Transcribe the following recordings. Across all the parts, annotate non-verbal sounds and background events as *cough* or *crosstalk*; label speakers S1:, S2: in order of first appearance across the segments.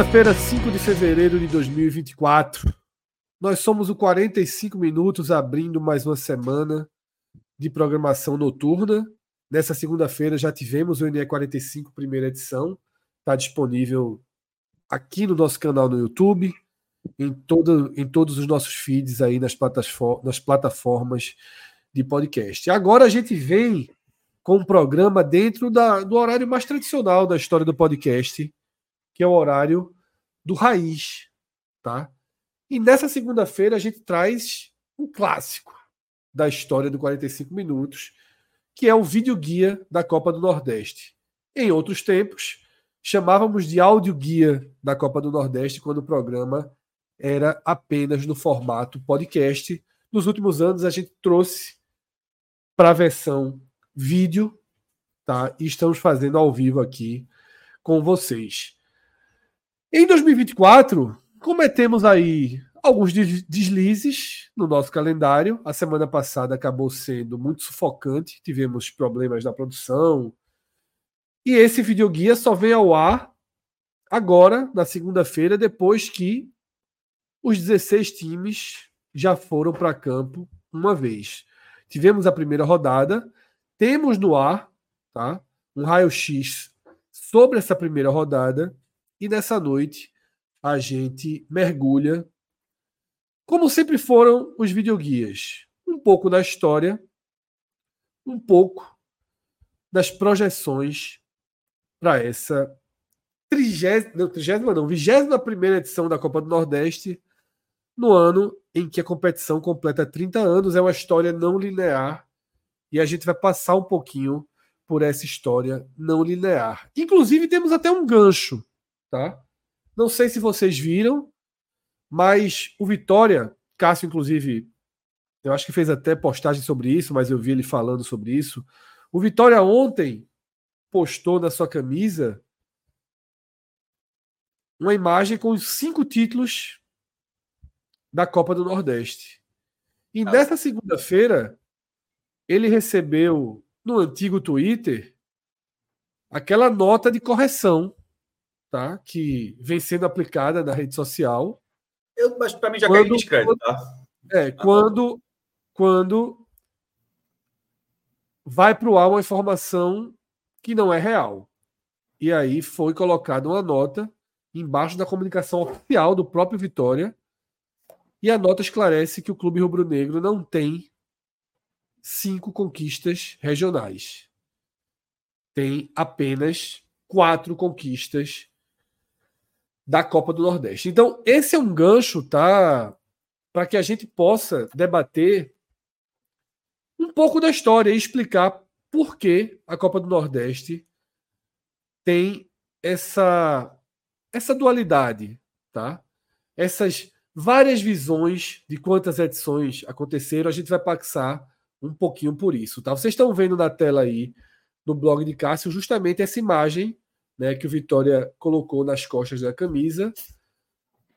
S1: Segunda-feira, 5 de fevereiro de 2024. Nós somos o 45 Minutos abrindo mais uma semana de programação noturna. Nessa segunda-feira já tivemos o NE 45 primeira edição. Está disponível aqui no nosso canal no YouTube, em, todo, em todos os nossos feeds aí nas, nas plataformas de podcast. Agora a gente vem com um programa dentro da, do horário mais tradicional da história do podcast, que é o horário do Raiz, tá? E nessa segunda-feira a gente traz um clássico da história do 45 minutos, que é o vídeo guia da Copa do Nordeste. Em outros tempos, chamávamos de áudio guia da Copa do Nordeste quando o programa era apenas no formato podcast. Nos últimos anos a gente trouxe para a versão vídeo, tá? E estamos fazendo ao vivo aqui com vocês. Em 2024, cometemos aí alguns deslizes no nosso calendário. A semana passada acabou sendo muito sufocante, tivemos problemas na produção. E esse videoguia só vem ao ar agora, na segunda-feira, depois que os 16 times já foram para campo uma vez. Tivemos a primeira rodada, temos no ar tá, um raio-x sobre essa primeira rodada e nessa noite a gente mergulha, como sempre foram os videoguias, um pouco da história, um pouco das projeções para essa trigésima, não, trigésima não, vigésima primeira edição da Copa do Nordeste, no ano em que a competição completa 30 anos, é uma história não linear e a gente vai passar um pouquinho por essa história não linear. Inclusive temos até um gancho tá? Não sei se vocês viram, mas o Vitória, Cássio, inclusive, eu acho que fez até postagem sobre isso, mas eu vi ele falando sobre isso. O Vitória ontem postou na sua camisa uma imagem com os cinco títulos da Copa do Nordeste. E ah. nessa segunda-feira, ele recebeu no antigo Twitter aquela nota de correção tá? que vem sendo aplicada na rede social.
S2: Eu, mas para mim já quando, caiu descrédito, tá?
S1: É, tá quando, quando vai para o ar uma informação que não é real. E aí foi colocada uma nota embaixo da comunicação oficial do próprio Vitória. E a nota esclarece que o Clube Rubro-Negro não tem cinco conquistas regionais. Tem apenas quatro conquistas da Copa do Nordeste. Então, esse é um gancho, tá? Para que a gente possa debater um pouco da história e explicar por que a Copa do Nordeste tem essa essa dualidade, tá? Essas várias visões de quantas edições aconteceram, a gente vai passar um pouquinho por isso, tá? Vocês estão vendo na tela aí no blog de Cássio justamente essa imagem né, que o Vitória colocou nas costas da camisa,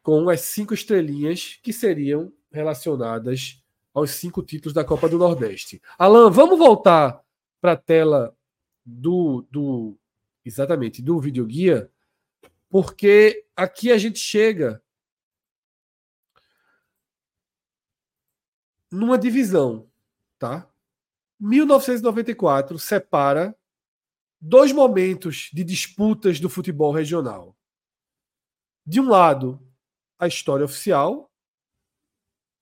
S1: com as cinco estrelinhas que seriam relacionadas aos cinco títulos da Copa do Nordeste. Alan, vamos voltar para a tela do, do exatamente do videoguia, porque aqui a gente chega numa divisão, tá? 1994 separa dois momentos de disputas do futebol regional. De um lado, a história oficial,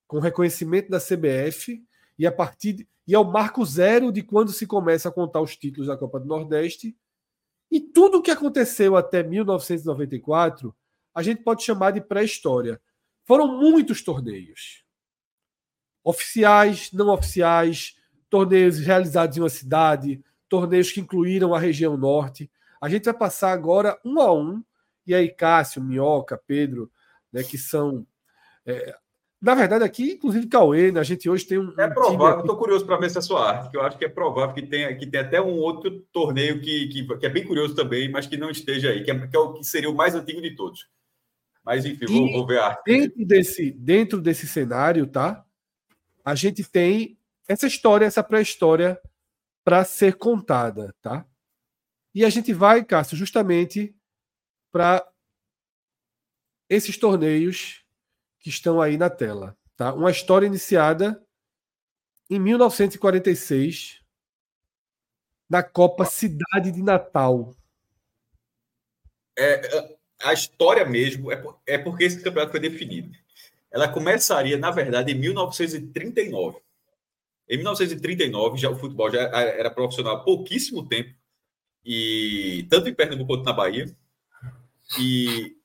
S1: com reconhecimento da CBF E a partir de, e é o marco zero de quando se começa a contar os títulos da Copa do Nordeste. E tudo o que aconteceu até 1994, a gente pode chamar de pré-história. Foram muitos torneios. Oficiais, não oficiais, torneios realizados em uma cidade, torneios que incluíram a região norte. A gente vai passar agora um a um, e aí Cássio, Minhoca, Pedro, né, que são. É, na verdade, aqui, inclusive Cauê, né, a gente hoje tem um.
S2: É provável, estou curioso para ver se é sua arte, que eu acho que é provável que tenha, que tenha até um outro torneio que, que, que é bem curioso também, mas que não esteja aí, que, é, que, é o, que seria o mais antigo de todos. Mas, enfim, vou, vou, ver a arte.
S1: Dentro desse, dentro desse cenário, tá? A gente tem essa história, essa pré-história para ser contada, tá? E a gente vai, Cássio, justamente para esses torneios que estão aí na tela, tá? Uma história iniciada em 1946 na Copa Cidade de Natal.
S2: É, é, a história mesmo é, é porque esse campeonato foi definido. Ela começaria, na verdade, em 1939. Em 1939, já o futebol já era profissional há pouquíssimo tempo, e tanto em Pernambuco quanto na Bahia. E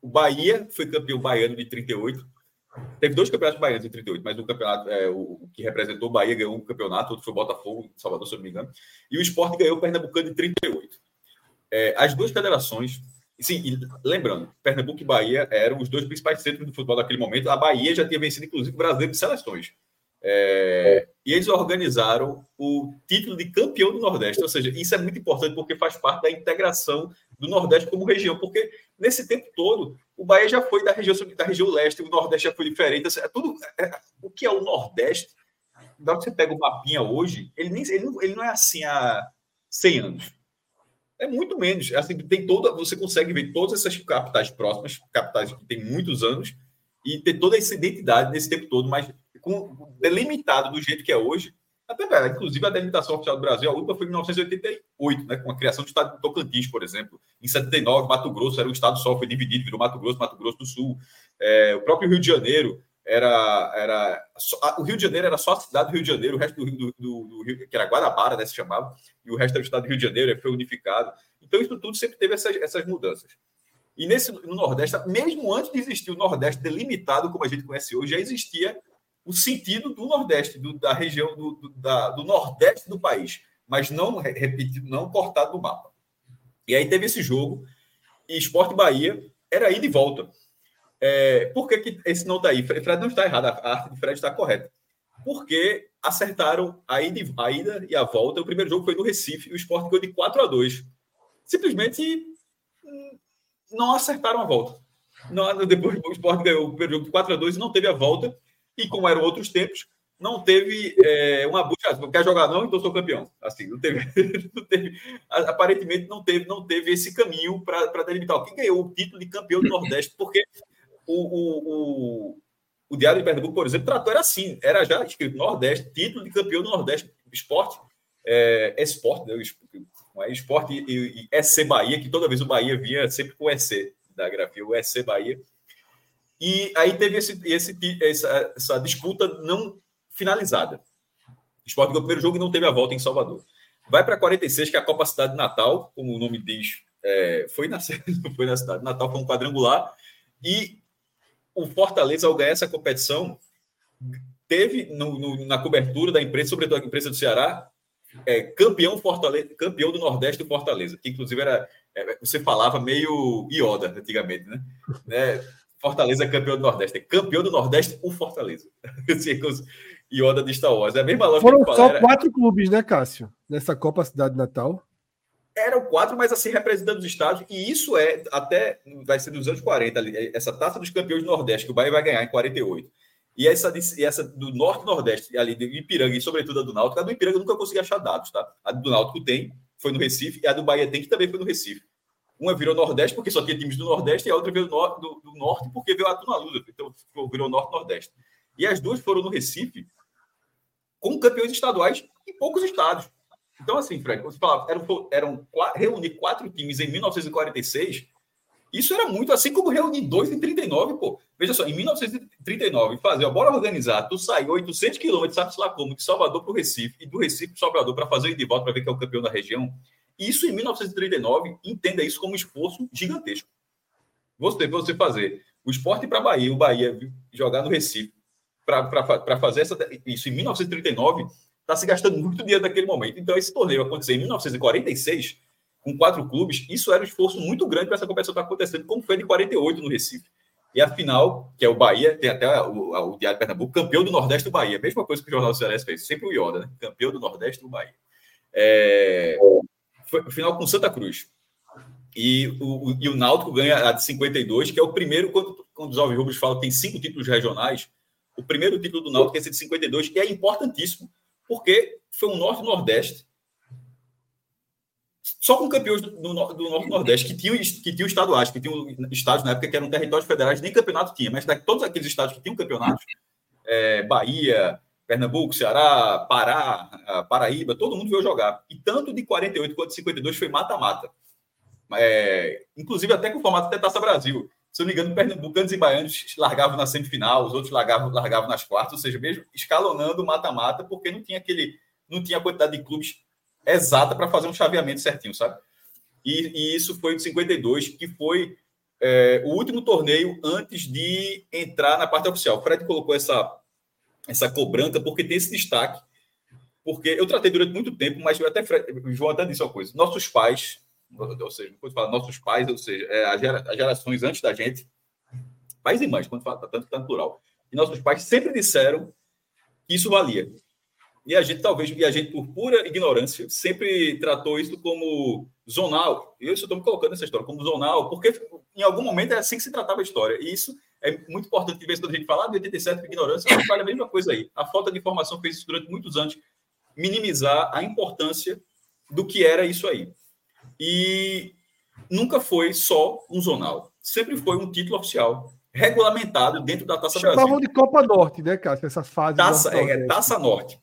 S2: o Bahia foi campeão baiano de 38. Teve dois campeonatos baianos em 38, mas o campeonato é, o, que representou o Bahia ganhou um campeonato, outro foi o Botafogo, Salvador, se eu não me engano. E o Sport ganhou o Pernambucano em 38. É, as duas federações Sim, e lembrando, Pernambuco e Bahia eram os dois principais centros do futebol daquele momento. A Bahia já tinha vencido, inclusive, o brasileiro de seleções. É, e eles organizaram o título de campeão do Nordeste, ou seja, isso é muito importante porque faz parte da integração do Nordeste como região, porque nesse tempo todo o Bahia já foi da região da região leste, o Nordeste já foi diferente, assim, é tudo é, o que é o Nordeste. Na hora que você pega o mapinha hoje, ele nem ele não, ele não é assim há 100 anos. É muito menos. Assim, tem toda, você consegue ver todas essas capitais próximas, capitais que têm muitos anos, e ter toda essa identidade nesse tempo todo, mas com, delimitado do jeito que é hoje. Até, inclusive, a delimitação oficial do Brasil, a última foi em 1988, né, com a criação do estado de Tocantins, por exemplo. Em 79, Mato Grosso era um estado só, foi dividido, virou Mato Grosso, Mato Grosso do Sul. É, o próprio Rio de Janeiro era. era o Rio de Janeiro era só a cidade do Rio de Janeiro, o resto do Rio, do, do, do Rio que era Guanabara, né, se chamava, e o resto era o estado do Rio de Janeiro, foi unificado. Então, isso tudo sempre teve essas, essas mudanças. E nesse, no Nordeste, mesmo antes de existir o Nordeste delimitado como a gente conhece hoje, já existia o sentido do Nordeste, do, da região do, do, da, do, Nordeste do país, mas não repetido, não cortado do mapa. E aí teve esse jogo, e Esporte Bahia era ida e volta. É, por que, que esse não está aí? Fred não está errado, a arte de Fred está correta. Porque acertaram a ida, a ida e a volta. O primeiro jogo foi no Recife, e o Esporte ganhou de 4 a 2. Simplesmente hum, não acertaram a volta. Não, depois o Esporte ganhou o primeiro jogo de 4 a 2 e não teve a volta. E como eram outros tempos, não teve é, uma busca. Não quer jogar, não, então sou campeão. Assim, não teve, *laughs* não teve aparentemente não teve, não teve esse caminho para delimitar. Quem ganhou o título de campeão do Nordeste? Porque o, o, o, o Diário de Pernambuco, por exemplo, tratou era assim: era já escrito Nordeste, título de campeão do Nordeste, esporte, é, esporte, né? É esporte e, e EC Bahia, que toda vez o Bahia vinha sempre com EC da grafia, o EC Bahia. E aí teve esse, esse, essa, essa disputa não finalizada. O Sport ganhou o primeiro jogo e não teve a volta em Salvador. Vai para 46, que é a Copa Cidade de Natal, como o nome diz, é, foi, na, *laughs* foi na cidade de Natal, foi um quadrangular. E o Fortaleza, ao ganhar essa competição, teve no, no, na cobertura da imprensa, sobretudo a imprensa do Ceará, é, campeão, Fortaleza, campeão do Nordeste do Fortaleza, que inclusive era. É, você falava meio Ioda antigamente, né? né? Fortaleza é campeão do Nordeste. É campeão do Nordeste, o Fortaleza. *laughs* Ioda de Star Wars. É a mesma lógica
S1: Foram só era... quatro clubes, né, Cássio? Nessa Copa Cidade Natal.
S2: Eram quatro, mas assim, representando os estados. E isso é até. Vai ser dos anos 40. Ali, essa taça dos campeões do Nordeste, que o Bahia vai ganhar em 48. E essa, e essa do Norte Nordeste, ali do Ipiranga e sobretudo a do Náutico, a do Ipiranga eu nunca consegui achar dados, tá? A do Náutico tem, foi no Recife, e a do Bahia tem, que também foi no Recife. Uma virou Nordeste porque só tinha times do Nordeste e a outra veio do, do, do norte porque veio a Tunalusa. Então virou Norte-Nordeste. E as duas foram no Recife com campeões estaduais em poucos estados. Então, assim, Fred, você falava, eram, eram reunir quatro times em 1946 Isso era muito assim como reunir dois em 39, pô. Veja só, em 1939, fazer a bola organizar, tu saiu 800 quilômetros, sabe lá como, de Salvador para o Recife, e do Recife para Salvador para fazer o de volta para ver quem é o campeão da região. Isso em 1939, entenda isso como um esforço gigantesco. Você, você fazer o esporte para Bahia, o Bahia jogar no Recife, para fazer essa, isso em 1939, está se gastando muito dinheiro naquele momento. Então, esse torneio aconteceu em 1946 com quatro clubes, isso era um esforço muito grande para essa competição estar acontecendo, como foi de 48 no Recife. E a final, que é o Bahia, tem até o, o Diário de Pernambuco, campeão do Nordeste do Bahia. Mesma coisa que o Jornal do Cearense fez, sempre o Ioda, né? Campeão do Nordeste do Bahia. É, final com Santa Cruz. E o, e o Náutico ganha a de 52, que é o primeiro, quando, quando os Alves Rubros falam que tem cinco títulos regionais, o primeiro título do Náutico é esse de 52, que é importantíssimo, porque foi um Norte-Nordeste só com campeões do, do, do Norte Nordeste, que tinham, que tinham estaduais, que tinham estados na época que eram territórios federais, nem campeonato tinha, mas todos aqueles estados que tinham campeonatos, é, Bahia, Pernambuco, Ceará, Pará, Paraíba, todo mundo veio jogar. E tanto de 48 quanto de 52 foi mata-mata. É, inclusive até com o formato até Taça Brasil. Se eu não me engano, pernambucanos e baianos largavam na semifinal, os outros largavam, largavam nas quartas, ou seja, mesmo escalonando mata-mata, porque não tinha aquele, não tinha a quantidade de clubes exata para fazer um chaveamento certinho, sabe? E, e, isso foi de 52, que foi é, o último torneio antes de entrar na parte oficial. O Fred colocou essa, essa cobrança porque tem esse destaque. Porque eu tratei durante muito tempo, mas eu até João até disse uma coisa: nossos pais, ou seja, quando fala nossos pais, ou seja, é, as, gerações antes da gente, pais e mães, quando fala tanto, tanto plural, e nossos pais sempre disseram que isso valia. E a gente, talvez, e a gente, por pura ignorância, sempre tratou isso como zonal. Eu estou me colocando essa história como zonal, porque em algum momento é assim que se tratava a história. E isso é muito importante, de vez quando a gente falar de 87 ignorância, a gente fala a mesma coisa aí. A falta de informação fez isso durante muitos anos, minimizar a importância do que era isso aí. E nunca foi só um zonal, sempre foi um título oficial regulamentado dentro da Taça
S1: Chamavam
S2: Brasil.
S1: Chamavam de Copa Norte, né, cara? Essa fase.
S2: Taça, é, Taça Norte.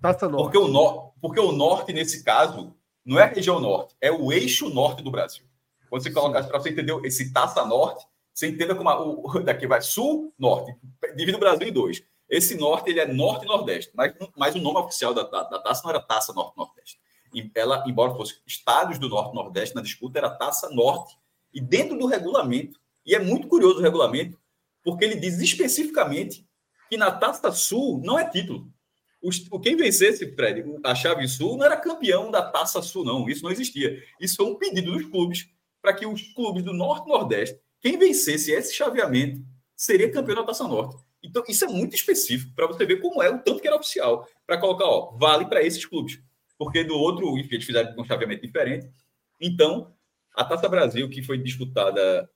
S2: Taça Norte. Porque o, no... Porque o norte, nesse caso, não é a região norte, é o eixo norte do Brasil. Quando você coloca para você entender esse Taça Norte, você entenda como a, o, daqui vai sul, norte, divide o Brasil em dois. Esse norte ele é norte e nordeste, mas, mas o nome oficial da, da, da taça não era Taça Norte Nordeste. E ela, embora fosse estados do norte nordeste na disputa, era Taça Norte. E dentro do regulamento, e é muito curioso o regulamento, porque ele diz especificamente que na Taça Sul não é título o, quem vencesse, Fred, a Chave Sul não era campeão da Taça Sul, não. Isso não existia. Isso foi um pedido dos clubes para que os clubes do Norte Nordeste, quem vencesse esse chaveamento, seria campeão da Taça Norte. Então, isso é muito específico para você ver como é o tanto que era oficial. Para colocar, ó, vale para esses clubes. Porque do outro, enfim, eles fizeram um chaveamento diferente. Então, a Taça Brasil, que foi disputada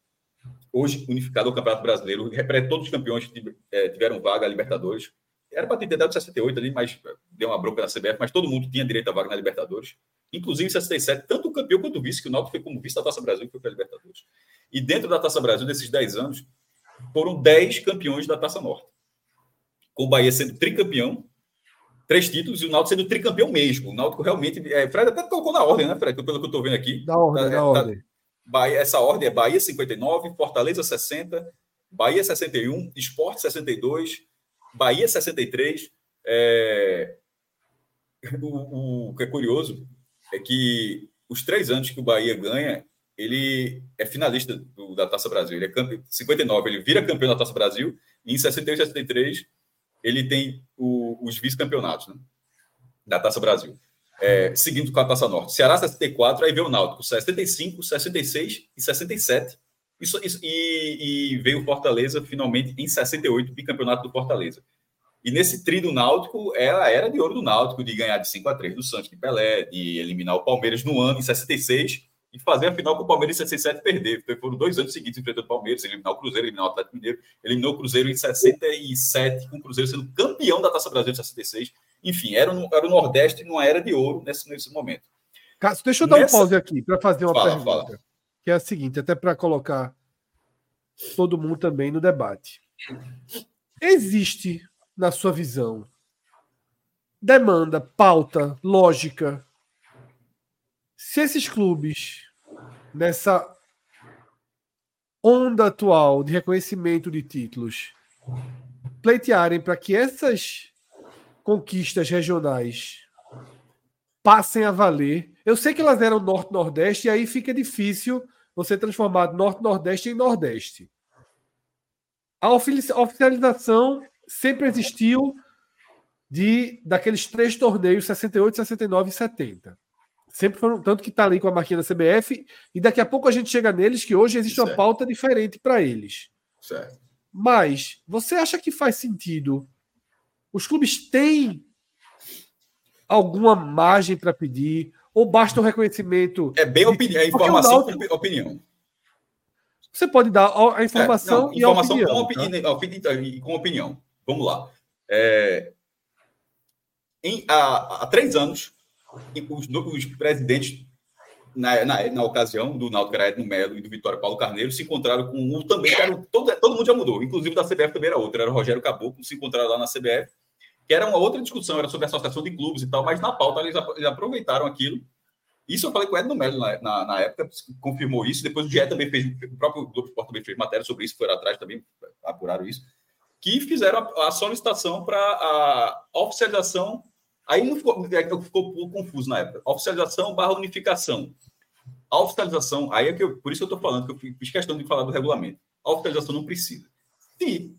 S2: hoje, unificada ao Campeonato Brasileiro, todos os campeões eh, tiveram vaga a Libertadores era para ter dado 68 ali, mas deu uma bronca na CBF, mas todo mundo tinha direito à vaga na Libertadores. Inclusive em 67, tanto o campeão quanto o vice, que o Náutico foi como vice da Taça Brasil, que foi para a Libertadores. E dentro da Taça Brasil, desses 10 anos, foram 10 campeões da Taça Norte. Com o Bahia sendo tricampeão, três títulos, e o Náutico sendo tricampeão mesmo. O Náutico realmente. É, Fred até colocou na ordem, né, Fred? Pelo que eu estou vendo aqui.
S1: Da ordem, tá, da é, ordem. Tá,
S2: Bahia, essa ordem é Bahia 59, Fortaleza 60, Bahia 61, Esporte 62, Bahia 63. É... O, o, que é curioso é que os três anos que o Bahia ganha, ele é finalista do, da Taça Brasil. Ele é campeão, 59, ele vira campeão da Taça Brasil, e em 61 e 63 ele tem o, os vice-campeonatos né, da Taça Brasil. É, seguindo com a Taça Norte. Ceará 64, aí veio o Náutico 75, 66 e 67. Isso, isso, e, e, veio o Fortaleza finalmente em 68, bicampeonato do Fortaleza. E nesse tri do Náutico, ela era de ouro do Náutico, de ganhar de 5 a 3 do Santos de Pelé, de eliminar o Palmeiras no ano, em 66, e fazer a final com o Palmeiras em 67 e perder. Então, foram dois anos seguidos enfrentando o Palmeiras, eliminar o Cruzeiro, eliminar o Atlético Mineiro, eliminou o Cruzeiro em 67, com o Cruzeiro sendo campeão da Taça Brasil em 66. Enfim, era, um, era o Nordeste numa era de ouro nesse, nesse momento.
S1: Cássio, deixa eu dar Nessa... um pause aqui para fazer uma fala, pergunta. Fala. Que é a seguinte, até para colocar todo mundo também no debate. Existe, na sua visão, demanda, pauta, lógica. Se esses clubes, nessa onda atual de reconhecimento de títulos pleitearem para que essas conquistas regionais passem a valer. Eu sei que elas eram norte-nordeste e aí fica difícil você transformar norte-nordeste em nordeste. A oficialização sempre existiu de daqueles três torneios 68, 69 e 70. Sempre foram tanto que está ali com a marquinha da CBF e daqui a pouco a gente chega neles que hoje existe certo. uma pauta diferente para eles.
S2: Certo.
S1: Mas você acha que faz sentido? Os clubes têm alguma margem para pedir ou basta o reconhecimento?
S2: É bem opinião, é informação com opinião.
S1: Você pode dar a informação é, não, e informação a opinião.
S2: Com, opini tá? com opinião. Vamos lá. É, em, há, há, três anos, os, os presidentes, na, na, na, ocasião do Náutico era Edno Melo e do Vitório Paulo Carneiro, se encontraram com o também, era, todo, todo mundo já mudou, inclusive da CBF também era outra, era o Rogério Caboclo, se encontraram lá na CBF, que era uma outra discussão, era sobre a associação de clubes e tal, mas na pauta eles, eles aproveitaram aquilo isso eu falei com o Edno Melo na, na, na, época, confirmou isso. Depois o GE também fez, o próprio Globo Esporte também fez matéria sobre isso, foram atrás também, apuraram isso, que fizeram a, a solicitação para a oficialização. Aí não ficou, é, ficou um pouco confuso na época. Oficialização barra unificação. A oficialização, aí é que eu, por isso eu estou falando, que eu fiz questão de falar do regulamento. A oficialização não precisa. Se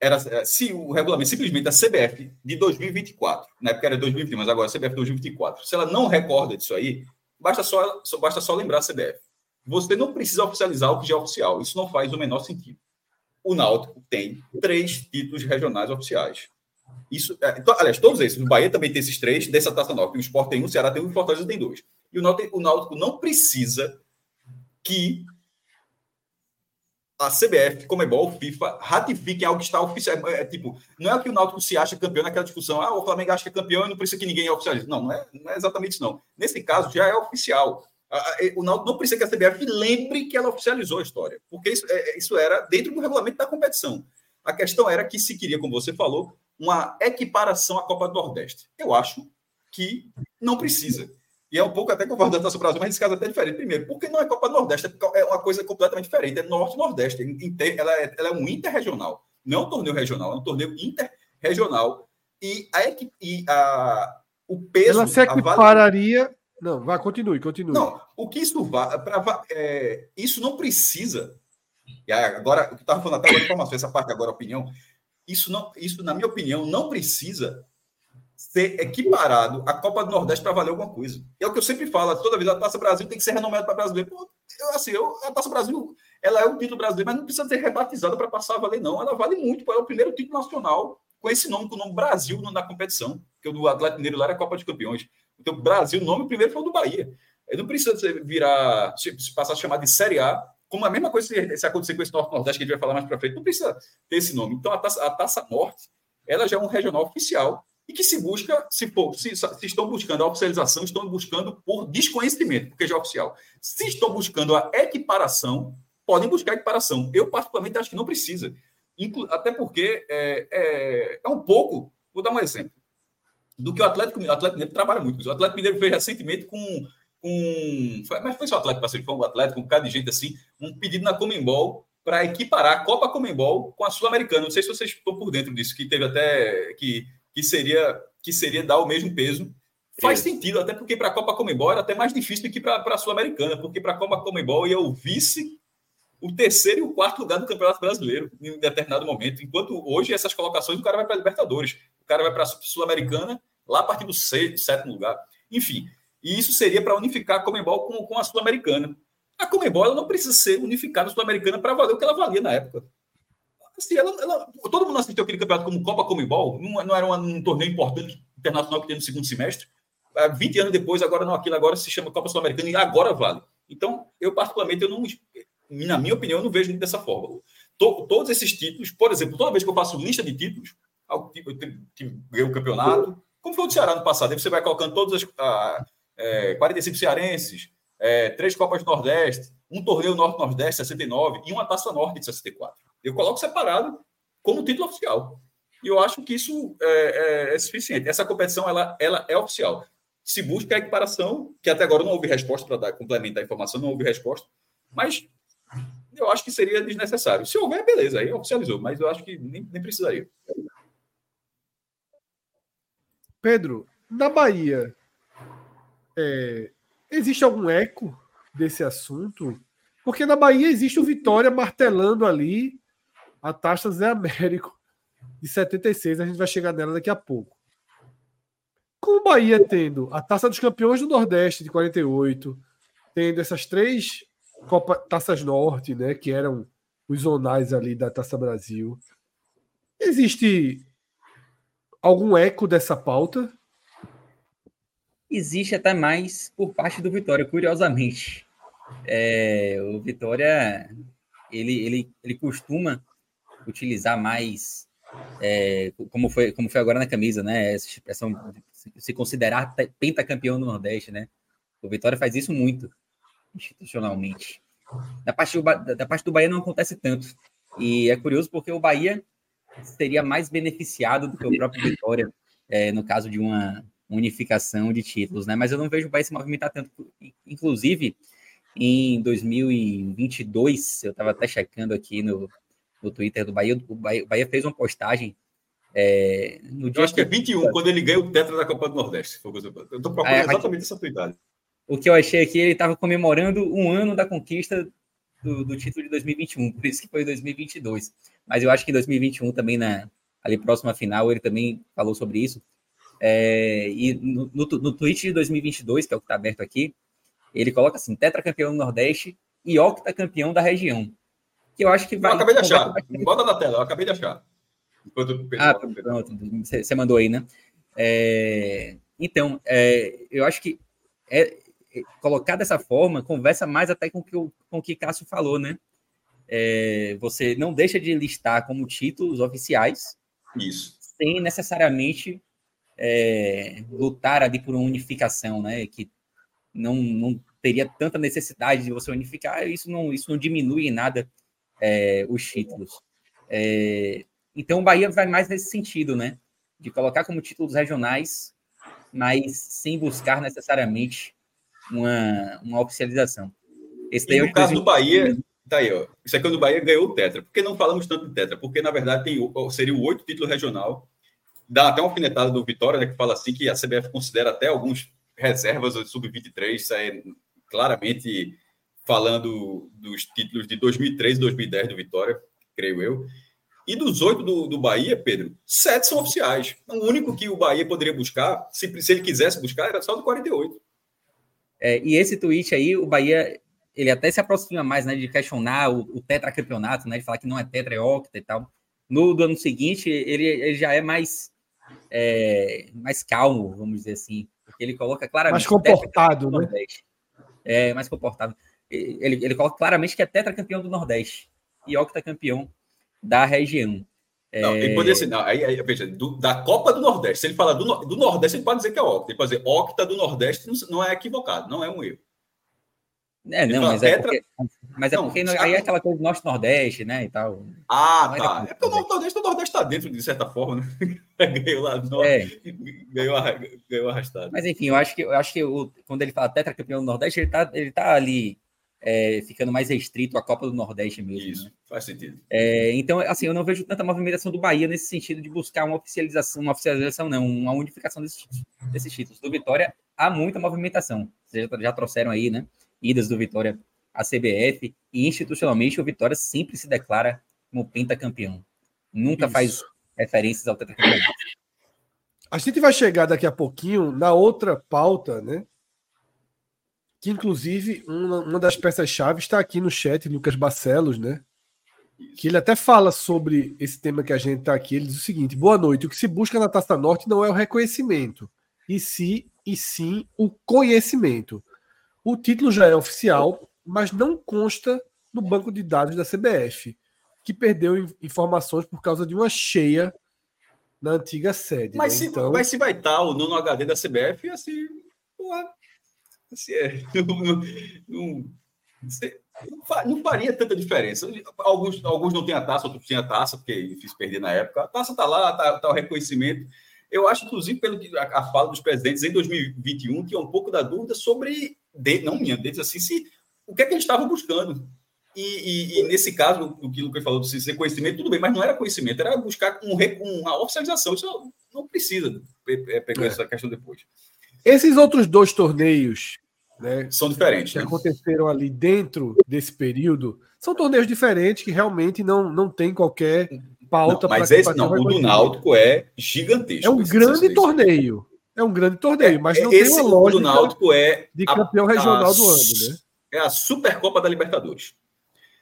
S2: era é, se o regulamento simplesmente a CBF de 2024, na época era 2020, mas agora a CBF 2024, se ela não recorda disso aí, basta só, só basta só lembrar a CBF. Você não precisa oficializar o que já é oficial. Isso não faz o menor sentido. O Náutico tem três títulos regionais oficiais. Isso, é, então, aliás, todos esses. O Bahia também tem esses três, dessa taça nova. O Sport tem um, o Ceará tem um, o Fortaleza tem dois. E o Náutico, o Náutico não precisa que a CBF, Comebol, FIFA ratifiquem algo que está oficial. É, é, tipo, não é que o Náutico se acha campeão naquela discussão, ah, o Flamengo acha que é campeão e não precisa que ninguém oficialize. Não, não é, não é exatamente isso, não. Nesse caso, já é oficial. O Náutico não precisa que a CBF lembre que ela oficializou a história, porque isso, é, isso era dentro do regulamento da competição. A questão era que se queria, como você falou, uma equiparação à Copa do Nordeste. Eu acho que não precisa. E é um pouco até concordo da Taça Brasil, mas nesse caso é até diferente. Primeiro, porque não é Copa Nordeste, é uma coisa completamente diferente. É Norte-Nordeste. Ela, é, ela é um interregional. Não é um torneio regional, é um torneio interregional. E, a, e a, o peso.
S1: Ela se equipararia. Não, vai, continue, continue.
S2: Não, o que isso vai. É, isso não precisa. E agora, o que estava falando até agora, informação, essa parte agora, opinião. Isso, não, isso, na minha opinião, não precisa ser equiparado à Copa do Nordeste para valer alguma coisa. É o que eu sempre falo, toda vez a Taça Brasil tem que ser renomada para brasileiro. Pô, eu, assim, eu, a Taça Brasil, ela é o título brasileiro, mas não precisa ser rebatizada para passar a valer, não. Ela vale muito, é o primeiro título nacional com esse nome, com o nome Brasil na competição, porque o do Atlético Mineiro lá era Copa de Campeões. Então, Brasil, o nome primeiro foi o do Bahia. Ele não precisa virar, se passar a chamar de Série A, como a mesma coisa se, acontecer com esse Norte-Nordeste, que a gente vai falar mais para frente, não precisa ter esse nome. Então, a Taça, a taça Norte, ela já é um regional oficial, e que se busca, se, for, se, se, estão buscando a oficialização, estão buscando por desconhecimento, porque já é oficial. Se estão buscando a equiparação, podem buscar equiparação. Eu, particularmente, acho que não precisa. Até porque é, é, é, um pouco, vou dar um exemplo, do que o Atlético, o Atlético Mineiro trabalha muito. O Atlético Mineiro fez recentemente com. foi, mas foi só o Atlético Parceiro, foi um Atlético, um bocado de gente assim, um pedido na Comembol para equiparar a Copa Comembol com a Sul-Americana. Não sei se vocês estão por dentro disso, que teve até. que que seria que seria dar o mesmo peso. Faz sentido, até porque para a Copa Comembol era até mais difícil do que para a Sul-Americana, porque para a Copa Comembol ia o vice, o terceiro e o quarto lugar do Campeonato Brasileiro em determinado momento. Enquanto hoje essas colocações o cara vai para a Libertadores, o cara vai para a Sul-Americana, lá a partir do sexto, sétimo lugar. Enfim, e isso seria para unificar a Comembol com, com a Sul-Americana. A Comembol não precisa ser unificada Sul-Americana para valer o que ela valia na época. Assim, ela, ela, todo mundo assistiu aquele campeonato como Copa Comembol, não, não era um, um, torneio importante internacional que tem no segundo semestre. 20 anos depois, agora não, aquilo agora se chama Copa Sul-Americana e agora vale. Então, eu particularmente, eu não, na minha opinião, eu não vejo dessa forma. To, todos esses títulos, por exemplo, toda vez que eu faço lista de títulos, que ganhei o campeonato, como foi o do Ceará no passado, aí você vai colocando todas as ah, é, 45 cearenses, é, três Copas do Nordeste, um torneio Norte-Nordeste, 69, e uma Taça Norte de 64. Eu coloco separado como título oficial. E eu acho que isso é, é, é suficiente. Essa competição ela, ela é oficial. Se busca a equiparação, que até agora não houve resposta para dar complementar a informação, não houve resposta, mas eu acho que seria desnecessário. Se houver, beleza, aí oficializou, mas eu acho que nem, nem precisaria.
S1: Pedro, na Bahia, é, existe algum eco desse assunto? Porque na Bahia existe o Vitória martelando ali a taxa Zé Américo de 76, a gente vai chegar nela daqui a pouco. Com o Bahia tendo a Taça dos Campeões do Nordeste de 48, tendo essas três Copa, Taças Norte, né, que eram os zonais ali da Taça Brasil. Existe algum eco dessa pauta?
S3: Existe até mais por parte do Vitória, curiosamente. É, o Vitória ele, ele, ele costuma utilizar mais é, como foi como foi agora na camisa, né? Essa expressão se considerar pentacampeão do Nordeste, né? O Vitória faz isso muito institucionalmente. Da parte, do, da parte do Bahia não acontece tanto. E é curioso porque o Bahia seria mais beneficiado do que o próprio Vitória, é, no caso de uma unificação de títulos, né? Mas eu não vejo o Bahia se movimentar tanto. Inclusive, em 2022, eu estava até checando aqui no, no Twitter do Bahia, o Bahia, o Bahia fez uma postagem é,
S2: no dia eu acho que é 21, quando ele ganha o tetra da Copa do Nordeste. Eu estou procurando é, exatamente essa tua
S3: o que eu achei aqui, ele estava comemorando um ano da conquista do, do, título de 2021, por isso que foi 2022. Mas eu acho que em 2021 também, na, ali próxima final, ele também falou sobre isso. É, e no, no, no tweet de 2022, que é o que está aberto aqui, ele coloca assim, tetracampeão do Nordeste e octacampeão da região. Que eu acho que vai...
S2: Eu acabei de achar, bota na tela, eu acabei de achar.
S3: Enquanto ah, pronto, você mandou aí, né? É, então, é, eu acho que é, colocar dessa forma conversa mais até com, que o, com o que Cássio falou, né? É, você não deixa de listar como títulos oficiais.
S2: Isso.
S3: Sem necessariamente é, lutar ali por uma unificação, né? Que não, não teria tanta necessidade de você unificar, isso não, isso não diminui em nada é, os títulos. É, então o Bahia vai mais nesse sentido, né? De colocar como títulos regionais, mas sem buscar necessariamente uma, uma oficialização.
S2: Esse daí e é no caso do Bahia, tá aí, ó. Isso aqui é quando o Bahia ganhou o Tetra. Por que não falamos tanto de Tetra? Porque, na verdade, tem, seria o oito título regional. Dá até uma alfinetada do Vitória, né, que fala assim que a CBF considera até alguns reservas do Sub-23, isso é claramente falando dos títulos de 2003 e 2010 do Vitória, creio eu. E dos oito do, do Bahia, Pedro, sete são oficiais. O único que o Bahia poderia buscar, se, se ele quisesse buscar, era só do 48.
S3: É, e esse tweet aí, o Bahia, ele até se aproxima mais, né, de questionar o, o tetracampeonato, né, de falar que não é tetra, é octa e tal. No do ano seguinte, ele, ele já é mais, é, mais calmo, vamos dizer assim, porque ele coloca claramente...
S1: Mais comportado, né?
S3: É, mais comportado. Ele, ele coloca claramente que é tetracampeão do Nordeste e octacampeão da região.
S2: Não, ele pode dizer, não, aí, aí veja, do, da Copa do Nordeste. Se ele falar do, do Nordeste, ele pode dizer que é Octa. Ele pode dizer Octa do Nordeste, não, é equivocado, não é um erro.
S3: É, não, mas, é porque, mas é não, porque aí é aquela coisa do Norte-Nordeste, né, e tal.
S2: Ah, tá. É porque o Nordeste, o Nordeste está dentro, de certa forma, né? *laughs* ganhou lá no é. ganhou, ganhou arrastado.
S3: Mas enfim, eu acho que, eu acho que o, quando ele fala tetracampeão do Nordeste, ele está ele tá ali é, ficando mais restrito à Copa do Nordeste mesmo.
S2: Isso, né? faz sentido.
S3: É, então, assim, eu não vejo tanta movimentação do Bahia nesse sentido de buscar uma oficialização, uma oficialização não, uma unificação desses, desses títulos. Do Vitória, há muita movimentação. Vocês já, já trouxeram aí, né? Idas do Vitória à CBF e institucionalmente o Vitória sempre se declara como pentacampeão. Nunca Isso. faz referências ao tetracampeonato.
S1: A gente vai chegar daqui a pouquinho na outra pauta, né? Que inclusive uma, uma das peças-chave está aqui no chat, Lucas Barcelos, né? Que ele até fala sobre esse tema que a gente está aqui. Ele diz o seguinte: boa noite. O que se busca na Taça Norte não é o reconhecimento, e, sim, e sim o conhecimento. O título já é oficial, mas não consta no banco de dados da CBF, que perdeu informações por causa de uma cheia na antiga sede.
S2: Mas, né? se, então... mas se vai estar o no HD da CBF, assim, porra, Assim, é, *laughs* não, não, não, faria tanta diferença. Alguns, alguns não têm a taça, outros têm a taça, porque fiz perder na época. A taça está lá, está tá o reconhecimento. Eu acho, inclusive, pelo que a, fala dos presidentes em 2021, que é um pouco da dúvida sobre, de, não minha, deles assim, se o que é que eles estavam buscando. E, e, e, nesse caso, o que o Lucas falou de ser conhecimento, tudo bem, mas não era conhecimento, era buscar um, uma oficialização. Isso não precisa pegar é. essa questão depois.
S1: Esses outros dois torneios né,
S2: são diferentes.
S1: Que né? aconteceram ali dentro desse período, são torneios diferentes que realmente não, não tem qualquer pauta
S2: para. Mas esse não, o do Náutico é gigantesco.
S1: É um grande torneio. É um grande torneio, mas não esse tem uma lógica
S2: do Náutico é
S1: de campeão a, regional a, do ano, né?
S2: É a Supercopa da Libertadores.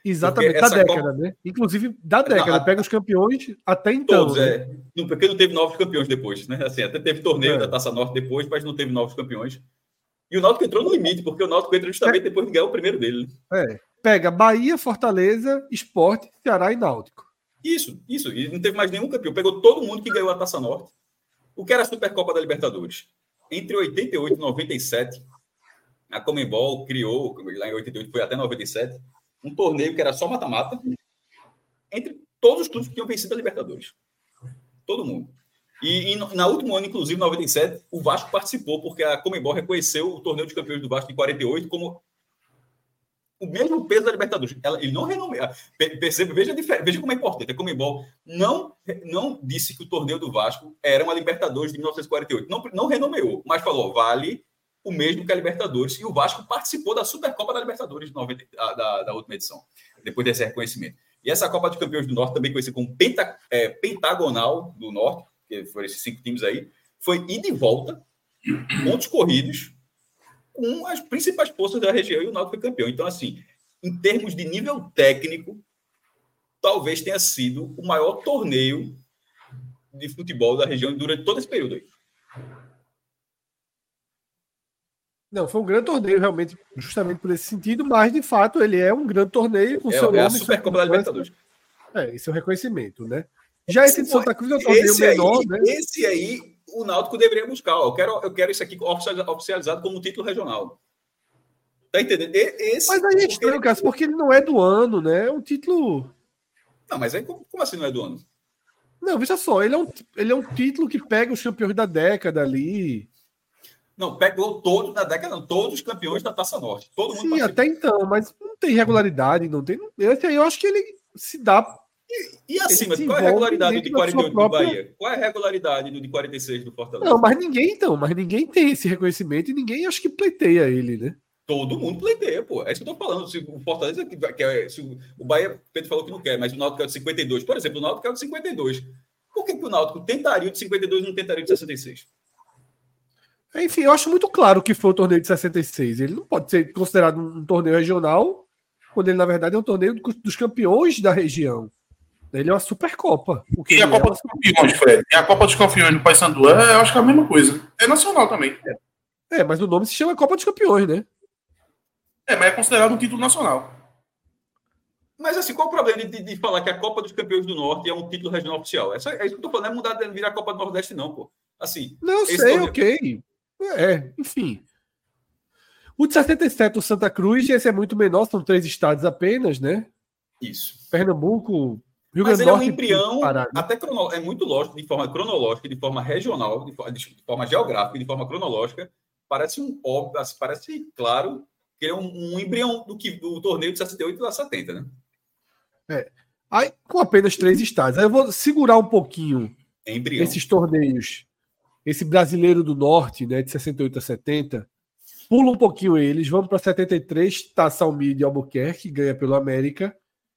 S1: Exatamente, da década, Copa... né? Inclusive da década. Não, Pega os campeões até então. Todos,
S2: né? é. Porque não teve novos campeões depois, né? Assim, até teve torneio é. da Taça Norte depois, mas não teve novos campeões. E o Náutico entrou no limite, porque o Náutico entrou justamente é. depois de ganhar o primeiro dele.
S1: É. Pega Bahia, Fortaleza, Esporte, Ceará e Náutico.
S2: Isso, isso. E não teve mais nenhum campeão. Pegou todo mundo que ganhou a Taça Norte. O que era a Supercopa da Libertadores? Entre 88 e 97, a Comembol criou, lá em 88 foi até 97, um torneio que era só mata-mata, entre todos os clubes que tinham vencido a Libertadores. Todo mundo. E, e na último ano, inclusive, 97, o Vasco participou, porque a Comembol reconheceu o torneio de campeões do Vasco em 48 como o mesmo peso da Libertadores. Ela, ele não renomeou. Perceba, veja, veja como é importante. A Comembol não, não disse que o torneio do Vasco era uma Libertadores de 1948. Não, não renomeou, mas falou, vale o mesmo que a Libertadores. E o Vasco participou da Supercopa da Libertadores 90, da, da, última edição, depois desse reconhecimento. E essa Copa de Campeões do Norte, também conhecida como Penta, é, Pentagonal do Norte, que foram esses cinco times aí, foi ida e volta, pontos corridos, com as principais forças da região e o Náutico foi campeão. Então, assim, em termos de nível técnico, talvez tenha sido o maior torneio de futebol da região durante todo esse período aí.
S1: Não, foi um grande torneio, realmente, justamente por esse sentido, mas de fato ele é um grande torneio
S2: com é, seu é nome. É a Supercopa da Libertadores.
S1: É, esse é o reconhecimento, né? Já esse de Santa Cruz é um torneio
S2: esse menor, aí, né? Esse aí, o Náutico deveria buscar. Eu quero, eu quero isso aqui oficializado como título regional. Tá entendendo? Esse,
S1: mas aí é estranho, Cássio, porque ele não é do ano, né? É um título.
S2: Não, mas aí como, como assim não é do ano?
S1: Não, veja só, ele é, um, ele é um título que pega os campeões da década ali.
S2: Não, pegou todos da década, não, todos os campeões da Taça Norte. Todo mundo
S1: Sim, até então, mas não tem regularidade, não tem. Esse aí eu acho que ele se dá
S2: e, e acima, qual é a regularidade do de 48 própria... do Bahia? Qual é a regularidade do de 46 do Fortaleza?
S1: Não, mas ninguém então, mas ninguém tem esse reconhecimento e ninguém acho que pleiteia ele, né?
S2: Todo mundo pleiteia, pô. É isso que eu tô falando. Se o Fortaleza quer, se o Bahia, Pedro falou que não quer, mas o Náutico quer de 52. Por exemplo, o Náutico quer de 52. Por que, que o Náutico tentaria de 52 e não tentaria de 66?
S1: Enfim, eu acho muito claro que foi o torneio de 66. Ele não pode ser considerado um torneio regional, quando ele, na verdade, é um torneio dos campeões da região. Ele é uma Supercopa.
S4: E a Copa é dos Campeões, Fred? E a Copa dos Campeões do Paysandu, é, eu acho que é a mesma coisa. É nacional também.
S1: É. é, mas o nome se chama Copa dos Campeões, né?
S4: É, mas é considerado um título nacional.
S2: Mas assim, qual o problema de, de, falar que a Copa dos Campeões do Norte é um título regional oficial? É, só, é isso que eu tô falando, não é mudar de virar a Copa do Nordeste, não, pô. Assim.
S1: Não, sei, torneio... ok. É, enfim. O de 77, o Santa Cruz, esse é muito menor, são três estados apenas, né?
S2: Isso.
S1: Pernambuco,
S2: Rio Mas ele é um embrião, até crono, é muito lógico, de forma cronológica, de forma regional, de forma, de forma geográfica, de forma cronológica, parece um óbvio, parece claro que é um, um embrião do, que, do torneio de 68 a 70, né?
S1: É. Aí, com apenas três estados. Aí eu vou segurar um pouquinho
S2: é
S1: esses torneios. Esse brasileiro do norte, né, de 68 a 70, pula um pouquinho eles, vamos para 73, Taça Almir de Albuquerque, ganha pelo América.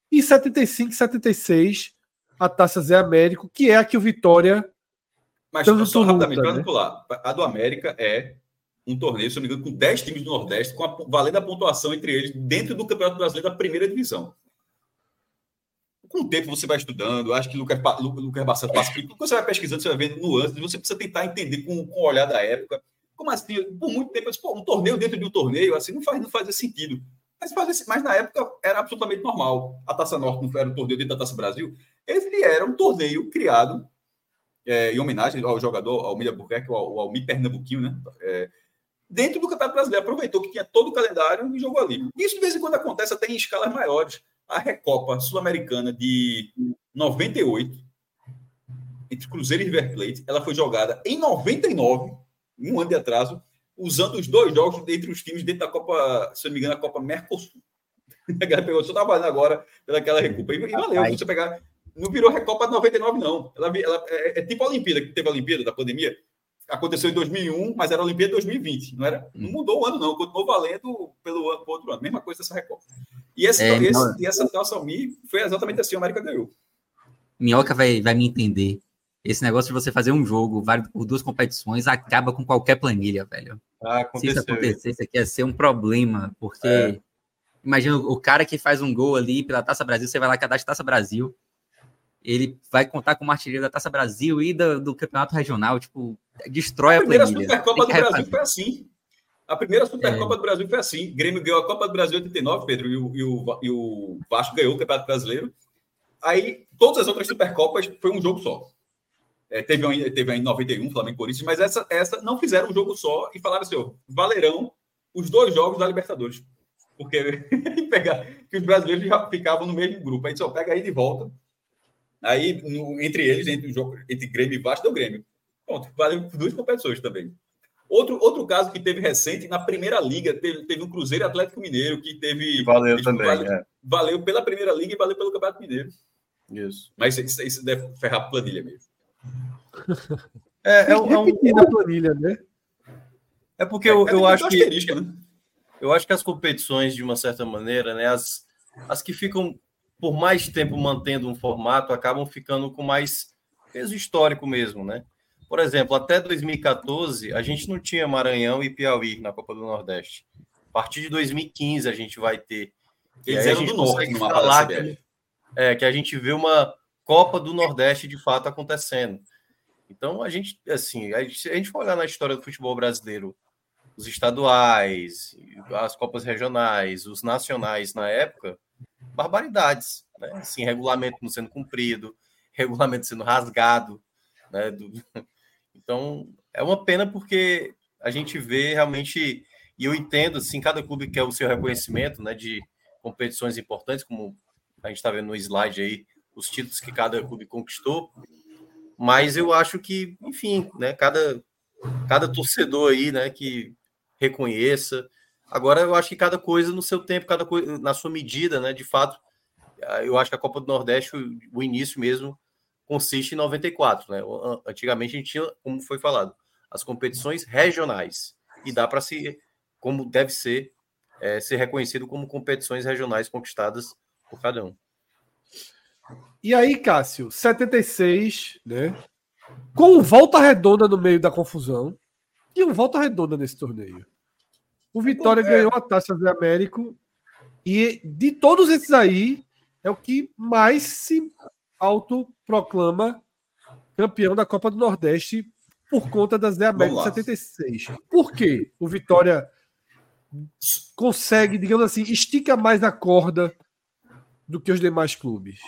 S1: E 75 76, a Taça Zé Américo, que é a que o Vitória.
S2: Mas só rapidamente, para né? pular, a do América é um torneio, se não me engano, com 10 times do Nordeste, com a, valendo a pontuação entre eles dentro do Campeonato Brasileiro da primeira divisão. Com o tempo você vai estudando, acho que Lucas, Lucas Bassano passa. Quando você vai pesquisando, você vai vendo nuances, você precisa tentar entender com, com o olhar da época. Como assim? Por muito tempo, disse, um torneio dentro de um torneio, assim, não faz, não faz sentido. Mas, mas na época era absolutamente normal. A Taça Norte não era um torneio dentro da Taça Brasil. Ele era um torneio criado é, em homenagem ao jogador Almir Albuquerque, o Almir Pernambuquinho, né? É, dentro do Campeonato Brasileiro. Aproveitou que tinha todo o calendário e jogou ali. Isso de vez em quando acontece até em escalas maiores. A Recopa Sul-Americana de 98, entre Cruzeiro e River Plate, ela foi jogada em 99, um ano de atraso, usando os dois jogos entre os times dentro da Copa, se não me engano, a Copa Mercosul. *laughs* A galera pegou, só valendo agora pelaquela recupa. E valeu, você pegar. Não virou Recopa de 99, não. Ela, ela é, é, tipo a Olimpíada, que teve a Olimpíada da pandemia. Aconteceu em 2001, mas era a Olimpíada de 2020, não era? Não hum. mudou o ano, não. Continuou valendo pelo, pelo outro ano. Mesma coisa dessa Recopa. E, esse, é, esse, e essa Taça Almi foi exatamente assim: a América ganhou.
S3: Minhoca vai, vai me entender. Esse negócio de você fazer um jogo válido por duas competições acaba com qualquer planilha, velho. Ah, Se isso acontecer, isso aqui ia ser um problema, porque é. imagina o cara que faz um gol ali pela Taça Brasil, você vai lá cadastra Taça Brasil, ele vai contar com o artilheiro da Taça Brasil e do, do campeonato regional, tipo, destrói a, a
S2: planilha. Primeira Supercopa do Brasil foi assim. A primeira Supercopa é. do Brasil foi assim. Grêmio ganhou a Copa do Brasil em 89, Pedro, e o, e o, e o Vasco ganhou o Campeonato Brasileiro. Aí, todas as outras Supercopas foi um jogo só. É, teve, um, teve em 91, Flamengo Corinthians, mas essa, essa não fizeram um jogo só e falaram assim: ó, valerão os dois jogos da Libertadores. Porque *laughs* pegar, que os brasileiros já ficavam no mesmo grupo. Aí só pega aí de volta. Aí, no, entre eles, entre o jogo, entre Grêmio e Vasco, deu Grêmio. Pronto, valeu duas competições também. Outro, outro caso que teve recente, na primeira liga, teve, teve um Cruzeiro Atlético Mineiro, que teve.
S5: Valeu também.
S2: Valeu, é. valeu, pela primeira liga e valeu pelo Campeonato Mineiro.
S5: Isso.
S2: Mas isso, isso deve ferrar a planilha mesmo. *laughs*
S1: É, é, um, é um... planilha, né?
S5: É porque eu, é, eu acho que. Né? Eu acho que as competições, de uma certa maneira, né, as, as que ficam por mais tempo mantendo um formato, acabam ficando com mais peso histórico mesmo, né? Por exemplo, até 2014, a gente não tinha Maranhão e Piauí na Copa do Nordeste. A partir de 2015, a gente vai ter.
S2: Eles eram do Norte,
S5: falar que, é, que a gente vê uma Copa do Nordeste de fato acontecendo. Então, a gente, assim, a gente, se a gente for olhar na história do futebol brasileiro, os estaduais, as Copas regionais, os nacionais na época, barbaridades, né? Assim, regulamento não sendo cumprido, *laughs* regulamento sendo rasgado, né? Do... *laughs* Então, é uma pena porque a gente vê realmente, e eu entendo, assim, cada clube quer o seu reconhecimento, né, de competições importantes, como a gente está vendo no slide aí, os títulos que cada clube conquistou, mas eu acho que, enfim, né, cada, cada torcedor aí, né, que reconheça. Agora, eu acho que cada coisa no seu tempo, cada coisa na sua medida, né, de fato, eu acho que a Copa do Nordeste, o, o início mesmo, consiste em 94, né? Antigamente a gente tinha, como foi falado, as competições regionais e dá para se, como deve ser, é, ser reconhecido como competições regionais conquistadas por cada um.
S1: E aí, Cássio, 76, né? Com volta redonda no meio da confusão. E um volta redonda nesse torneio. O Vitória ganhou a taça do Américo. E de todos esses aí, é o que mais se autoproclama campeão da Copa do Nordeste por conta das The América 76. Por quê? O Vitória consegue, digamos assim, estica mais a corda do que os demais clubes.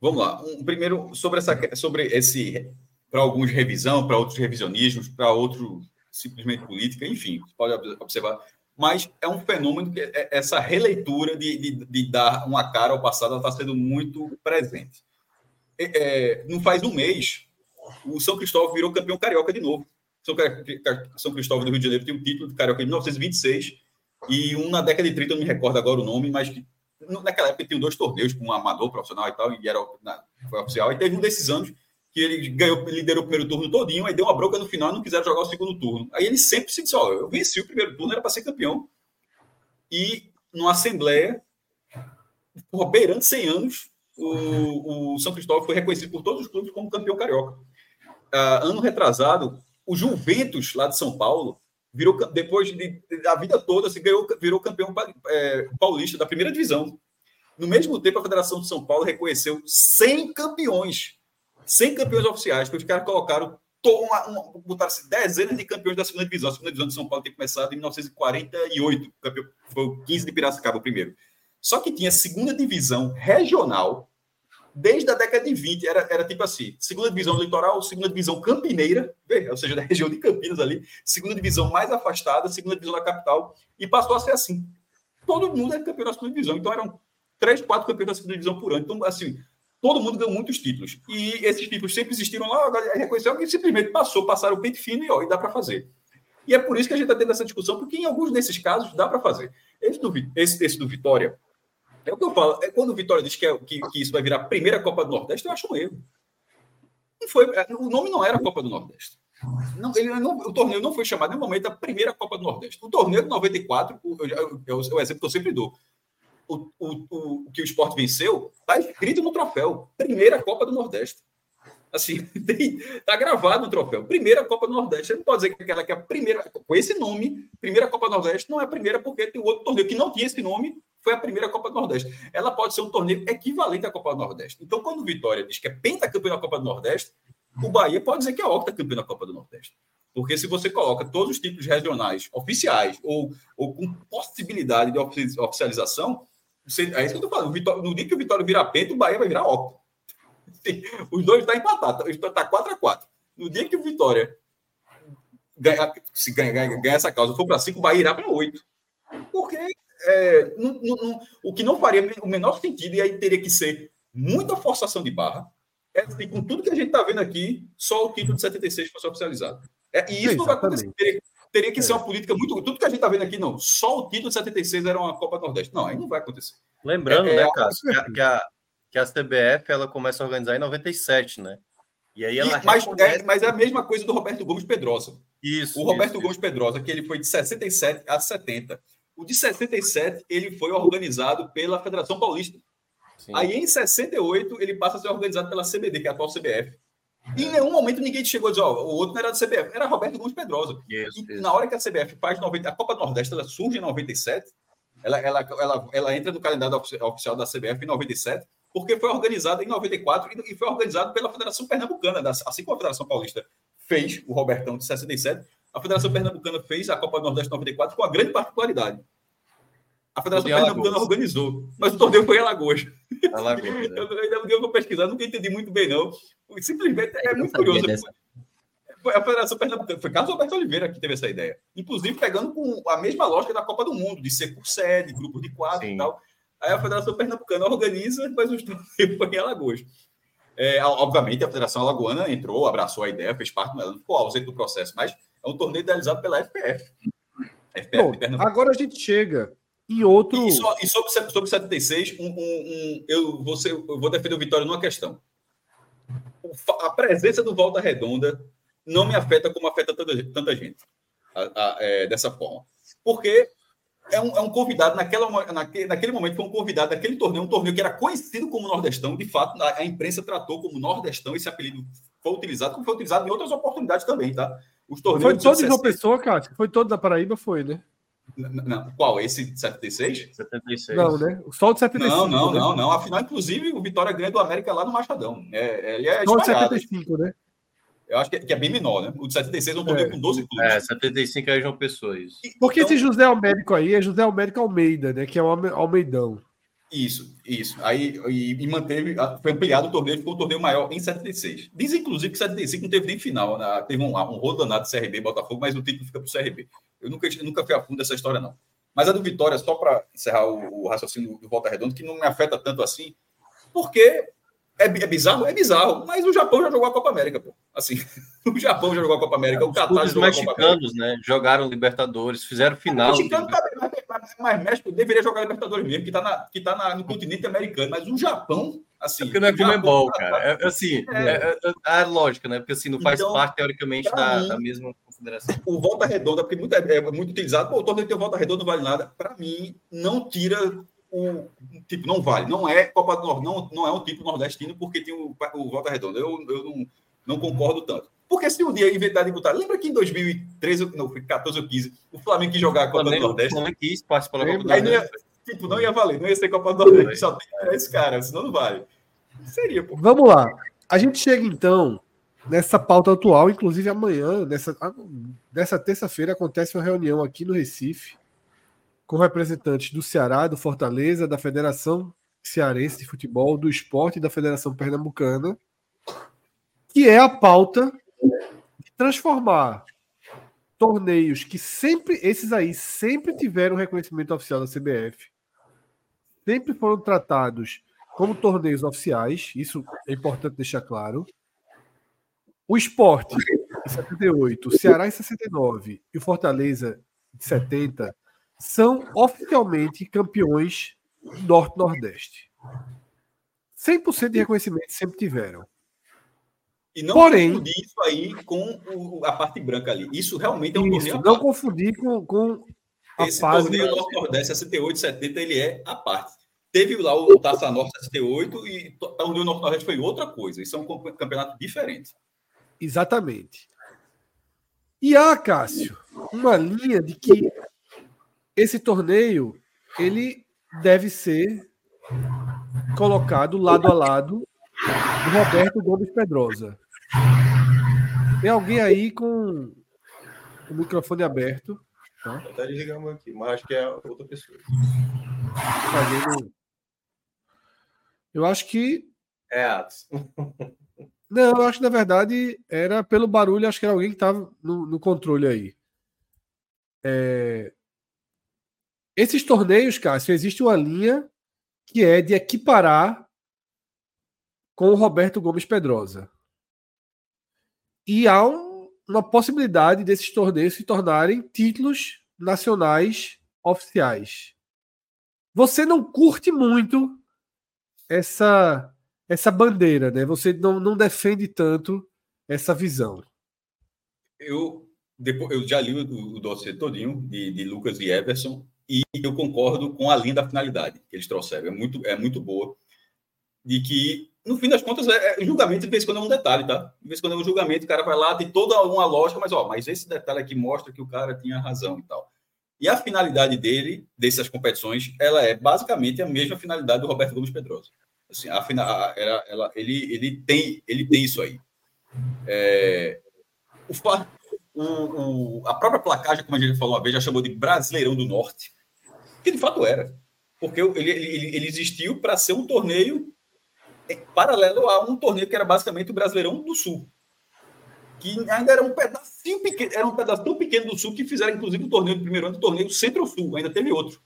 S2: Vamos lá. Um, primeiro, sobre, essa, sobre esse, para alguns revisão, para outros revisionismos, para outros simplesmente política, enfim, pode observar. Mas é um fenômeno que é, essa releitura de, de, de dar uma cara ao passado está sendo muito presente. É, não faz um mês, o São Cristóvão virou campeão carioca de novo. São, Cristóvão do Rio de Janeiro tem um título de carioca em 1926 e um na década de 30, eu não me recordo agora o nome, mas que naquela época tinha dois torneios com um amador profissional e tal, e era, foi oficial. E teve um desses anos que ele ganhou, liderou o primeiro turno todinho, aí deu uma bronca no final e não quiseram jogar o segundo turno. Aí ele sempre se disse: Ó, eu venci o primeiro turno, era para ser campeão. E numa assembleia, por beirando 100 anos, o, o, São Cristóvão foi reconhecido por todos os clubes como campeão carioca. Uh, ano retrasado, o Juventus, lá de São Paulo, virou depois de, da vida toda se ganhou virou campeão é, paulista da primeira divisão. No mesmo tempo, a Federação de São Paulo reconheceu 100 campeões, 100 campeões oficiais, porque os caras colocaram uma, uma, botaram dezenas de campeões da segunda divisão. A segunda divisão de São Paulo tem começado em 1948, campeão, foi o 15 de Piracicaba o primeiro. Só que tinha segunda divisão regional desde a década de 20, era, era tipo assim: segunda divisão litoral, segunda divisão campineira, ou seja, da região de Campinas ali, segunda divisão mais afastada, segunda divisão da capital, e passou a ser assim. Todo mundo era campeão da segunda divisão, então eram três, quatro campeões da segunda divisão por ano. Então, assim, todo mundo ganhou muitos títulos. E esses títulos sempre existiram lá, agora reconheceu que simplesmente passou, passaram o pente fino e, ó, e dá para fazer. E é por isso que a gente está tendo essa discussão, porque em alguns desses casos dá para fazer. Esse do, esse, esse do Vitória, É o que eu falo. É quando o Vitória diz que, é, que, que, isso vai virar a primeira Copa do Nordeste, eu acho um erro. Não foi, é, o nome não era Copa do Nordeste. Não, ele não, o torneio não foi chamado em nenhum momento a primeira Copa do Nordeste. O torneio de 94, é o exemplo que eu sempre dou. O, o, o, que o esporte venceu está escrito no troféu. Primeira Copa do Nordeste. Assim, *laughs* está gravado no troféu. Primeira Copa do Nordeste. Você não pode dizer que aquela que é a primeira, com esse nome, primeira Copa do Nordeste, não é a primeira, porque tem outro torneio que não tinha esse nome, foi a primeira Copa do Nordeste. Ela pode ser um torneio equivalente à Copa do Nordeste. Então, quando o Vitória diz que é pentacampeão da Copa do Nordeste, o Bahia pode dizer que é octacampeão da Copa do Nordeste. Porque se você coloca todos os tipos regionais oficiais ou, ou com possibilidade de oficialização, é isso que eu estou falando. Vitória, no dia que o Vitória virar penta, o Bahia vai virar octa. Os dois estão empatados. Está 4 a 4 No dia que o Vitória ganhar, se ganhar, ganhar, ganhar essa causa for para 5, o Bahia irá para 8. Porque é, não, não, o que não faria o menor sentido, e aí teria que ser muita forçação de barra, é assim, com tudo que a gente está vendo aqui, só o título de 76 fosse oficializado. É, e isso é, não vai acontecer. Teria, que é. ser uma política muito. Tudo que a gente está vendo aqui, não. Só o título de 76 era uma Copa Nordeste. Não, aí não vai acontecer.
S5: Lembrando, é, né, é Cássio, que, que, a, que a CBF ela começa a organizar em 97, né?
S2: E aí ela e, mas, é, mas é a mesma coisa do Roberto Gomes Pedrosa.
S5: Isso.
S2: O Roberto
S5: isso,
S2: Gomes Pedrosa, que ele foi de 67 a 70. O de 67, ele foi organizado pela Federação Paulista. Sim. Aí, em 68, ele passa a ser organizado pela CBD, que é a atual CBF. E em nenhum momento ninguém chegou a dizer, ó, o outro não era da CBF, era Roberto Gomes Pedrosa. Isso, e isso. na hora que a CBF faz 90, a Copa Nordeste, ela surge em 97, ela, ela, ela, ela entra no calendário oficial da CBF em 97, porque foi organizada em 94 e foi organizado pela Federação Pernambucana, assim como a Federação Paulista fez o Robertão de 67, a Federação Pernambucana fez a Copa Nordeste 94 com a grande particularidade. A Federação Pernambucana organizou, mas o torneio foi em Alagoas. Alagoas é. *laughs* eu, vou pesquisar, nunca entendi muito bem, não. Simplesmente é muito curioso. A Federação Pernambucana, foi Carlos Alberto Oliveira que teve essa ideia. Inclusive pegando com a mesma lógica da Copa do Mundo, de ser por sede, grupo de quatro Sim. e tal. Aí a Federação Pernambucana organiza, mas o torneio foi em Alagoas. É, obviamente, a Federação Alagoana entrou, abraçou a ideia, fez parte, ela não ficou ausente do processo, mas é um torneio idealizado pela FPF.
S1: FPF Bom, agora a gente chega em outro.
S2: E, só, e sobre, sobre 76, um, um, um, eu, vou ser, eu vou defender o Vitória numa questão. A presença do Volta Redonda não me afeta como afeta tanta, tanta gente a, a, é, dessa forma. Porque é um, é um convidado, naquela, naquele, naquele momento, foi um convidado daquele torneio, um torneio que era conhecido como Nordestão. De fato, a, a imprensa tratou como Nordestão, esse apelido foi utilizado, como foi utilizado em outras oportunidades também, tá?
S1: Os torneios foi todo de uma pessoa, cara. Foi todo da Paraíba, foi, né?
S2: Não, qual? Esse de 76?
S5: 76.
S1: Não, né? Só o de 75.
S2: Não, não, né? não, não. Afinal, inclusive, o Vitória ganha do América lá no Machadão. É, ele é
S1: Só o de 75, né?
S2: Eu acho que é, que é, bem menor, né? O de 76 é um torneio é. com 12 clubes.
S5: É, 75 é João Pessoa, isso.
S1: Porque então... esse José Almérico aí é José Almérico Almeida, né? Que é o Almeidão.
S2: Isso, isso. Aí e, e, manteve, foi ampliado o torneio, ficou um torneio maior em 76. Diz, inclusive, que 75 não teve nem final. Né? Teve um, um rolo danado do CRB Botafogo, mas o título fica para o CRB. Eu nunca, nunca fui a fundo dessa história, não. Mas a do Vitória, só para encerrar o, o, raciocínio do Volta Redonda, que não me afeta tanto assim, porque é, é, bizarro? É bizarro. Mas o Japão já jogou a Copa América, pô. Assim, *laughs* o Japão já jogou a Copa América, o Catar
S5: Os mexicanos, né? Jogaram Libertadores, fizeram final. O mexicano
S2: tá, mas, mas México deveria jogar Libertadores mesmo, que está na, que tá na, no continente americano. Mas o Japão, assim. É
S5: porque não é Comembol, tá, cara. É, assim, é, é, é, a lógica, né? Porque assim, não faz então, parte, teoricamente, da, mim, da mesma consideração.
S2: O volta redonda, porque muito, é, muito utilizado, pô, o torneio tem volta redonda, não vale nada. Para mim, não tira o tipo, não vale. Não é Copa do Nordeste, não, não é um tipo nordestino porque tem o, o volta redonda. Eu, eu não, não concordo tanto. Porque se um dia inventar de botar. Lembra que em 2013, não, foi 14 ou 15, o Flamengo quis jogar a Copa Flamengo, do Nordeste? O Flamengo
S5: quis participar da Copa
S2: do Nordeste. Não ia, tipo, não ia valer, não ia ser Copa do Nordeste. Só tem esse cara, senão não vale. Seria, pô.
S1: Vamos lá. A gente chega então nessa pauta atual, inclusive amanhã, nessa, nessa terça-feira, acontece uma reunião aqui no Recife com representantes do Ceará, do Fortaleza, da Federação Cearense de Futebol, do Esporte e da Federação Pernambucana, que é a pauta de transformar torneios que sempre, esses aí, sempre tiveram reconhecimento oficial da CBF, sempre foram tratados como torneios oficiais, isso é importante deixar claro. O esporte, em 78, o Ceará em 69 e o Fortaleza, em 70, são oficialmente campeões Norte-Nordeste. 100% de reconhecimento sempre tiveram.
S2: E não Porém, confundir isso aí com o, a parte branca ali. Isso realmente é um
S1: isso, torneio. Não confundir com, com
S2: a Esse fase torneio Norte-Nordeste 68, 70, ele é a parte. Teve lá o Taça Norte 68 e o Norte-Nordeste foi outra coisa. Isso é um campeonato diferente.
S1: Exatamente. E há, Cássio, uma linha de que esse torneio ele deve ser colocado lado a lado do Roberto Gomes Pedrosa. Tem alguém aí com o microfone aberto.
S5: Tá? Até desligamos aqui, mas acho que é outra pessoa.
S1: Eu acho que.
S5: É Atos. *laughs*
S1: Não, eu acho que na verdade era pelo barulho, acho que era alguém que estava no, no, controle aí. É... Esses torneios, Cássio, existe uma linha que é de equiparar com o Roberto Gomes Pedrosa. E há um, uma possibilidade desses torneios se tornarem títulos nacionais oficiais. Você não curte muito essa essa bandeira, né? Você não, não defende tanto essa visão.
S2: Eu depois eu já li o, o dossiê todinho de, de Lucas e Everson e eu concordo com a linha da finalidade que eles trouxeram. É muito, é muito boa. De que, no fim das contas, é, é, julgamento de vez em quando é um detalhe, tá? De vez em quando é um julgamento, o cara vai lá, tem toda uma lógica, mas, ó, mas esse detalhe aqui mostra que o cara tinha razão e tal. E a finalidade dele, dessas competições, ela é basicamente a mesma finalidade do Roberto Gomes Pedrosa. Assim, a, a, ela, ela, ele, ele, tem, ele tem isso aí. É, o, o, a própria placagem, como a gente falou uma vez, já chamou de Brasileirão do Norte que de fato era. Porque ele, ele, ele existiu para ser um torneio paralelo a um torneio que era basicamente o Brasileirão do Sul. Que ainda era um pedacinho pequeno, era um pedaço tão pequeno do Sul que fizeram, inclusive, o torneio do primeiro ano, o torneio Centro-Sul, ainda teve outro.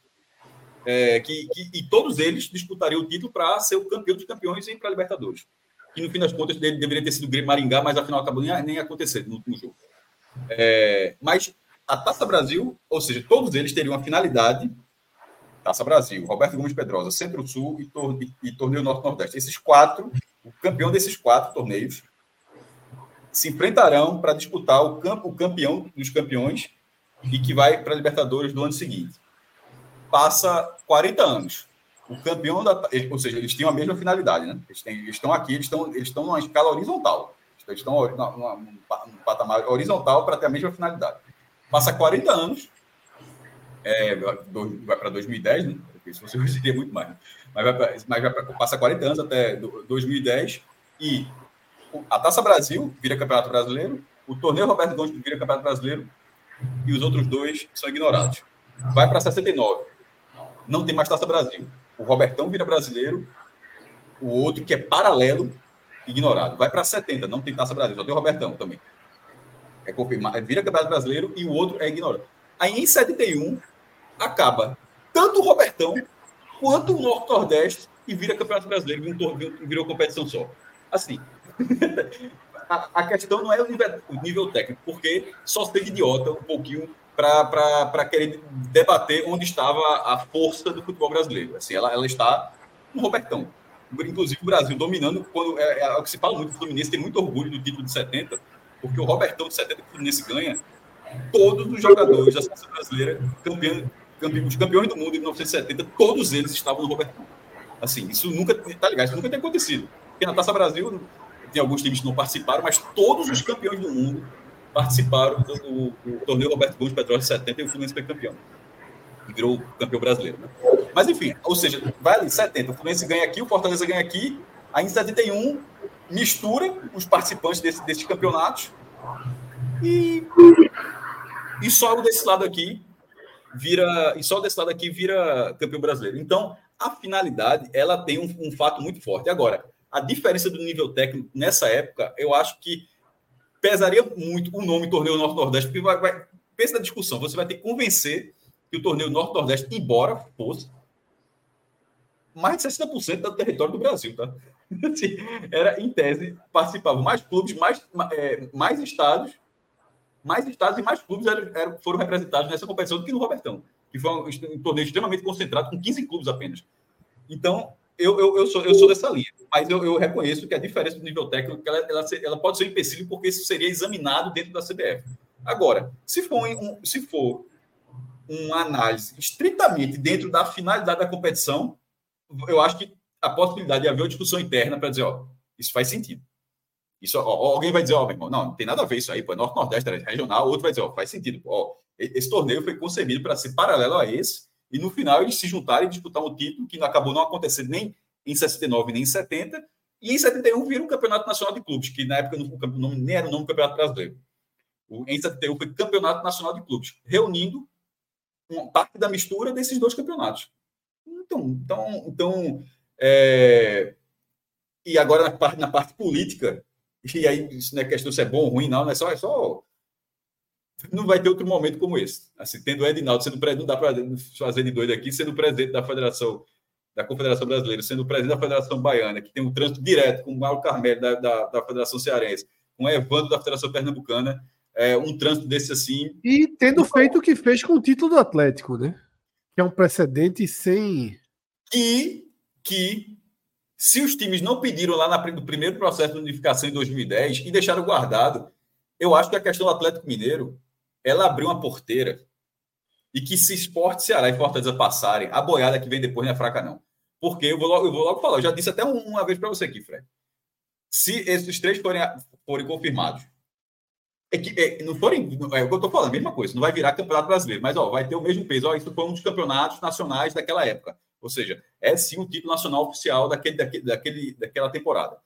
S2: É, que, que, e todos eles disputariam o título para ser o campeão dos campeões e para a Libertadores. E no fim das contas, ele deveria ter sido o Grêmio Maringá, mas afinal acabou nem, nem acontecendo no último jogo. É, mas a Taça Brasil, ou seja, todos eles teriam uma finalidade Taça Brasil, Roberto Gomes Pedrosa, Centro-Sul e, e, Torneio Norte-Nordeste. Esses quatro, o campeão desses quatro torneios, se enfrentarão para disputar o, campo, o campeão dos campeões e que vai para a Libertadores do ano seguinte. Passa 40 anos. O campeão da. Ou seja, eles têm a mesma finalidade, né? Eles, têm, eles estão aqui, eles estão, eles estão numa escala horizontal. Eles estão num, patamar horizontal para ter a mesma finalidade. Passa 40 anos é, vai para 2010, né? Se você *laughs* seria muito mais. Né? Mas, vai pra, mas vai pra, passa 40 anos até 2010 e a Taça Brasil vira Campeonato Brasileiro, o Torneio Roberto Gomes vira Campeonato Brasileiro e os outros dois são ignorados. Vai para 69. Não tem mais Taça Brasil. O Robertão vira brasileiro, o outro que é paralelo, ignorado. Vai para 70, não tem Taça Brasil, só tem o Robertão também. É confirmado, vira Campeonato Brasileiro e o outro é ignorado. Aí em 71 acaba tanto o Robertão quanto o Norte-Nordeste e vira Campeonato Brasileiro, virou competição só. Assim, *laughs* a, questão não é o nível, o nível, técnico, porque só tem idiota um pouquinho para querer debater onde estava a força do futebol brasileiro. Assim, ela, ela está no Robertão. Inclusive, o Brasil dominando, quando é, é o que se fala muito, o Fluminense tem muito orgulho do título de 70, porque o Robertão de 70 que o Fluminense ganha, todos os jogadores da seleção brasileira, campeão, os campeões do mundo em 1970, todos eles estavam no Roberto. Assim, isso nunca, tá ligado? Isso nunca tem acontecido. Porque na Taça Brasil tem alguns times que não participaram, mas todos os campeões do mundo participaram do, do, do torneio Roberto Gomes Petróleo de 70 e o Fluminense foi campeão. E virou campeão brasileiro. Né? Mas enfim, ou seja, vai ali, 70, o Fluminense ganha aqui, o Fortaleza ganha aqui, aí em 71 mistura os participantes desse, desses campeonatos e, e só desse lado aqui vira e só desse lado aqui vira campeão brasileiro. Então, a finalidade ela tem um, um, fato muito forte. Agora, a diferença do nível técnico nessa época, eu acho que pesaria muito o nome Torneio Norte-Nordeste, porque vai, vai, pensa na discussão, você vai ter que convencer que o Torneio Norte-Nordeste, embora fosse mais de 60% do território do Brasil, tá? *laughs* Assim, era, em tese, participavam mais clubes, mais, é, mais estados mais estados e mais clubes eram, foram representados nessa competição do que no Robertão, que foi um, um torneio extremamente concentrado, com 15 clubes apenas. Então, eu, eu, eu, sou, eu sou dessa linha, mas eu, eu reconheço que a diferença do nível técnico ela, ela, ela pode ser um empecilho porque isso seria examinado dentro da CBF. Agora, se for um, se for uma análise estritamente dentro da finalidade da competição, eu acho que a possibilidade de haver uma discussão interna para dizer, ó, isso faz sentido. Isso, ó, alguém vai dizer, ó, meu irmão, não, não tem nada a ver isso aí, pô, é Norte-Nordeste, é regional, outro vai dizer, ó, faz sentido, ó, esse torneio foi concebido para ser paralelo a esse, e no final eles se juntaram e disputar um título que acabou não acontecendo nem em 69 nem em 70, e em 71 vira um campeonato nacional de clubes, que na época não, nem era o nome do campeonato brasileiro. O, em 71 foi campeonato nacional de clubes, reunindo uma parte da mistura desses dois campeonatos. Então, então, então é... e agora na parte, na parte política, e aí isso não é questão se é bom ou ruim, não, não é só, é só não vai ter outro momento como esse. Assim, tendo o Edinaldo sendo presidente, não dá para fazer de doido aqui, sendo presidente da Federação, da Confederação Brasileira, sendo presidente da Federação Baiana, que tem um trânsito direto com o Mauro Carmelo da, da, da Federação Cearense, com o Evandro da Federação Pernambucana, é, um trânsito desse assim.
S1: E tendo feito o que fez com o título do Atlético, né? Que é um precedente sem.
S2: E que, se os times não pediram lá na, no primeiro processo de unificação em 2010 e deixaram guardado, eu acho que a questão do Atlético Mineiro ela abriu uma porteira e que se Esporte, Ceará e Fortaleza passarem, a boiada que vem depois não é fraca, não. Porque eu vou logo, eu vou logo falar, eu já disse até uma vez para você aqui, Fred. Se esses três forem, forem confirmados, é que, é, não forem, é o que eu estou falando, a mesma coisa, não vai virar campeonato brasileiro, mas ó, vai ter o mesmo peso. Ó, isso foi um dos campeonatos nacionais daquela época. Ou seja, é sim o título nacional oficial daquele, daquele, daquele, daquela temporada.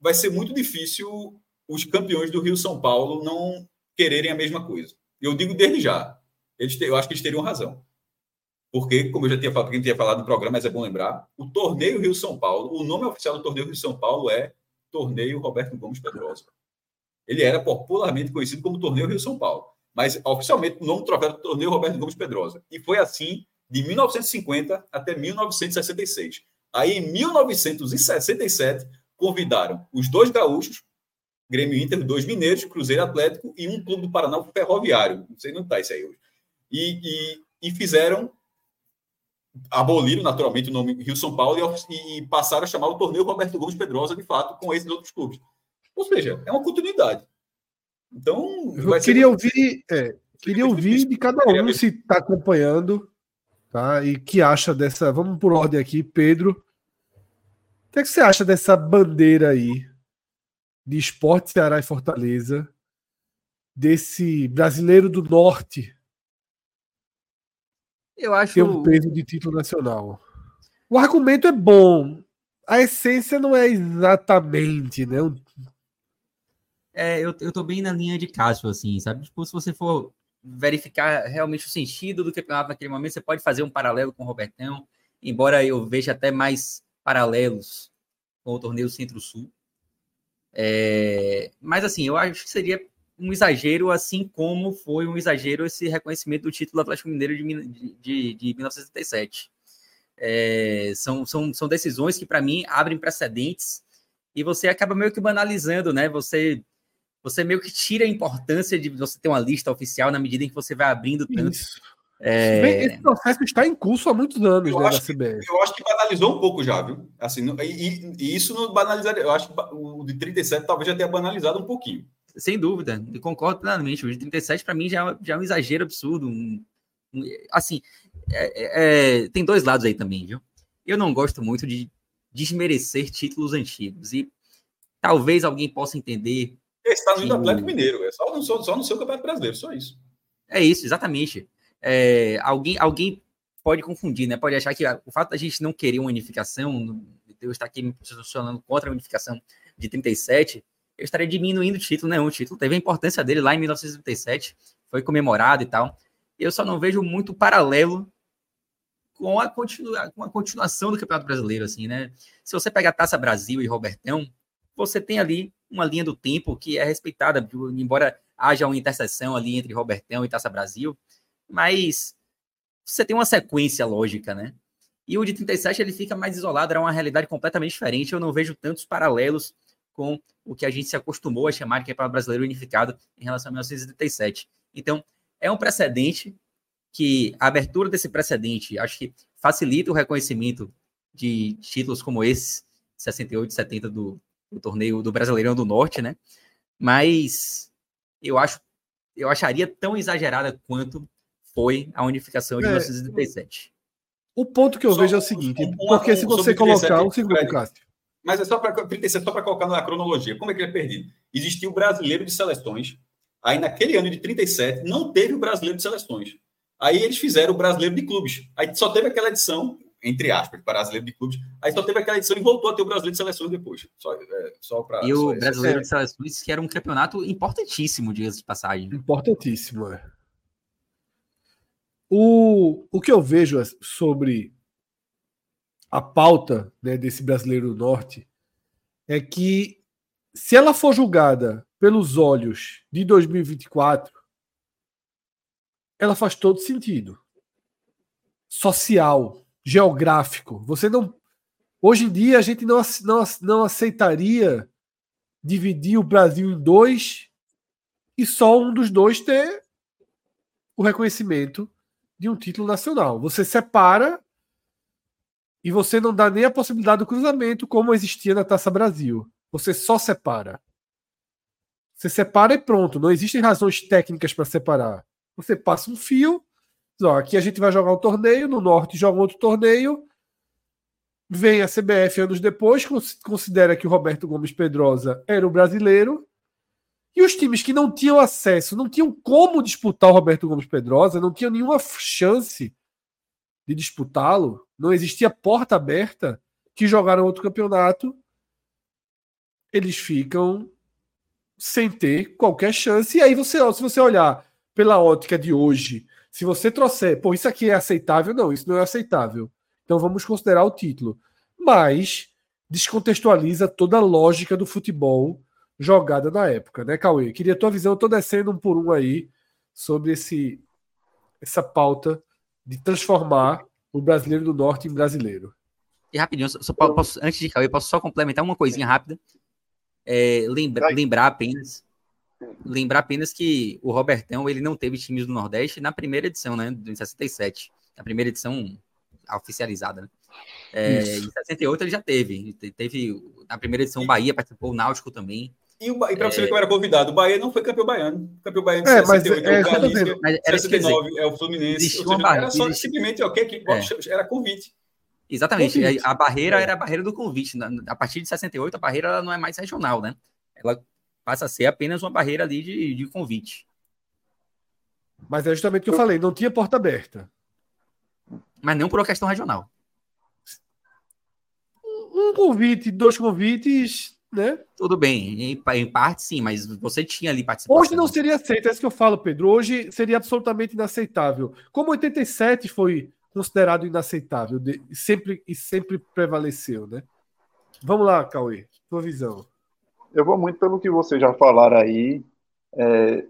S2: Vai ser muito difícil os campeões do Rio São Paulo não quererem a mesma coisa. Eu digo desde já. Eles, eu acho que eles teriam razão. Porque, como eu já tinha falado, tinha falado no programa, mas é bom lembrar, o Torneio Rio São Paulo, o nome oficial do Torneio Rio São Paulo é Torneio Roberto Gomes Pedrosa. Ele era popularmente conhecido como Torneio Rio São Paulo, mas oficialmente o nome do troféu do Torneio Roberto Gomes Pedrosa. E foi assim de 1950 até 1966. Aí, em 1967, convidaram os dois gaúchos Grêmio Inter, dois mineiros, Cruzeiro Atlético e um clube do Paraná, o Ferroviário. Não sei não está isso aí hoje. E, e, e, fizeram, aboliram naturalmente o nome Rio São Paulo e, e, passaram a chamar o torneio Roberto Gomes Pedrosa, de fato, com esses outros clubes. Ou seja, é uma continuidade. Então,
S1: eu queria ouvir, é, queria ouvir de cada um se está acompanhando, tá? E que acha dessa. Vamos por ordem aqui, Pedro. O que, é que você acha dessa bandeira aí de Esporte Ceará e Fortaleza, desse brasileiro do norte.
S3: Eu acho
S1: tem um peso de título nacional. O argumento é bom. A essência não é exatamente, né?
S3: É, eu, eu tô bem na linha de Cássio, assim, sabe? Tipo, se você for verificar realmente o sentido do campeonato naquele momento, você pode fazer um paralelo com o Robertão, embora eu veja até mais paralelos com o torneio Centro-Sul. É, mas assim, eu acho que seria um exagero, assim como foi um exagero esse reconhecimento do título do Atlético Mineiro de, de, de 1977. É, são, são, são decisões que, para mim, abrem precedentes e você acaba meio que banalizando, né? Você, você meio que tira a importância de você ter uma lista oficial na medida em que você vai abrindo tanto. Isso.
S1: É... Esse processo está em curso há muitos anos,
S2: eu
S1: né,
S2: acho que, Eu acho que banalizou um pouco já, viu? Assim, e, e, isso não banalizaria. Eu acho que o de 37 talvez já tenha banalizado um pouquinho.
S3: Sem dúvida, eu concordo plenamente. O de 37 para mim já, já é um exagero absurdo. Um, um, assim, é, é, tem dois lados aí também, viu? Eu não gosto muito de desmerecer títulos antigos e talvez alguém possa entender.
S2: Esse está no Atlético Mineiro, é só no, só no seu Campeonato Brasileiro, só isso.
S3: É isso, exatamente é, alguém, alguém pode confundir, né? Pode achar que o fato da gente não querer uma unificação, eu estar aqui me posicionando contra a unificação de 37, eu estaria diminuindo o título, né? O título teve a importância dele lá em 1937, foi comemorado e tal. Eu só não vejo muito paralelo com a, continua, com a continuação do Campeonato Brasileiro, assim, né? Se você pega a Taça Brasil e Robertão, você tem ali uma linha do tempo que é respeitada, embora haja uma interseção ali entre Robertão e Taça Brasil, mas você tem uma sequência lógica, né? E o de 37 ele fica mais isolado, era uma realidade completamente diferente. Eu não vejo tantos paralelos com o que a gente se acostumou a chamar de Campeonato Brasileiro Unificado em relação a 1937. Então, é um precedente que a abertura desse precedente acho que facilita o reconhecimento de títulos como esse, 68, 70 do, do torneio do Brasileirão do Norte, né? Mas eu acho, eu acharia tão exagerada quanto foi a unificação de é, 1937.
S1: O ponto que eu só, vejo é o seguinte, um, porque se você colocar um segundo, Cássio.
S2: Mas é só para 37, só para colocar na cronologia. Como é que ele é perdido? Existiu o brasileiro de seleções. Aí naquele ano de 37 não teve o brasileiro de seleções. Aí eles fizeram o brasileiro de clubes. Aí só teve aquela edição entre aspas, brasileiro de clubes. Aí só teve aquela edição e voltou a ter o brasileiro de seleções depois. Só, é, só pra,
S3: e o brasileiro é. de seleções, que era um campeonato importantíssimo, dias de passagem.
S1: Importantíssimo, é. O, o que eu vejo é sobre a pauta né, desse brasileiro do norte é que se ela for julgada pelos olhos de 2024, ela faz todo sentido. Social, geográfico. Você não. Hoje em dia a gente não, não, não aceitaria dividir o Brasil em dois e só um dos dois ter o reconhecimento de um título nacional. Você separa e você não dá nem a possibilidade do cruzamento como existia na Taça Brasil. Você só separa. Você separa e pronto. Não existem razões técnicas para separar. Você passa um fio Ó, aqui a gente vai jogar um torneio, no norte joga outro torneio. Vem a CBF anos depois, considera que o Roberto Gomes Pedrosa era o brasileiro. E os times que não tinham acesso, não tinham como disputar o Roberto Gomes Pedrosa, não tinham nenhuma chance de disputá-lo, não existia porta aberta, que jogaram outro campeonato, eles ficam sem ter qualquer chance. E aí você, se você olhar pela ótica de hoje, se você trouxer, pô, isso aqui é aceitável? Não, isso não é aceitável. Então vamos considerar o título. Mas descontextualiza toda a lógica do futebol jogada na época, né, Cauê? Queria a tua visão, eu tô descendo um por um aí sobre esse essa pauta de transformar o brasileiro do norte em brasileiro.
S3: E rapidinho, só posso, antes de Cauê, posso só complementar uma coisinha rápida. É, lembra, lembrar apenas lembrar apenas que o Robertão ele não teve times do Nordeste na primeira edição, né? Em 67. Na primeira edição oficializada, né? É, em 68 ele já teve. Teve na primeira edição o Bahia participou, o Náutico também.
S2: E, o, e para é... você ver que eu era convidado, o Bahia não foi campeão baiano. Campeão baiano de é, 68 é, é, o Galícia, mas 69 dizer, é o Fluminense. Seja, era só existe... simplesmente okay, que, é. era convite.
S3: Exatamente. Convite. A barreira é. era a barreira do convite. A partir de 68, a barreira não é mais regional, né? Ela passa a ser apenas uma barreira ali de, de convite.
S1: Mas é justamente o que eu falei, não tinha porta aberta.
S3: Mas não por uma questão regional.
S1: Um convite, dois convites, né?
S3: Tudo bem, em, em parte sim, mas você tinha ali participação.
S1: Hoje não seria aceito, é isso que eu falo, Pedro. Hoje seria absolutamente inaceitável. Como 87 foi considerado inaceitável de, sempre, e sempre prevaleceu, né? Vamos lá, Cauê, tua visão
S6: eu vou muito pelo que vocês já falaram aí. É,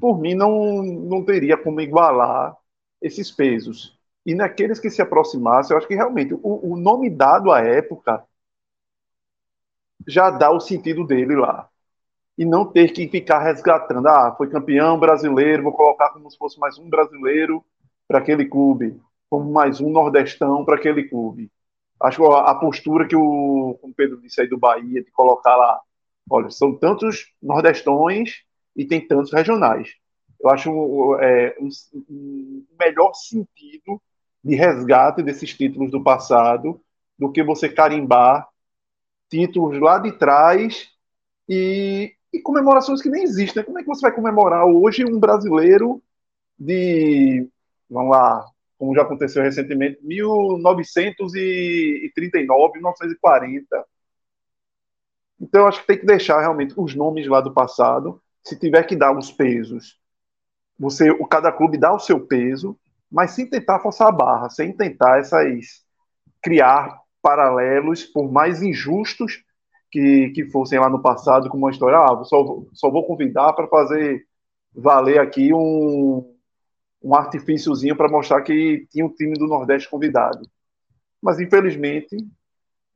S6: por mim, não, não teria como igualar esses pesos. E naqueles que se aproximassem, eu acho que realmente o, o nome dado à época já dá o sentido dele lá. E não ter que ficar resgatando. Ah, foi campeão brasileiro, vou colocar como se fosse mais um brasileiro para aquele clube, como mais um nordestão para aquele clube acho que a postura que o, o Pedro disse aí do Bahia, de colocar lá, olha, são tantos nordestões e tem tantos regionais. Eu acho é, um, um melhor sentido de resgate desses títulos do passado do que você carimbar títulos lá de trás e, e comemorações que nem existem. Como é que você vai comemorar hoje um brasileiro de, vamos lá, como já aconteceu recentemente, 1939, 1940. Então, acho que tem que deixar realmente os nomes lá do passado. Se tiver que dar os pesos, você, o cada clube dá o seu peso, mas sem tentar forçar a barra, sem tentar essas criar paralelos, por mais injustos que, que fossem lá no passado, como uma história, ah, só, só vou convidar para fazer valer aqui um, um artifíciozinho para mostrar que tinha um time do Nordeste convidado. Mas, infelizmente,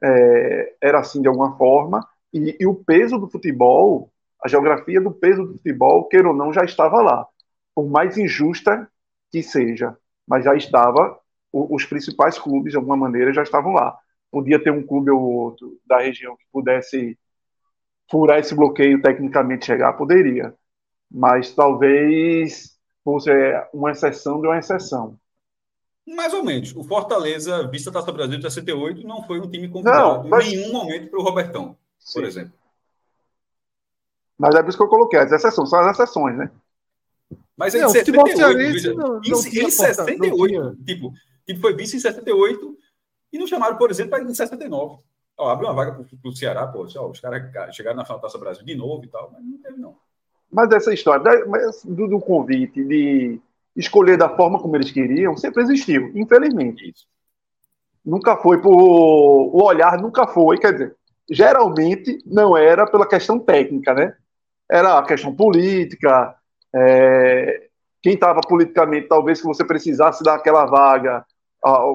S6: é, era assim de alguma forma, e, e, o peso do futebol, a geografia do peso do futebol, queira ou não, já estava lá. Por mais injusta que seja, mas já estava os principais clubes, de alguma maneira, já estavam lá. Podia ter um clube ou outro da região que pudesse furar esse bloqueio tecnicamente chegar, poderia. Mas talvez fosse uma exceção de uma exceção.
S2: Mais ou menos. O Fortaleza, vista a Taça Brasil de 68, não foi um time convidado não, mas... em nenhum momento para o Robertão, Sim. por exemplo.
S6: Mas é por isso que eu coloquei, as exceções, são as exceções, né?
S2: Mas é em 78, não, não em, em 68, tipo, tipo, foi vice em 78 e não chamaram, por exemplo, para em 79. Ó, abriu uma vaga para o Ceará, pô, ó, os caras chegaram na final da Taça Brasil de novo e tal, mas não teve, não.
S6: Mas essa história do, do convite de escolher da forma como eles queriam sempre existiu, infelizmente. Isso. Nunca foi por. O olhar nunca foi, quer dizer, geralmente não era pela questão técnica, né? Era a questão política. É... Quem estava politicamente, talvez que você precisasse daquela vaga,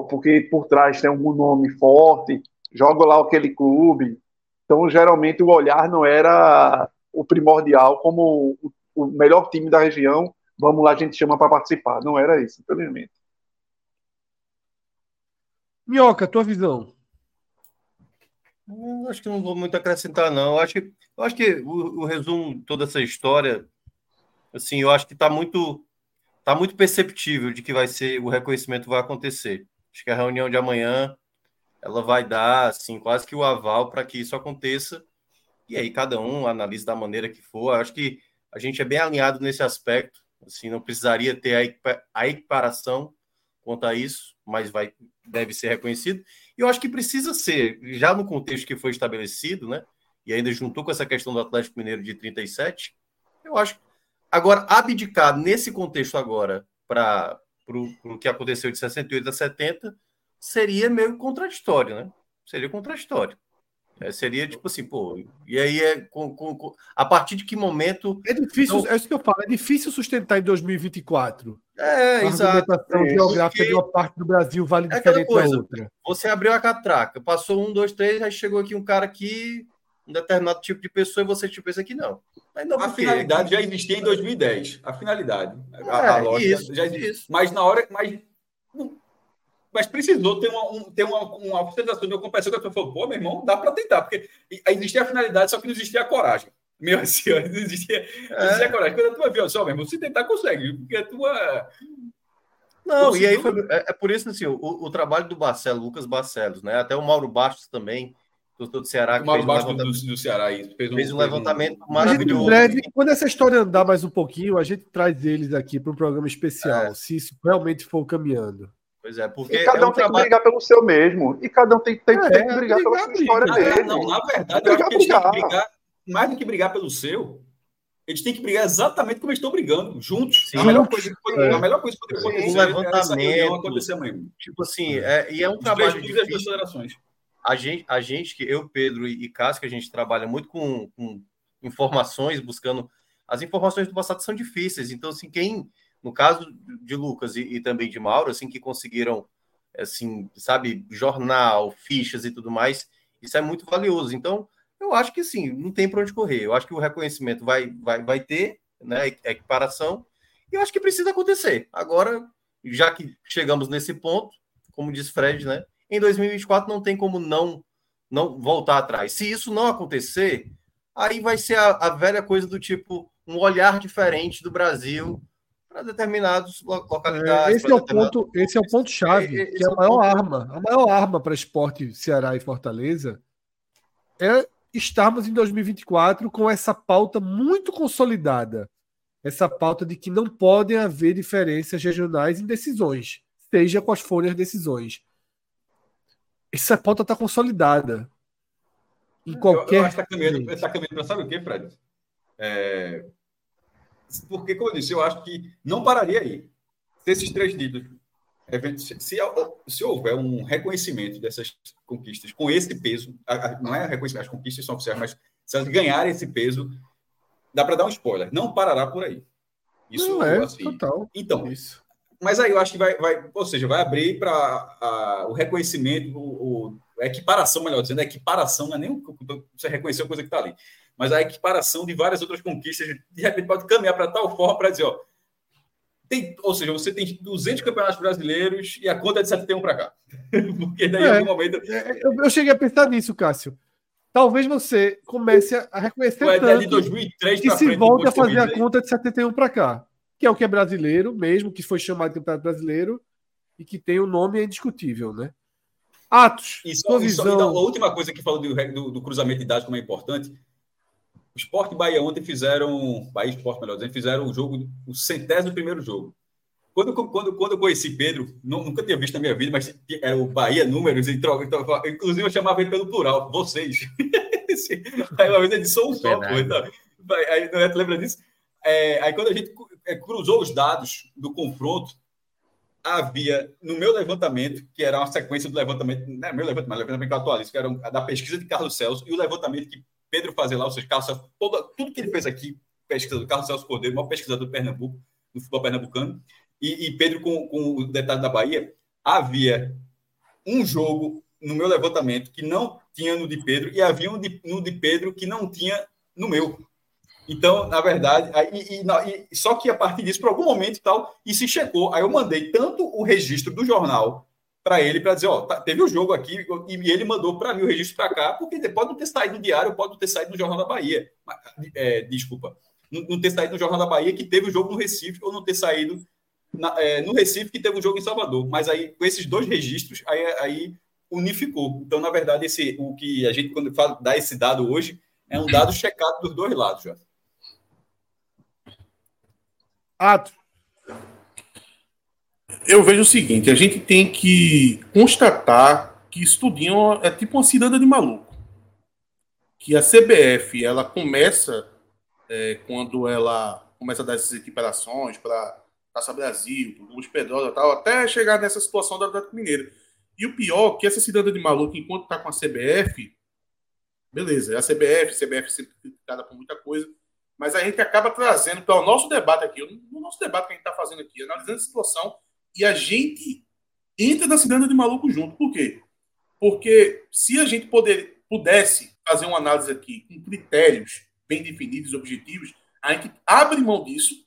S6: porque por trás tem algum nome forte, joga lá aquele clube. Então, geralmente, o olhar não era o primordial como o melhor time da região vamos lá, a gente chama para participar. Não era isso, infelizmente.
S1: Minhoca, tua visão.
S5: Hum, acho que não vou muito acrescentar, não. Eu acho que, eu acho que o, o resumo de toda essa história, assim, eu acho que está muito, tá muito perceptível de que vai ser, o reconhecimento vai acontecer. Acho que a reunião de amanhã ela vai dar, assim, quase que o aval para que isso aconteça. E aí cada um analisa da maneira que for. Acho que a gente é bem alinhado nesse aspecto. Assim, não precisaria ter a equiparação quanto a isso, mas vai, deve ser reconhecido. E eu acho que precisa ser, já no contexto que foi estabelecido, né? E ainda juntou com essa questão do Atlético Mineiro de 37, eu acho. Agora, abdicar nesse contexto agora para o que aconteceu de 68 a 70 seria meio contraditório, né? Seria contraditório. É, seria tipo assim, pô, e aí é com, com, com, a partir de que momento.
S1: É difícil, então... é isso que eu falo, é difícil sustentar em 2024.
S5: É, a exato.
S1: A geográfica de uma parte do Brasil vale é diferente coisa, da outra.
S5: Você abriu a catraca, passou um, dois, três, aí chegou aqui um cara aqui, um determinado tipo de pessoa, e você tipo pensa que não.
S2: não a finalidade já existia em 2010. A finalidade. É, a, a lógica isso, já existia. Isso. Mas na hora. Mas, mas precisou ter uma, um, ter uma, uma de uma competição que a pessoa falou, pô, meu irmão, dá para tentar, porque existia a finalidade, só que não existia a coragem. Meu *laughs* assim, não existia, não existia a coragem. Quando a tua viu, só, meu irmão, se tentar, consegue, porque a tua.
S5: Não, e aí foi, é, é, por isso assim, o, o trabalho do Barcelos, Lucas Barcelos, né? Até o Mauro Bastos também, do, do Ceará.
S2: O Mauro Bastos um do, do, Ceará, isso.
S5: Fez um, fez um levantamento um... maravilhoso.
S1: breve, quando essa história andar mais um pouquinho, a gente traz eles aqui para um programa especial, é. se isso realmente for caminhando.
S5: Pois é, porque.
S6: E cada
S5: é
S6: um, tem trabalho... que brigar pelo seu mesmo. E cada um tem, tem, é, tem que brigar, pela sua história
S2: mesmo. Não, na verdade, eu acho que eles têm que brigar, mais do que brigar pelo seu, eles têm que brigar exatamente como eles estão brigando, juntos.
S5: Sim, a, melhor coisa, é. a melhor coisa que pode acontecer um levantamento, acontecer amanhã. Tipo assim, é, e é um Os trabalho de duas federações. A gente, a gente, que eu, Pedro e Cássio, a gente trabalha muito com, com informações, buscando. As informações do passado são difíceis, então, assim, quem no caso de Lucas e, e, também de Mauro, assim, que conseguiram, assim, sabe, jornal, fichas e tudo mais, isso é muito valioso. Então, eu acho que sim, não tem para onde correr. Eu acho que o reconhecimento vai, vai, vai ter, né, equiparação, e eu acho que precisa acontecer. Agora, já que chegamos nesse ponto, como diz Fred, né, em 2024 não tem como não não voltar atrás. Se isso não acontecer, aí vai ser a, a velha coisa do tipo um olhar diferente do Brasil para determinados localidades.
S1: É, esse, é o ponto, esse é o ponto chave, que é a maior arma. A maior arma para esporte Ceará e Fortaleza é estarmos em 2024 com essa pauta muito consolidada. Essa pauta de que não podem haver diferenças regionais em decisões, seja forem as decisões. Essa pauta está consolidada. Em qualquer. Eu, eu
S2: acho que está caminhando, tá caminhando para sabe o quê, Fred? É, porque, como eu disse, eu acho que não pararia aí. Se esses três títulos, se, se, se, houver um reconhecimento dessas conquistas com esse peso, não é reconhecimento, as conquistas são oficiais, mas se elas ganharem esse peso, dá para dar um spoiler, não parará por aí.
S1: Isso não é assim. total.
S2: Então, isso. Mas aí eu acho que vai, vai ou seja, vai abrir para o reconhecimento, o, o, a equiparação, melhor dizendo, a equiparação não é nem você reconhecer a coisa que está ali, mas a equiparação de várias outras conquistas, de repente, pode caminhar para tal forma para dizer, ó, tem, ou seja, você tem 200 campeonatos brasileiros e a conta é de 71 para cá. *laughs* Porque daí, é, em algum momento.
S1: É, eu, eu, cheguei a pensar nisso, Cássio. Talvez você comece a reconhecer Ué, tanto
S2: de 2003
S1: que se volte a fazer a conta de 71 para cá, que é o que é brasileiro mesmo, que foi chamado de campeonato brasileiro e que tem o um nome indiscutível, né? Atos.
S2: E, só, e, só, e a última coisa que falou do, do, do, cruzamento de dados como é importante. O Sport e Bahia ontem fizeram. Bahia Sport, melhor dizendo, fizeram o jogo, o centésimo primeiro jogo. Quando, quando, quando eu conheci Pedro, não, nunca tinha visto na minha vida, mas era o Bahia Números, e troca, então, inclusive eu chamava ele pelo plural, vocês. *laughs* aí uma vez ele disse, sou um só, pô, então, aí não é, lembra disso? É, aí quando a gente é, cruzou os dados do confronto, havia no meu levantamento, que era uma sequência do levantamento, não é meu levantamento, mas levantamento que eu atualizo, que era da pesquisa de Carlos Celso, e o levantamento que Pedro fazia lá, ou seja, Carlos Celso, tudo que ele fez aqui, pesquisa do Carlos Celso Cordeiro, maior pesquisador do Pernambuco, do futebol pernambucano, e, e Pedro com, com o detalhe da Bahia, havia um jogo no meu levantamento que não tinha no de Pedro e havia um de, no de Pedro que não tinha no meu. Então, na verdade, aí, e, e, só que a partir disso, por algum momento e tal, e se checou. Aí eu mandei tanto o registro do jornal para ele para dizer, ó, tá, teve o um jogo aqui e ele mandou para mim o registro para cá, porque pode não ter saído no diário, pode não ter saído no Jornal da Bahia. É, desculpa, não, não, ter saído no Jornal da Bahia que teve o jogo no Recife ou não ter saído na, é, no Recife que teve um jogo em Salvador. Mas aí, com esses dois registros, aí, aí unificou. Então, na verdade, esse, o que a gente, quando fala, dá esse dado hoje, é um dado checado dos dois lados já.
S4: Ato. Eu vejo o seguinte: a gente tem que constatar que isso tudinho é tipo uma ciranda de maluco. Que a CBF ela começa é, quando ela começa a dar essas equiparações para Taça Brasil, Luz Pedrosa tal, até chegar nessa situação do Atlético Mineiro. E o pior, que essa cidadã de maluco, enquanto está com a CBF, beleza, é a CBF, CBF sempre criticada por muita coisa, mas a gente acaba trazendo para o nosso debate aqui, no nosso debate que a gente está fazendo aqui, analisando a situação, e a gente entra na cidadã de maluco junto. Por quê? Porque se a gente poder, pudesse fazer uma análise aqui com critérios bem definidos, objetivos, a gente abre mão disso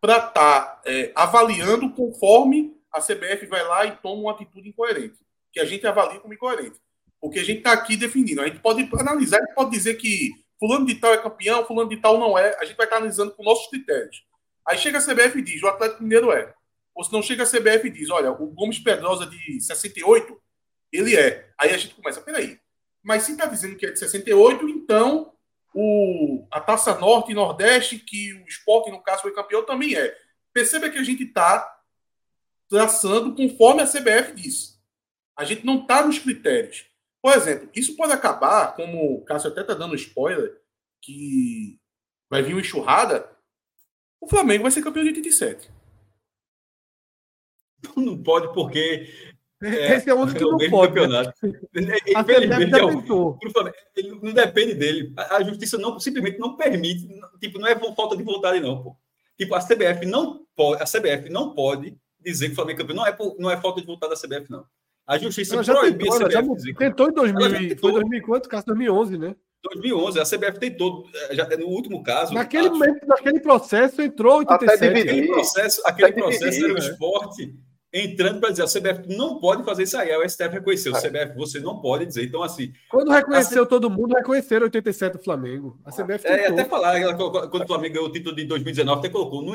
S4: para estar tá, é, avaliando conforme a CBF vai lá e toma uma atitude incoerente, que a gente avalia como incoerente. Porque a gente está aqui definindo. A gente pode analisar, a gente pode dizer que fulano de tal é campeão, fulano de tal não é. A gente vai estar analisando com nossos critérios. Aí chega a CBF e diz, o Atlético Mineiro é. Ou se não chega a CBF e diz, olha, o Gomes Pedrosa de 68, ele é. Aí a gente começa, peraí. Mas se está dizendo que é de 68, então o, a Taça Norte e Nordeste, que o esporte, no caso, foi campeão, também é. Perceba que a gente está traçando conforme a CBF diz. A gente não está nos critérios. Por exemplo, isso pode acabar, como o Cássio até está dando spoiler, que vai vir uma enxurrada, o Flamengo vai ser campeão de 87.
S2: Não pode, porque
S1: é, Esse é o único que não pode. Né?
S2: Infelizmente, não, não depende dele. A, justiça não, simplesmente não permite. Tipo, não é falta de vontade, não. Pô. Tipo, a CBF não pode, a CBF não pode dizer que o Flamengo é campeão. Não é, por, não é falta de vontade da CBF, não. A justiça
S1: já proibiu tentou, a CBF já. Tentou em 2000, tentou. foi 2004, caso 2011, né?
S2: 2011, a CBF tentou, já, no último caso.
S1: Naquele acho, momento, naquele processo, entrou 87.
S2: Aquele processo, aquele processo era o esporte entrando para dizer a CBF não pode fazer isso aí. o STF reconheceu. O CBF, você não pode dizer. Então, assim.
S1: Quando reconheceu todo mundo, reconheceram 87 do Flamengo. A CBF.
S2: É, até falar, quando o Flamengo ganhou o título de 2019, até colocou. No,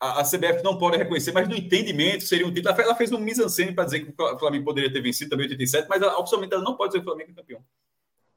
S2: a, a CBF não pode reconhecer, mas no entendimento seria um título. Ela fez um mise-en-scène para dizer que o Flamengo poderia ter vencido também 87, mas oficialmente ela não pode dizer que o Flamengo é campeão.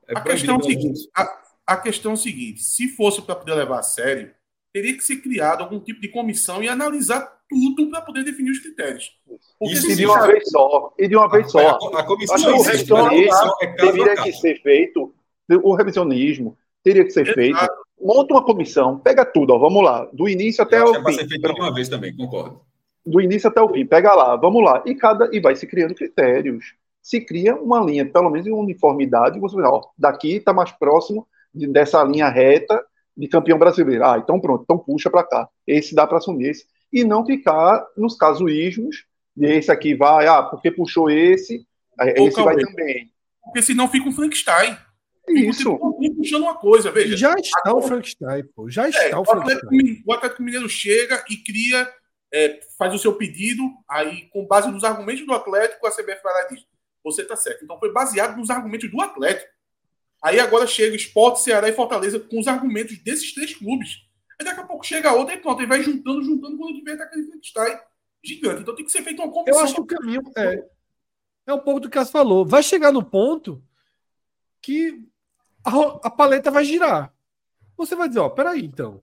S4: É a questão é seguinte: a, a questão é o seguinte: se fosse para poder levar a sério, teria que ser criado algum tipo de comissão e analisar tudo para poder definir os critérios.
S6: Porque Isso, e de uma vez só. E de uma vez só.
S2: A, a comissão
S6: Acho que o revisionismo é teria que ser feito. O revisionismo teria que ser Exato. feito. Monta uma comissão, pega tudo, ó, vamos lá, do início até o
S2: fim. Ser feito de uma vez também, concordo.
S6: Do início até o fim, pega lá, vamos lá. E cada e vai se criando critérios. Se cria uma linha, pelo menos em uniformidade, você ó, daqui está mais próximo de, dessa linha reta de campeão brasileiro. Ah, então pronto, então puxa para cá. Esse dá para assumir esse e não ficar nos casuísmos de esse aqui vai, ah, porque puxou esse, esse vai também.
S4: Porque senão fica um Frankenstein.
S6: Isso.
S4: Puxando uma coisa, veja.
S1: Já está o Frankenstein, pô. Já é, está é, o Frankenstein.
S4: O Atlético Mineiro chega e cria é, faz o seu pedido, aí, com base nos argumentos do Atlético, a CBF vai lá e diz: você está certo. Então, foi baseado nos argumentos do Atlético. Aí agora chega Sport, Ceará e Fortaleza com os argumentos desses três clubes. Aí daqui a pouco chega outra e pronto, e vai juntando, juntando, quando tiver tá aquele Frankenstein gigante. Então tem que ser feito uma competição.
S1: Eu acho que o caminho é, é um pouco do que você falou. Vai chegar no ponto que a, a paleta vai girar. Você vai dizer, ó, peraí, então.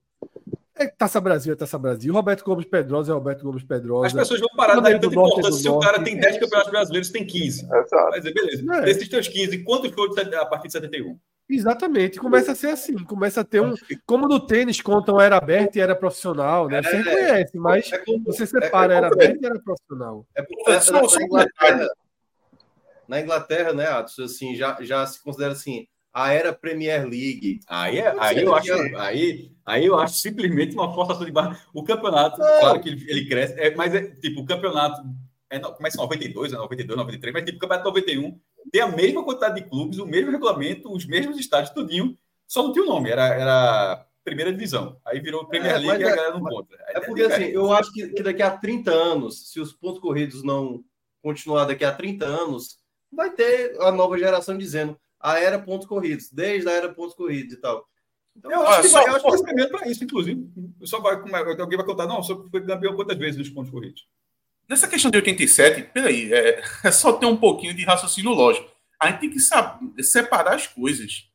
S1: É Taça Brasil, é Taça Brasil. Roberto Gomes Pedrosa é Roberto Gomes Pedrosa.
S2: As pessoas vão parar de dar tanta importância se o cara tem 10 campeonatos brasileiros, tem 15. Vai dizer, beleza. É. Desses teus 15, quantos foram a partir de 71?
S1: Exatamente, começa a ser assim, começa a ter um. Como no tênis contam era aberto e era profissional, né? Você é, reconhece, mas é você separa é era aberto e era profissional. É porque
S5: na, na, Inglaterra, na Inglaterra, né, Atos, assim, já, já se considera assim, a era Premier League.
S2: Aí, é, aí, eu acho, aí, aí eu acho simplesmente uma forçação de barra. O campeonato, claro que ele, ele cresce, é, mas é tipo, o campeonato é, começa em 92, é 92, 93, mas tipo, o campeonato 91 tem a mesma quantidade de clubes, o mesmo regulamento, os mesmos estádios, tudinho, só não tinha o nome, era, era primeira divisão. Aí virou Premier é, League e a é, galera não conta.
S5: É, é porque assim, eu acho que, que daqui a 30 anos, se os pontos corridos não continuar daqui a 30 anos, vai ter a nova geração dizendo a era pontos corridos, desde a era pontos corridos e tal.
S2: Então, eu, acho que vai, eu acho que primeiro para isso, inclusive. Só vai, alguém vai contar, não, só foi campeão quantas vezes nos pontos corridos.
S4: Nessa questão de 87, peraí, é, é só ter um pouquinho de raciocínio lógico. A gente tem que saber, separar as coisas.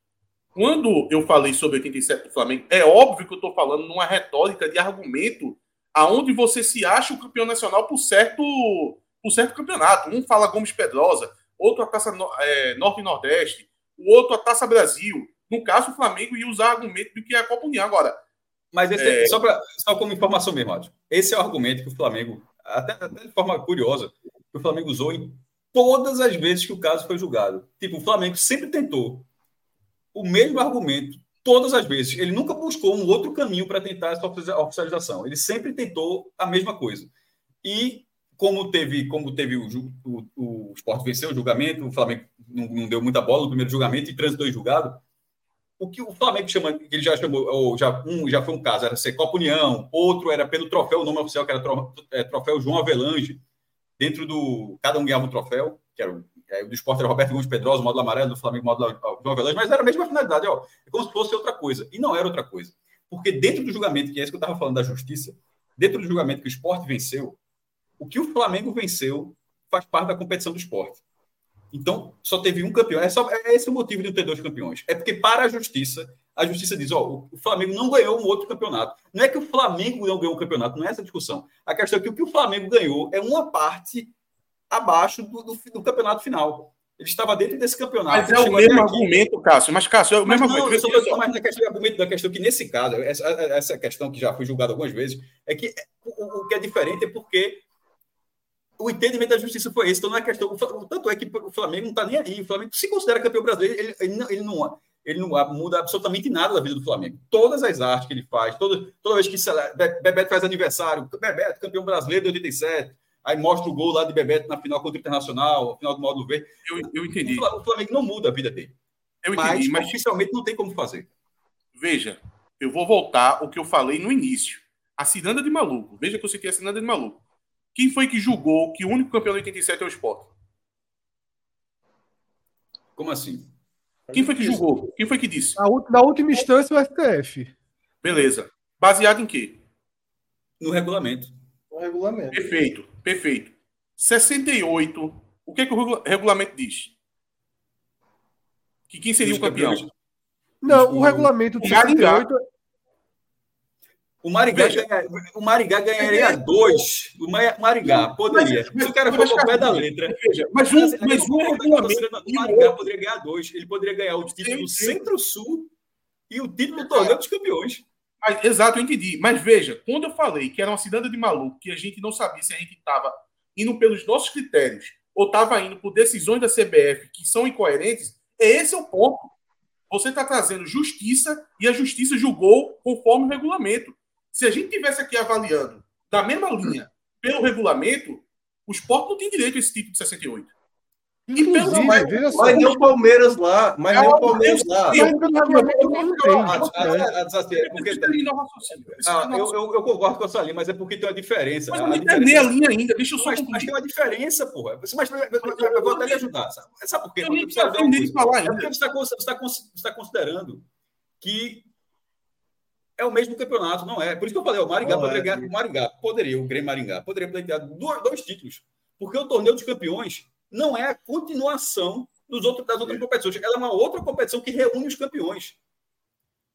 S4: Quando eu falei sobre 87 do Flamengo, é óbvio que eu estou falando numa retórica de argumento aonde você se acha o campeão nacional por certo, por certo campeonato. Um fala Gomes Pedrosa, outro a Taça é, Norte e Nordeste, o outro a Taça Brasil. No caso, o Flamengo ia usar argumento do que é a Copa União. Agora.
S2: Mas esse, é... só, pra, só como informação mesmo. Esse é o argumento que o Flamengo, até, até de forma curiosa, que o Flamengo usou em todas as vezes que o caso foi julgado. Tipo, o Flamengo sempre tentou o mesmo argumento todas as vezes. Ele nunca buscou um outro caminho para tentar essa oficialização. Ele sempre tentou a mesma coisa. E como teve, como teve o, o, o Sport venceu o julgamento, o Flamengo não, não, deu muita bola no primeiro julgamento e transitou em julgado. O que o Flamengo chama, que ele já chamou, ou já, um já foi um caso, era ser Copa União, outro era pelo troféu, o nome oficial que era é, troféu João Avelange, dentro do. Cada um ganhava um troféu, que era é, o do esporte era Roberto Gomes Pedrosa, módulo amarelo, do Flamengo, módulo João Avelange, mas era a mesma finalidade, ó. É como se fosse outra coisa. E não era outra coisa. Porque dentro do julgamento, que é isso que eu estava falando da justiça, dentro do julgamento que o esporte venceu, o que o Flamengo venceu faz parte da competição do esporte. Então, só teve um campeão. É, só, é esse o motivo de não ter dois campeões. É porque, para a justiça, a justiça diz: ó, o Flamengo não ganhou um outro campeonato. Não é que o Flamengo não ganhou um campeonato, não é essa a discussão. A questão é que o que o Flamengo ganhou é uma parte abaixo do, do, do campeonato final. Ele estava dentro desse campeonato.
S4: Mas é o mesmo argumento, Cássio. Mas, Cássio, é o mesmo
S2: argumento. Eu mais na questão, argumento da questão que, nesse caso, essa, essa questão que já foi julgada algumas vezes, é que o, o que é diferente é porque o entendimento da justiça foi esse. Então não é questão. Tanto é que o Flamengo não está nem aí. O Flamengo se considera campeão brasileiro, ele, ele, não, ele, não, ele não muda absolutamente nada da vida do Flamengo. Todas as artes que ele faz, toda, toda vez que Bebeto faz aniversário, Bebeto, campeão brasileiro de 87, aí mostra o gol lá de Bebeto na final contra o Internacional, final do módulo verde.
S4: Eu, eu entendi.
S2: O Flamengo não muda a vida dele.
S4: Eu entendi, mas,
S2: mas oficialmente não tem como fazer.
S4: Veja, eu vou voltar ao que eu falei no início. A ciranda de maluco. Veja que eu citei a ciranda de maluco. Quem foi que julgou que o único campeão de 87 é o Sport?
S2: Como assim?
S4: Quem foi que julgou? Quem foi que disse?
S1: Na, última instância, o STF.
S4: Beleza. Baseado em quê?
S2: No regulamento.
S5: No regulamento.
S4: Perfeito, perfeito. 68. O que é que o regulamento diz? Que quem seria o campeão?
S1: Não, o, o regulamento
S4: de 68
S2: o Marigá, ganha, o Marigá ganharia dois. O Marigá poderia. Mas, Se o cara for ao pé da letra.
S4: Veja, mas um, mas um regulamento.
S2: O Marigá poderia ganhar dois. Ele poderia ganhar o título do Centro-Sul e o título do Torneio dos Campeões.
S4: Mas, exato, eu entendi. Mas veja, quando eu falei que era uma cidade de maluco, que a gente não sabia se a gente estava indo pelos nossos critérios ou estava indo por decisões da CBF que são incoerentes, esse é o ponto. Você está trazendo justiça e a justiça julgou conforme o regulamento. Se a gente tivesse aqui avaliando da mesma linha pelo regulamento, o esporte não tem direito a esse título de 68.
S1: Inclusive,
S5: mas,
S1: veja só.
S5: mas nem o Palmeiras lá, mas nem o Palmeiras lá.
S1: Mas
S4: eu
S2: concordo com a sua linha, mas é porque tem uma diferença.
S4: Mas não terminei a linha ainda, deixa eu só
S2: Mas, mas tem uma diferença, porra. Mas, mas, mas, mas, mas eu vou até lhe ajudar. Sabe, sabe por quê?
S4: Eu nem falar
S2: É
S4: ainda.
S2: você está, você está considerando que é o mesmo campeonato, não é? Por isso que eu falei, o Maringá
S5: Não
S2: poderia
S5: é,
S2: o Maringá poderia, o Grêmio Maringá, poderia pleitear dois, dois títulos. Porque o torneio dos campeões não é a continuação dos outros, das outras competições. Ela é uma outra competição que reúne os campeões.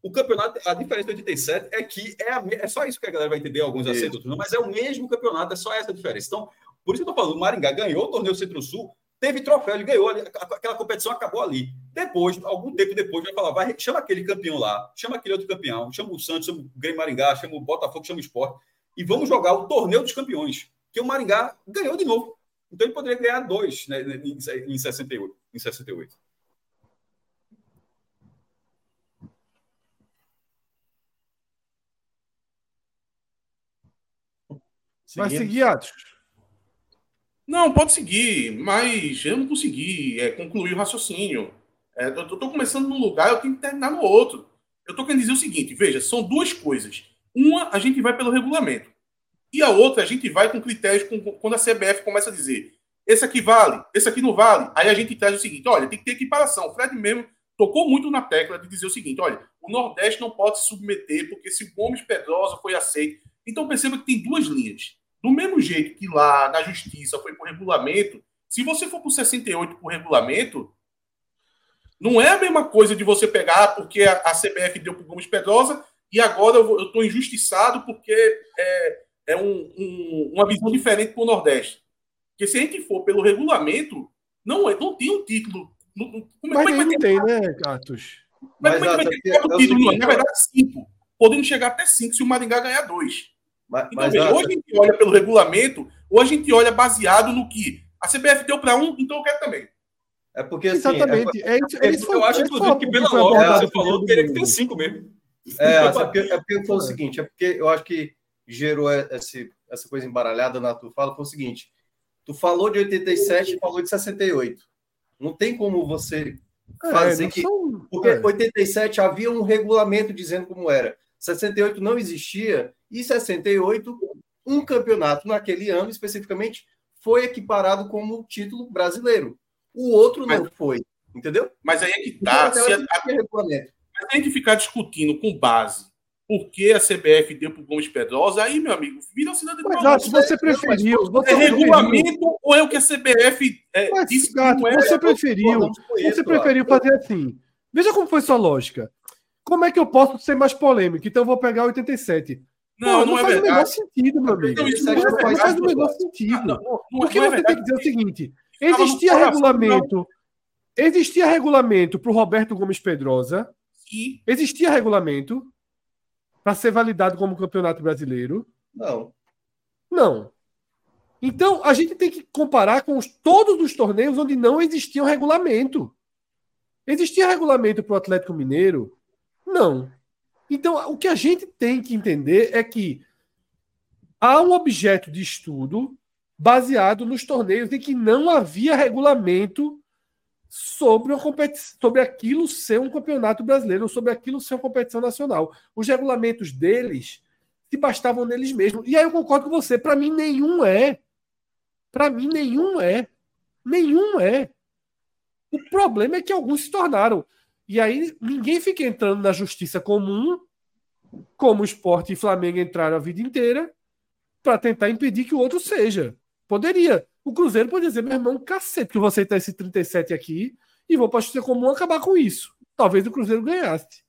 S2: O campeonato, a diferença de 87 é que é, a é só isso que a galera vai entender, alguns não, mas é o mesmo campeonato, é só essa a diferença. Então, por isso que eu tô falando, o Maringá ganhou o torneio Centro-Sul, teve troféu, ele ganhou, aquela competição acabou ali. Depois, algum tempo depois, vai falar, vai, chama aquele campeão lá, chama aquele outro campeão, chama o Santos, chama o Grêmio Maringá, chama o Botafogo, chama o Sport, e vamos jogar o torneio dos campeões, que o Maringá ganhou de novo. Então ele poderia ganhar dois né, em, em 68. Em 68.
S1: Vai seguir, Atos.
S4: Não, pode seguir, mas eu não consegui é, concluir o raciocínio. É, eu tô começando num lugar, eu tenho que terminar no outro. Eu tô querendo dizer o seguinte, veja, são duas coisas. Uma, a gente vai pelo regulamento. E a outra, a gente vai com critérios com- quando a CBF começa a dizer esse aqui vale, esse aqui não vale. Aí a gente traz o seguinte, olha, tem que ter equiparação. O Fred mesmo tocou muito na tecla de dizer o seguinte, olha, o Nordeste não pode se submeter, porque se o Gomes Pedrosa foi aceito. Então perceba que tem duas linhas. Do mesmo jeito que lá na justiça foi por regulamento, se você for por 68 por regulamento, não é a mesma coisa de você pegar porque a, a CBF deu para Gomes Pedrosa e agora eu estou injustiçado porque é, é um- um- uma visão diferente para o Nordeste. Porque se a gente for pelo regulamento, não, é, não tem um título. Não, não- como,
S1: Mas
S4: como é que vai ter
S1: não tem, né, Atos?
S4: mas
S5: Mas,
S4: como é que vai ter
S5: é
S4: quatro
S5: o
S4: títulos? Na verdade, cinco. Podendo chegar até cinco se o Maringá ganhar dois.
S5: Mas,
S4: Então,
S5: mas,
S4: veja,
S5: Atos,
S4: ou a gente olha pelo regulamento, ou a gente olha baseado no que a CBF deu para um, então eu quero também.
S5: é porque assim,
S1: Exatamente. É, isso-
S2: É,
S1: esse foi-
S2: eu acho, inclusive, que pela lógica que você falou, teria que ter cinco mesmo.
S5: É, *laughs* é porque, é porque foi o seguinte, é porque eu acho que gerou esse, essa coisa embaralhada na tua fala, foi o seguinte, tu falou de 87 e falou de 68. Não tem como você
S1: É,
S5: fazer
S1: não
S5: que...
S1: são-
S5: Porque
S1: é.
S5: 87 havia um regulamento dizendo como era. 68 não existia e 68 um campeonato naquele ano especificamente foi equiparado como título brasileiro. O outro não foi, entendeu?
S4: Mas aí é que
S5: Então,
S4: tá. Se a, se a gente ficar discutindo com base por que a CBF deu para o Gomes Pedrosa, aí, meu amigo, vira cidade de
S1: Mas,
S4: maluco.
S1: Atos, você preferiu. Você
S4: É
S1: preferiu-
S4: regulamento ou é o que a CBF é,
S1: Mas,
S4: disse que
S1: Gato,
S4: não é?
S1: você preferiu.
S5: Com
S1: Você preferiu fazer assim. Veja como foi sua lógica. Como é que eu posso ser mais polêmico? Então eu vou pegar 87.
S4: Não,
S1: Pô,
S4: não, é
S1: faz o menor sentido, meu amigo.
S4: Não, isso
S1: Não,
S4: não
S1: faz,
S4: faz
S1: o
S5: sentido,
S1: menor sentido.
S4: Não, não, não
S1: Porque
S4: é
S1: você
S4: verdade.
S1: tem que dizer o seguinte: existia regulamento. Existia regulamento para o Roberto Gomes Pedrosa.
S4: E
S1: Existia regulamento para ser validado como campeonato brasileiro.
S5: Não.
S1: Não. Então, a gente tem que comparar com os- todos os torneios onde não existia um regulamento. Existia regulamento para o Atlético Mineiro? Não. Então, o que a gente tem que entender é que há um objeto de estudo baseado nos torneios em que não havia regulamento sobre, uma sobre aquilo ser um campeonato brasileiro, sobre aquilo ser uma competição nacional. Os regulamentos deles se bastavam neles mesmos. E aí eu concordo com você. Para mim, nenhum é. Para mim, nenhum é. Nenhum é. O problema é que alguns se tornaram. E aí ninguém fica entrando na justiça comum, como o esporte e Flamengo entraram a vida inteira, para tentar impedir que o outro seja. Poderia. O Cruzeiro poderia dizer, meu irmão, cacete, que você tá esse 37 aqui e vou para justiça comum acabar com isso. Talvez o Cruzeiro ganhasse.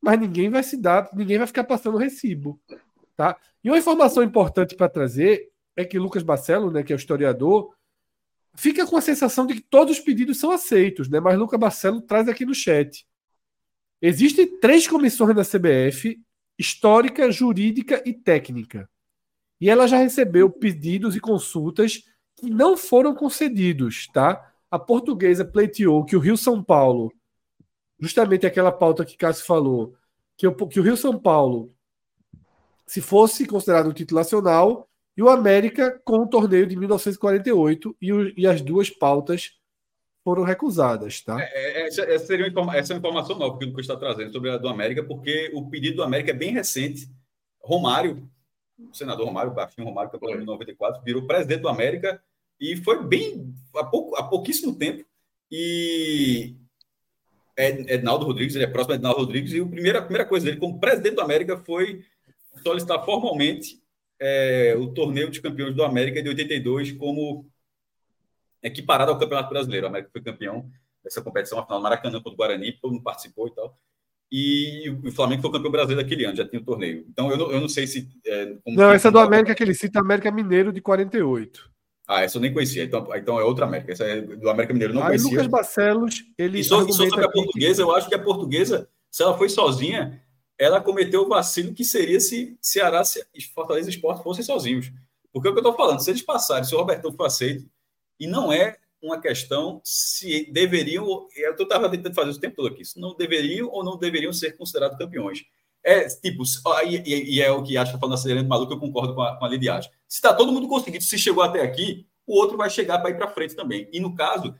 S1: Mas ninguém vai se dar, ninguém vai ficar passando recibo. Tá? E uma informação importante para trazer é que Lucas Barcelo, né, que é o historiador, fica com a sensação de que todos os pedidos são aceitos, né? Mas Lucas Barcelo traz aqui no chat. Existem três comissões da CBF: histórica, jurídica e técnica. E ela já recebeu pedidos e consultas que não foram concedidos, tá? A portuguesa pleiteou que o Rio São Paulo, justamente aquela pauta que Cássio falou, que o, que o Rio São Paulo, se fosse considerado um título nacional, e o América com o torneio de 1948 e, o- e as duas pautas foram recusadas, tá?
S2: É, é, essa, essa seria uma, essa é uma informação nova que o Lucas está trazendo sobre a do América, porque o pedido do América é bem recente. Romário, o senador Romário, Baixinho Romário, campeão de 94, virou presidente do América e foi bem há, pouco, há pouquíssimo tempo. E Ednaldo Rodrigues, ele é próximo de Ednaldo Rodrigues, e a primeira, a primeira coisa dele como presidente do América foi solicitar formalmente é, o torneio de campeões do América de 82 como equiparado ao Campeonato Brasileiro. O América foi campeão dessa competição, afinal, Maracanã contra o Guarani, todo mundo participou e tal. E o Flamengo foi campeão brasileiro daquele ano, já tinha o torneio. Então, eu não, eu não sei se.
S1: É, não, essa é do América que ele cita, América Mineiro de 48.
S2: Ah, essa eu nem conhecia. Então, então é outra América. Essa é do América Mineiro, não
S1: Aí,
S2: conhecia.
S1: Lucas Barcelos, ele.
S2: E sobre, sobre a portuguesa, que... eu acho que a portuguesa, se ela foi sozinha, ela cometeu o vacilo que seria se Ceará e Fortaleza Esporte fossem sozinhos. Porque é o que eu estou falando, se eles passarem, se o Robertão for aceito, e não é uma questão se deveriam, eu estava tentando fazer o tempo todo aqui, se não deveriam ou não deveriam ser considerados campeões. É tipo, e, e é o que acha falando acelerando maluco, eu concordo com a, com a Se está todo mundo conseguindo, se chegou até aqui, o outro vai chegar para ir para frente também. E no caso,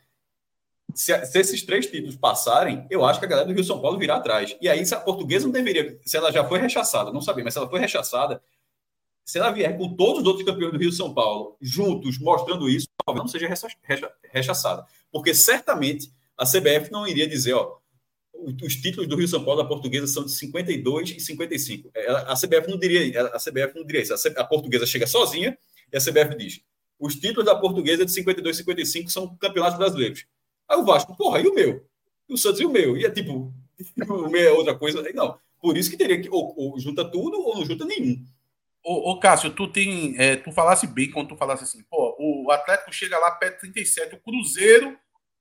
S2: se, se, esses três títulos passarem, eu acho que a galera do Rio São Paulo virá atrás. E aí, se a portuguesa não deveria, se ela já foi rechaçada, não sabia, mas se ela foi rechaçada, se ela vier com todos os outros campeões do Rio São Paulo juntos mostrando isso, talvez não seja rechaçada. Porque certamente a CBF não iria dizer, ó, os títulos do Rio São Paulo da portuguesa são de 52 e 55. A CBF não diria, a CBF não diria isso. A portuguesa chega sozinha e a CBF diz: os títulos da portuguesa de 52 e 55 são campeonatos brasileiros. Aí o Vasco, porra, e o meu? E o Santos e o meu? E é tipo, *laughs* o meu é outra coisa. Não. Por isso que teria que, ou, ou junta tudo ou não junta nenhum.
S4: Ô, ô Cássio, tu tem. É, tu falasse bem quando tu falasse assim, pô, o Atlético chega lá perto de 37, o Cruzeiro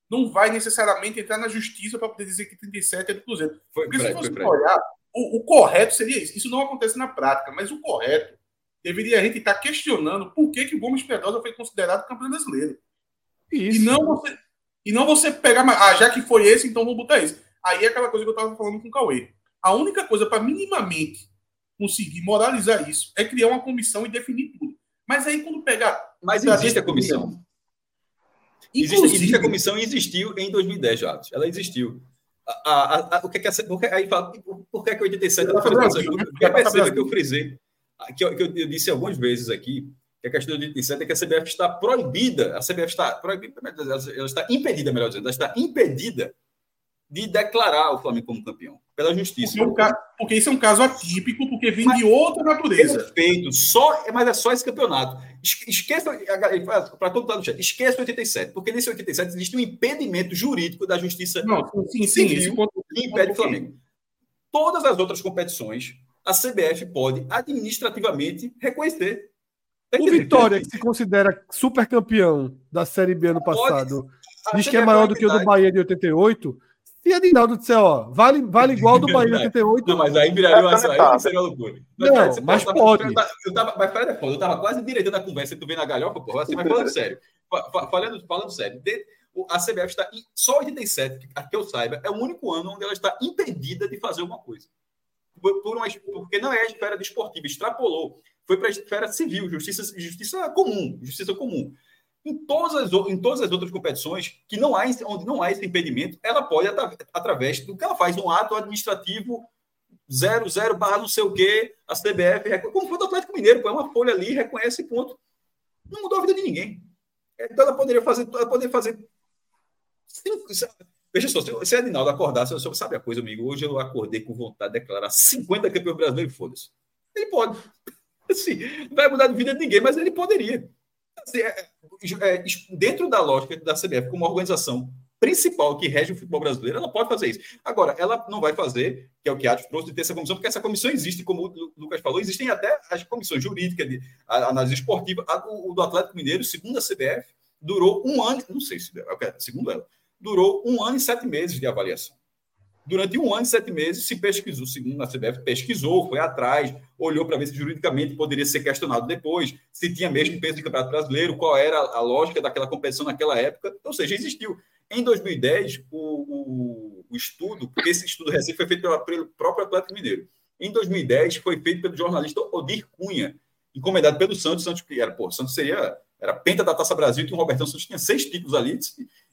S4: não vai necessariamente entrar na justiça para poder dizer que 37 é do Cruzeiro. Foi, Porque se você olhar, o, o, correto seria isso. Isso não acontece na prática, mas o correto deveria a gente estar questionando por que, que o Gomes Pedrosa foi considerado campeão brasileiro. Isso. E não você, e não você pegar, ah, já que foi esse, então vou botar esse. Aí é aquela coisa que eu estava falando com o Cauê. A única coisa para minimamente conseguir moralizar isso é criar uma comissão e definir tudo. Mas aí quando pegar.
S2: Mas existe a comissão. Existe, existe, a comissão e existiu em 2010, já. Ela existiu. A, a, a, o que é que é, aí fala, por que é que 87 ela perceba que eu frisei, que eu, que eu disse algumas vezes aqui, que a questão de 87 é que a CBF está proibida, a CBF está proibida, ela está impedida, melhor dizendo, ela está impedida de declarar o Flamengo como campeão, pela justiça.
S4: Porque, é porque isso é um caso atípico, porque vem mas, de outra natureza.
S2: Perfeito, só, mas é só esse campeonato. Esqueça, para todo mundo no chat, esqueça 87, porque nesse 87 existe um impedimento jurídico da justiça
S4: Não, sim, sim,
S2: civil ponto, que impede o Flamengo. Todas as outras competições, a CBF pode administrativamente reconhecer.
S1: O Vitória, que se considera super campeão da Série B ano passado, pode, diz que é maior do que o do Bahia de 88 e Adinaldo disser, ó, vale, vale igual do *laughs* Bahia 88.
S2: Não, mas aí viraria uma, aí seria uma loucura.
S1: Não, não mas tava, pode.
S2: Eu tava, mas pera, eu tava quase direitando a conversa, tu vem na galhofa, porra, assim, mas falando sério. Falando, falando sério. A CBF está em, só 87, a que eu saiba, é o único ano onde ela está impedida de fazer alguma coisa. Por, por uma, porque não é a esfera desportiva, extrapolou. Foi para a esfera civil, justiça, justiça comum, justiça comum. Em todas, as, em todas as outras competições, que não há, onde não há esse impedimento, ela pode, através do que ela faz, um ato administrativo 00 barra não sei o quê, a CBF, como foi do Atlético Mineiro, põe uma folha ali, reconhece ponto. Não mudou a vida de ninguém. Então ela poderia fazer, ela poderia fazer. Veja só, se a Edinaldo acordasse, você sabe a coisa, amigo. Hoje eu acordei com vontade de declarar 50 campeões brasileiros, foda-se. Ele pode. Assim, não vai mudar a vida de ninguém, mas ele poderia. Assim, é, é, dentro da lógica da CBF, como organização principal que rege o futebol brasileiro, ela pode fazer isso. Agora, ela não vai fazer, que é o que a Atos trouxe, de ter essa comissão, porque essa comissão existe, como o Lucas falou, existem até as comissões jurídicas, de análise esportiva. A, o, do Atlético Mineiro, segundo a CBF, durou um ano, não sei se, é segundo ela, durou um ano e sete meses de avaliação. Durante um ano e sete meses se pesquisou, segundo a CBF, pesquisou, foi atrás, olhou para ver se juridicamente poderia ser questionado depois, se tinha mesmo peso de campeonato brasileiro, qual era a lógica daquela competição naquela época. Ou seja, existiu. Em 2010, o, o, o estudo, porque esse estudo recente foi feito pela, pelo próprio Atlético Mineiro. Em 2010, foi feito pelo jornalista Odir Cunha, encomendado pelo Santos. Santos, era, pô, Santos seria era penta da Taça Brasil, que o Robertão Santos tinha seis títulos ali,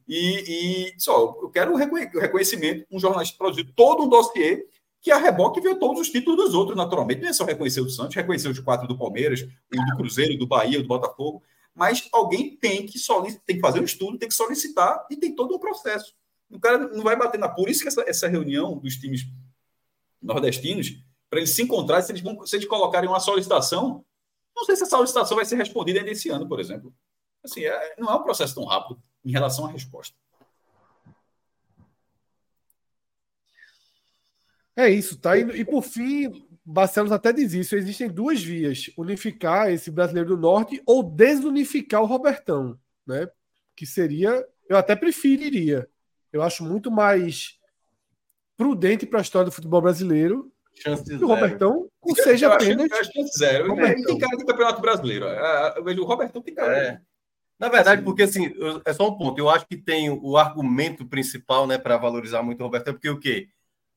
S2: E, e só, eu quero o reconhecimento, um jornalista produziu todo um dossiê que a reboque viu todos os títulos dos outros, naturalmente. Não é só reconhecer o do Santos, reconhecer os quatro do Palmeiras, o do Cruzeiro, do Bahia, do Botafogo, mas alguém tem que, tem que fazer um estudo, tem que solicitar e tem todo um processo. O cara não vai bater na. Por isso que essa, essa reunião dos times nordestinos, para eles se encontrarem, se eles, vão, se eles colocarem uma solicitação, não sei se essa solicitação vai ser respondida ainda esse ano, por exemplo. Assim, é, não é um processo tão rápido em relação à resposta.
S1: É isso, tá? E, e por fim, Barcelos até diz isso: existem duas vias: unificar esse brasileiro do norte ou desunificar o Robertão, né? Que seria, eu até preferiria. Eu acho muito mais prudente para a história do futebol brasileiro
S5: Chance que
S1: o Robertão não seja
S2: eu
S1: apenas.
S2: Acho, eu acho zero.
S1: Robertão.
S2: Tem cara de campeonato brasileiro. É, Eu vejo o Robertão tem cara.
S5: É. Na verdade, porque assim, eu- é só um ponto. Eu acho que tem o argumento principal, né, para valorizar muito o Robertão, porque o quê?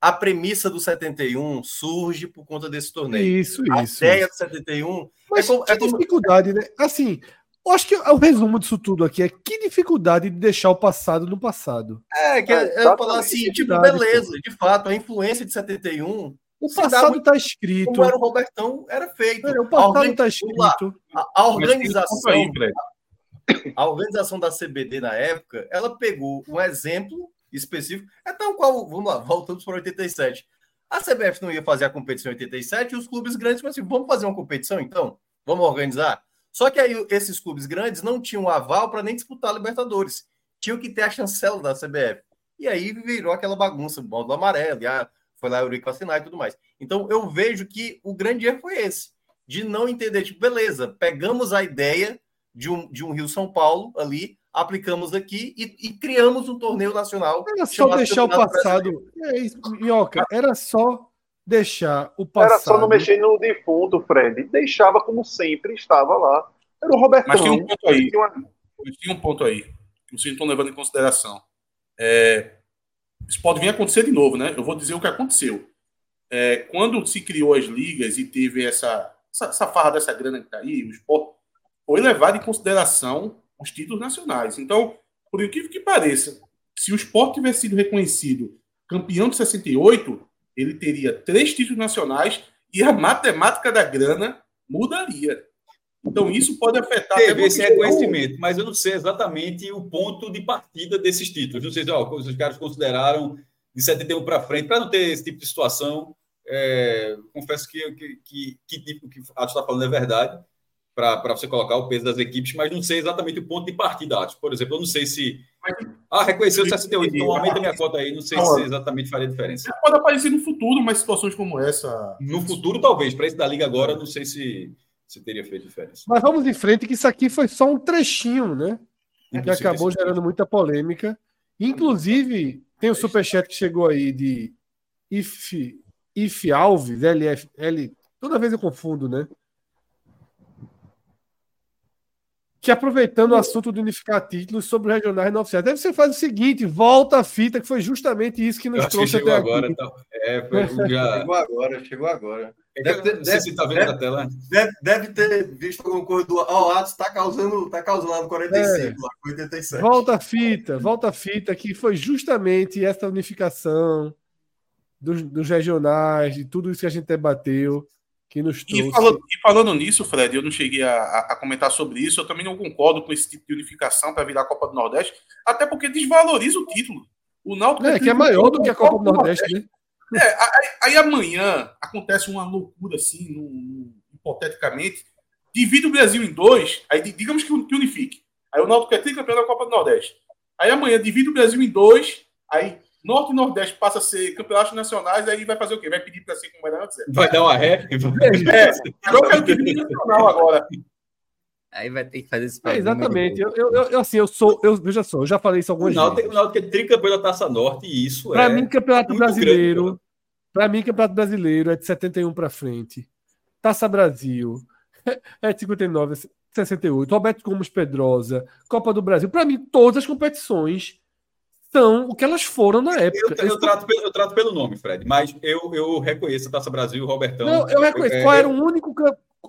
S5: A premissa do 71 surge por conta desse torneio.
S1: Isso,
S5: A
S1: isso.
S5: ideia
S1: isso.
S5: do 71
S1: Mas
S5: é como-
S1: que
S5: é como-
S1: dificuldade, né? Assim, eu acho que o resumo disso tudo aqui é que dificuldade de deixar o passado no passado.
S5: É, que é, é
S6: Exatamente.
S5: falar assim, tipo, beleza, de fato, a influência de 71,
S1: O passado está escrito.
S5: como era o Robertão, era feito.
S1: É, o
S5: A
S1: passado está escrito.
S5: A, a
S4: um
S5: organização,
S4: aí.
S5: A organização da CBD na época, ela pegou um exemplo específico, é tal qual, vamos lá, voltamos para 87. A CBF não ia fazer a competição em 87 e os clubes grandes falaram assim, vamos fazer uma competição então? Vamos organizar? Só que aí esses clubes grandes não tinham aval para nem disputar a Libertadores. Tinham que ter a chancela da CBF. E aí virou aquela bagunça, o modo amarelo, e ah, foi lá Eurico assinar e tudo mais. Então eu vejo que o grande erro foi esse, de não entender, tipo, beleza, pegamos a ideia de um, de um Rio São Paulo ali, aplicamos aqui e, e criamos um torneio nacional.
S1: Era só deixar o passado. É isso, Minhoca, era só deixar o passado.
S6: Era só não mexer no defunto, Fred. Deixava como sempre estava lá. Era o Robertão.
S4: Mas tem um ponto aí.
S6: Tinha uma-
S4: Mas tem um ponto aí que vocês não estão levando em consideração. É, isso pode vir a acontecer de novo, né? Eu vou dizer o que aconteceu. É, quando se criou as ligas e teve essa, essa, essa farra dessa grana que tá aí, o esporte foi levado em consideração os títulos nacionais. Então, por incrível que pareça, se o esporte tivesse sido reconhecido campeão de 68, ele teria três títulos nacionais e a matemática da grana mudaria. Então, isso pode afetar
S2: Teve esse reconhecimento, mas eu não sei exatamente o ponto de partida desses títulos. Não sei se os caras consideraram de 71 para frente, para não ter esse tipo de situação. é, confesso que que, que, que tipo que está falando é verdade, para você colocar o peso das equipes, mas não sei exatamente o ponto de partida. Por exemplo, eu não sei se. Ah, reconheceu o 68, então aumenta minha cota aí, não sei se exatamente faria diferença.
S4: Pode aparecer no futuro, mas situações como essa.
S2: No futuro, talvez. Para esse da Liga agora, não sei se, se teria feito diferença.
S1: Mas vamos em frente, que isso aqui foi só um trechinho, né? Que
S2: Impossível
S1: acabou gerando muita polêmica. Inclusive, tem o superchat que chegou aí de If, If Alves, LF, L. Toda vez eu confundo, né? Que aproveitando o assunto de unificar títulos sobre os regionais não oficiais. Deve você faz o seguinte: volta a fita, que foi justamente isso que
S2: Eu
S1: nos
S2: que
S1: trouxe
S2: chegou
S1: até
S2: agora.
S1: aqui.
S2: Então, é, foi, já, *laughs*
S5: Chegou agora, chegou agora.
S2: É
S5: Deve
S2: que eu
S5: ter-
S2: se tá vendo
S5: deve-
S2: na tela.
S5: Deve, deve ter visto alguma coisa do. Ó, o Atos tá causando, tá causando lá no 45, lá com 87.
S1: Volta a fita, volta a fita, que foi justamente essa unificação dos, dos regionais, de tudo isso que a gente debateu, que nos trouxe.
S4: E falando, e falando nisso, Fred, eu não cheguei a, a- comentar sobre isso. Eu também não concordo com esse tipo de unificação para virar a Copa do Nordeste, até porque desvaloriza o título. O Náutico
S1: É, que é maior do que a Copa do Nordeste, né?
S4: É, aí, aí amanhã acontece uma loucura assim, num- num- hipoteticamente, divide o Brasil em dois, aí di- digamos que unifique. Aí o Náutico é tricampeão da Copa do Nordeste. Aí amanhã divide o Brasil em dois, aí Norte e Nordeste passa a ser campeonatos nacionais, aí vai fazer o quê? Vai pedir para ser como era antes?
S2: Vai dar uma ré.
S4: É, agora eu quero nacional agora.
S3: Aí vai ter que fazer esse
S1: É, exatamente. Eu, eu, eu, assim, eu sou, eu veja só, eu já falei isso
S2: O
S1: algumas
S2: Náutico,
S1: vezes.
S2: o Náutico é tricampeão da Taça Norte e isso
S1: Para
S2: é.
S1: mim, Campeonato
S2: muito
S1: Brasileiro,
S2: grande,
S1: para mim, Campeonato Brasileiro é de 71 para frente. Taça Brasil *laughs* é de 59, 68. Roberto Gomes Pedrosa, Copa do Brasil. Para mim, todas as competições são o que elas foram na
S2: Eu,
S1: época.
S2: eu
S1: Esse-
S2: trato pelo, eu trato pelo nome, Fred, mas eu, eu reconheço a Taça Brasil e o Robertão.
S1: Não, eu reconheço.
S2: É,
S1: Qual era o único.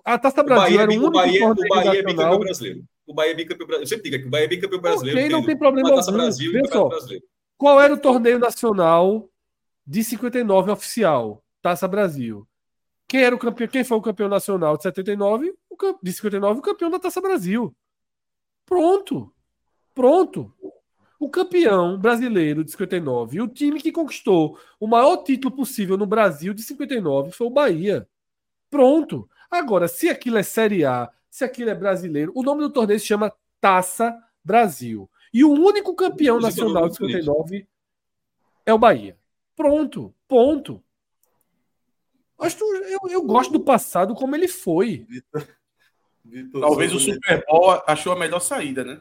S1: A Taça Brasil
S2: Bahia,
S1: era o
S2: o
S1: único
S2: Bahia, o Bahia é bicampeão brasileiro. o Bahia é bicampeão brasileiro. Eu sempre digo que o Bahia é bicampeão brasileiro.
S1: Ok, não tem problema
S2: uma Taça
S1: algum.
S2: Brasil e
S1: Vê
S2: Campeonato
S1: só.
S2: Brasileiro.
S1: Qual era o torneio nacional de 59 oficial? Taça Brasil. Quem era o campeão? Quem foi o campeão nacional de 79? O de 59, o campeão da Taça Brasil. Pronto. Pronto. O campeão brasileiro de 59 e o time que conquistou o maior título possível no Brasil de 59 foi o Bahia. Pronto. Agora, se aquilo é Série A, se aquilo é brasileiro, o nome do torneio se chama Taça Brasil. E o único campeão nacional de
S2: do torneio.
S1: 59 é o Bahia. Pronto. Ponto. Acho que eu, eu gosto do passado como ele foi.
S5: Vitor
S4: Talvez o Super Bowl achou a melhor saída, né?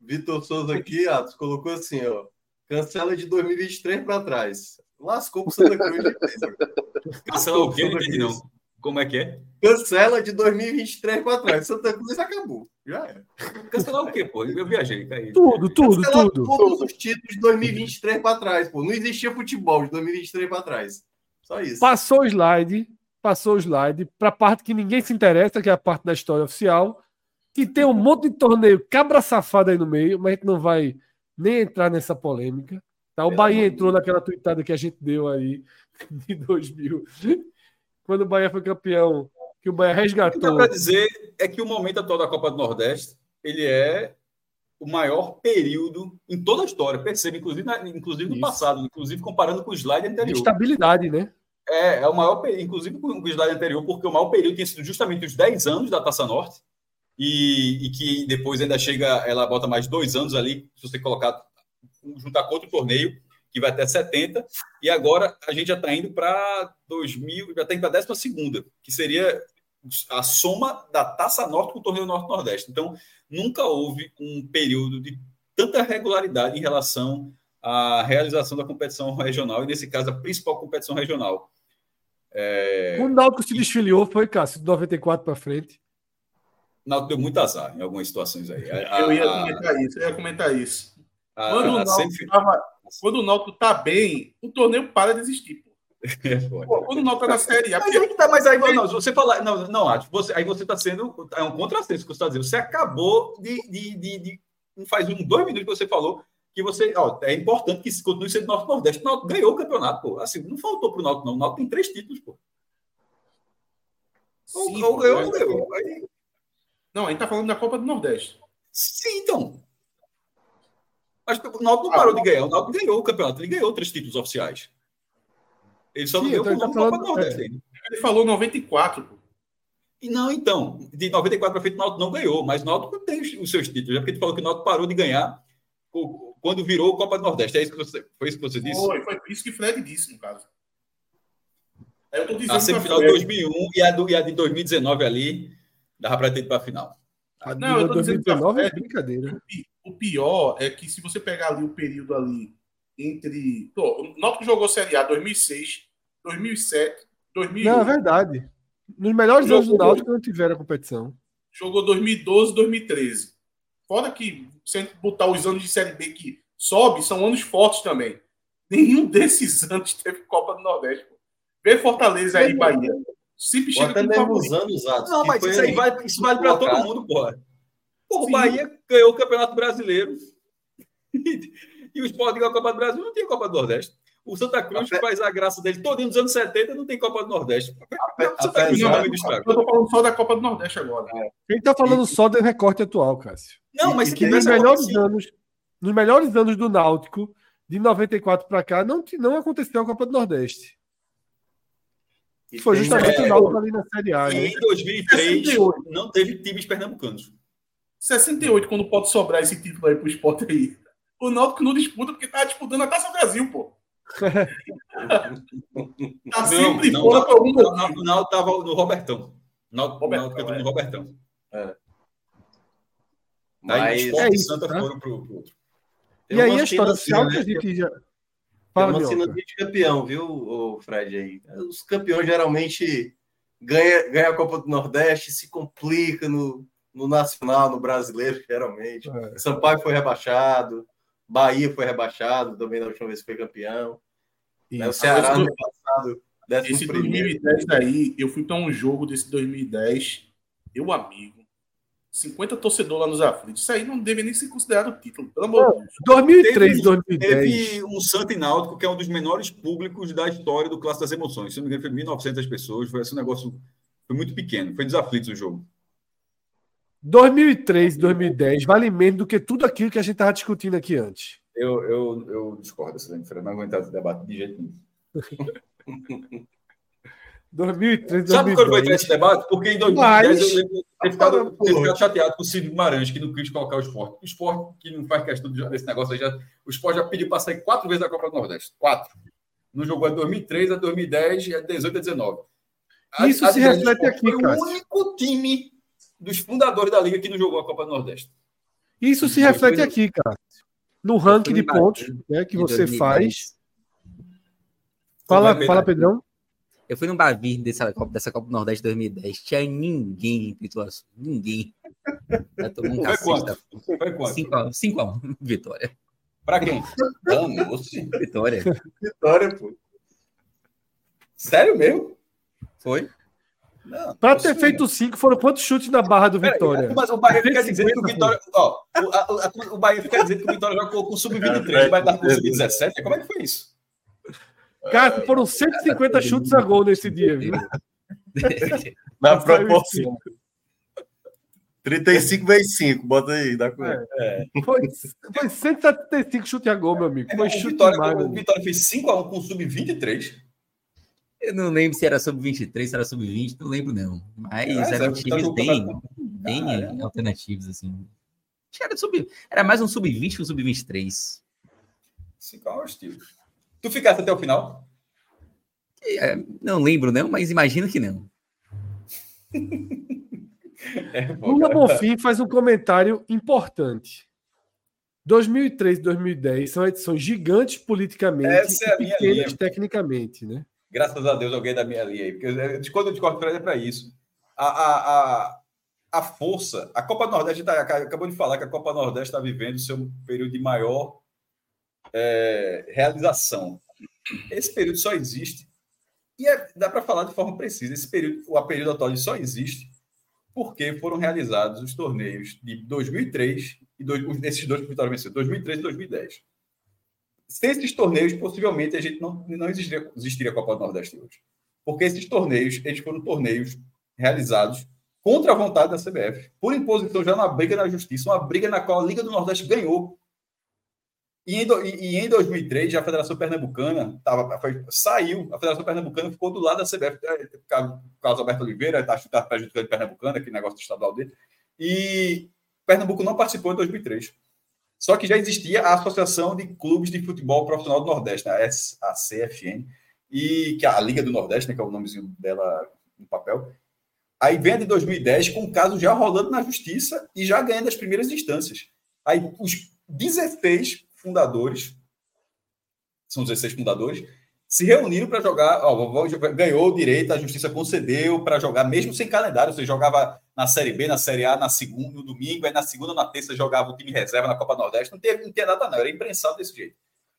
S5: Vitor Souza aqui, Atos, colocou assim, ó. Cancela de 2023 para trás. Lascou pro Santa Cruz. ó.
S2: Cancela o quê? Não não. Como é que é?
S5: Cancela de 2023 para trás. Santa Cruz acabou. Já é.
S2: Cancelar o quê, pô? Eu viajei, caí.
S1: Tudo, tudo,
S5: Cancelar
S1: tudo.
S5: todos os títulos de 2023 para trás, pô. Não existia futebol de 2023 para trás. Só isso.
S1: Passou o slide, passou o slide para a parte que ninguém se interessa, que é a parte da história oficial, que tem um monte de torneio cabra safada aí no meio, mas a gente não vai nem entrar nessa polêmica. Tá? O Bahia entrou naquela tuitada que a gente deu aí *laughs* de 2000, quando o Bahia foi campeão, que o Bahia
S2: O que dá
S1: resgatou.
S2: para dizer é que o momento atual da Copa do Nordeste ele é o maior período em toda a história. Perceba, inclusive, na- inclusive no
S1: Isso.
S2: passado, inclusive comparando com o slide
S1: De
S2: anterior.
S1: estabilidade, né?
S2: É, é o maior período, inclusive com o slide anterior, porque o maior período tinha sido justamente os 10 anos da Taça Norte, e, e que depois ainda chega, ela bota mais dois anos ali, se você colocar, juntar com outro torneio, que vai até 70, e agora a gente já está indo para 2000, já está indo para a 12, que seria a soma da Taça Norte com o torneio Norte-Nordeste. Então, nunca houve um período de tanta regularidade em relação à realização da competição regional, e nesse caso, a principal competição regional.
S1: O Náutico se desfiliou, foi, Cássio, de 94 para frente.
S2: O Náutico deu muito azar em algumas situações aí. A,
S4: Eu ia
S2: a-
S4: comentar isso, eu ia comentar isso.
S2: a-
S4: Quando o Náutico, tava- quando o Náutico tá bem, o torneio para de existir. Pô. *laughs*
S2: É.
S4: Pô, quando o Náutico tá na Série A,
S2: Mas aí tá, mas aí não, você fala, não, não, acho, você, aí você está sendo é um contrassenso que você está dizendo. Você acabou de, de, de, de- faz um dois minutos que você falou que você, ó, é importante que continue sendo Norte Nordeste. O Náutico ganhou o campeonato, pô. Assim, não faltou pro Náutico não. O Náutico tem três títulos, pô.
S4: Sim,
S2: ou ganhou, ganhou. Aí-
S4: Não, a gente tá falando da Copa do Nordeste.
S2: sim, então. Mas o Náutico não
S4: Ah,
S2: parou de ganhar. O Náutico ganhou o campeonato. Ele ganhou três títulos oficiais. Ele só não ganhou
S1: então tá
S2: nome Copa do
S1: falando-
S2: Nordeste. ainda.
S4: Ele falou 94, pô.
S2: E não, então, de 94 para frente o Náutico não ganhou, mas o Náutico tem os- seus títulos. É porque tu falou que o Náutico parou de ganhar quando virou Copa do Nordeste. É isso que você, foi isso que você disse?
S4: Foi, foi isso que Fred disse, no caso. Aí eu tô dizendo
S2: A semifinal de
S4: Fred-
S2: 2001 e a, do, e a de 2019 ali, dava para ter ido para a final.
S1: A
S4: Não, eu tô dizendo pra
S1: 2019 é
S4: Fred-
S1: brincadeira.
S4: O pi- O pior é que se você pegar ali o período ali entre. Pô, o Náutico jogou Série A 2006, 2007, 2008.
S1: Não, é verdade. Nos melhores
S4: Jogou
S1: anos do Náutico não tiveram a competição.
S4: jogou 2012, 2013. Fora que, se a gente botar os anos de Série B que sobe, são anos fortes também. Nenhum *laughs* desses anos teve Copa do Nordeste. Pô. Vê Fortaleza aí, Bahia. Sempre chega
S5: até mesmo os anos, Atos.
S2: Não, mas isso aí vai, isso vale para todo mundo, porra. Porra, o. Bahia ganhou o Campeonato Brasileiro. *laughs* e o Sport ganhou a Copa do Brasil não tem Copa do Nordeste. O Santa Cruz
S5: Ape-
S2: faz a graça dele todo nos anos 70 não tem Copa do Nordeste. O Santa Cruz não estrago.
S4: Eu tô falando só da Copa do Nordeste agora.
S1: A gente tá falando só do recorte atual, Cássio.
S2: Não, mas
S1: E que nos melhores
S2: acontecido-
S1: anos, nos melhores anos do Náutico, de 94 para cá, não, não aconteceu a Copa do Nordeste.
S5: E
S1: Foi justamente
S2: é,
S1: o Náutico ali na Série A,
S2: E
S1: né?
S2: em 2003
S4: 68.
S2: não teve times pernambucanos.
S4: 68, quando pode sobrar esse título aí pro esporte aí. O Náutico não disputa porque tá disputando a Taça Brasil, pô. *laughs* tá sempre
S2: não,
S4: fora
S2: não,
S4: por algum motivo.
S2: não, não, tava no Robertão. Não,
S4: Robertão,
S2: não, entrou
S4: é.
S2: no Robertão.
S5: Mas
S2: Aí Sport
S1: É
S2: e
S1: isso,
S2: Santa
S1: tá?
S2: foram pro, pro outro.
S1: E aí a história
S5: assim,
S1: que a
S5: né?
S1: gente já. Fala,
S5: uma
S1: Minhoca.
S5: sinatoria de campeão, viu, Fred aí? Os campeões geralmente ganham ganha a Copa do Nordeste, se complica no, no Nacional, no Brasileiro, geralmente.
S1: É.
S5: Sampaio foi rebaixado, Bahia foi rebaixado também na última vez que foi campeão. né? O
S1: Isso.
S5: Ceará
S4: Esse
S5: no passado,
S4: Esse
S5: primeiro.
S4: 2010 daí, eu fui pra um jogo desse 2010, meu amigo. 50 torcedores lá nos aflitos. Isso aí não deve nem ser considerado título, pelo amor de Deus.
S1: 2003,
S2: Teve-
S1: 2010.
S2: Teve um Santo e Náutico, que é um dos menores públicos da história do Clássico das Emoções. Se não me engano, foi 1.900 pessoas. Foi esse negócio. Foi muito pequeno. Foi desaflitos o jogo.
S1: 2003, 2010 vale menos do que tudo aquilo que a gente estava discutindo aqui antes.
S2: Eu, eu, eu discordo diferença. Não aguentar esse debate de jeito nenhum. *laughs*
S1: 2003,
S2: Sabe quando vai entrar
S1: 2010.
S2: esse debate? Porque em 2010
S1: Mas-
S2: eu lembro de ter ficado, ter ficado chateado com o Cid Guimarães, que não quis colocar o esporte. O esporte, que não faz questão de- desse negócio, aí já, o esporte já pediu para sair quatro vezes da Copa do Nordeste. Quatro. Não jogou a 2003, a 2010 e a 18 a 19. A-
S1: Isso
S2: a
S1: se
S2: 10 do
S1: reflete aqui,
S2: Foi
S1: Cássio.
S2: o único time dos fundadores da Liga que não jogou a Copa do Nordeste.
S1: Isso se reflete aqui, cara. No ranking de pontos né, que
S3: em
S1: você
S3: 2010.
S1: faz. Fala, fala,
S2: Pedro.
S1: Pedrão.
S3: Eu fui no Bavir dessa Copa, dessa Copa do Nordeste 2010. Tinha ninguém em Pituaçu. Ninguém. Já tomou um
S2: Foi
S3: cacete.
S2: quanto?
S3: tá?
S2: Foi quanto?
S3: 5x1. 5x1. *laughs* Vitória.
S2: Para quem? Vamos.
S3: Vitória.
S5: Vitória, pô.
S2: Sério mesmo?
S3: Foi?
S2: Não.
S1: Para
S2: isso
S1: ter feito cinco, foram quantos chutes na barra do Vitória?
S2: Mas o Bahia fica dizendo que o
S1: 50,
S2: Vitória. Ó, o, a- a- o Bahia fica dizendo que o Vitória jogou com o Sub-23, o Bahia tá com o Sub-17. Como é que foi isso?
S1: Cara, foram 150 chutes a gol nesse dia, viu? *laughs*
S5: Na proporção. 35 vezes 5, bota aí, dá com
S1: É. Foi, foi 175 chutes a gol, meu amigo. Foi
S2: o,
S1: chute
S2: Vitória,
S1: demais,
S2: o. Vitória fez 5x1 com o Sub-23.
S3: Eu não lembro se era sub-23, se era sub-20, não lembro não. Mas
S2: É,
S3: eram
S2: Zé,
S3: times
S2: tá
S3: bem, bem
S2: Caramba.
S3: alternativos, assim. Era, sub, era mais um sub-20 que um sub-23.
S2: 5x1 é o estilo. Tu ficaste até o final?
S3: É, Não lembro não, mas imagino que não. *laughs*
S2: É,
S1: Lula
S2: cara.
S1: Bonfim faz um comentário importante. 2003 e 2010 são edições gigantes politicamente
S2: Essa é
S1: e pequenas
S2: linha.
S1: tecnicamente, né?
S2: Graças a Deus, alguém da minha linha aí. Porque eu- de quando eu discordo é para isso. A, a, a, a força. A Copa Nordeste tá, acabou de falar que a Copa Nordeste está vivendo seu período de maior é, realização. Esse período só existe. E é- dá para falar de forma precisa. Esse período, o período atual só existe porque foram realizados os torneios de 2003 e dois, esses dois que Vitória venceu, 2003 e 2010. Sem esses torneios, possivelmente a gente não, não existiria, existiria a Copa do Nordeste hoje. Porque esses torneios, eles foram torneios realizados contra a vontade da CBF, por imposição já na briga na justiça, uma briga na qual a Liga do Nordeste ganhou. E em, e- em 2003, já a Federação Pernambucana tava, foi- saiu, a Federação Pernambucana ficou do lado da CBF, é, Carlos Carlos Alberto Oliveira, está tá prejudicando Pernambucana, aquele negócio estadual dele, e Pernambuco não participou em 2003. Só que já existia a Associação de Clubes de Futebol Profissional do Nordeste, né, a CFN, e que é a Liga do Nordeste, né, que é o nomezinho dela no papel. Aí vem a de 2010 com o caso já rolando na justiça e já ganhando as primeiras instâncias. Aí os 16 fundadores, são 16 fundadores, se reuniram para jogar. Ó, vou- ganhou o direito, a justiça concedeu para jogar, mesmo sem calendário. Você jogava na Série B, na Série A, na segunda, no domingo, aí na segunda, na terça, jogava o time reserva na Copa Nordeste. Não teve, não tinha nada, não. Era imprensado desse jeito.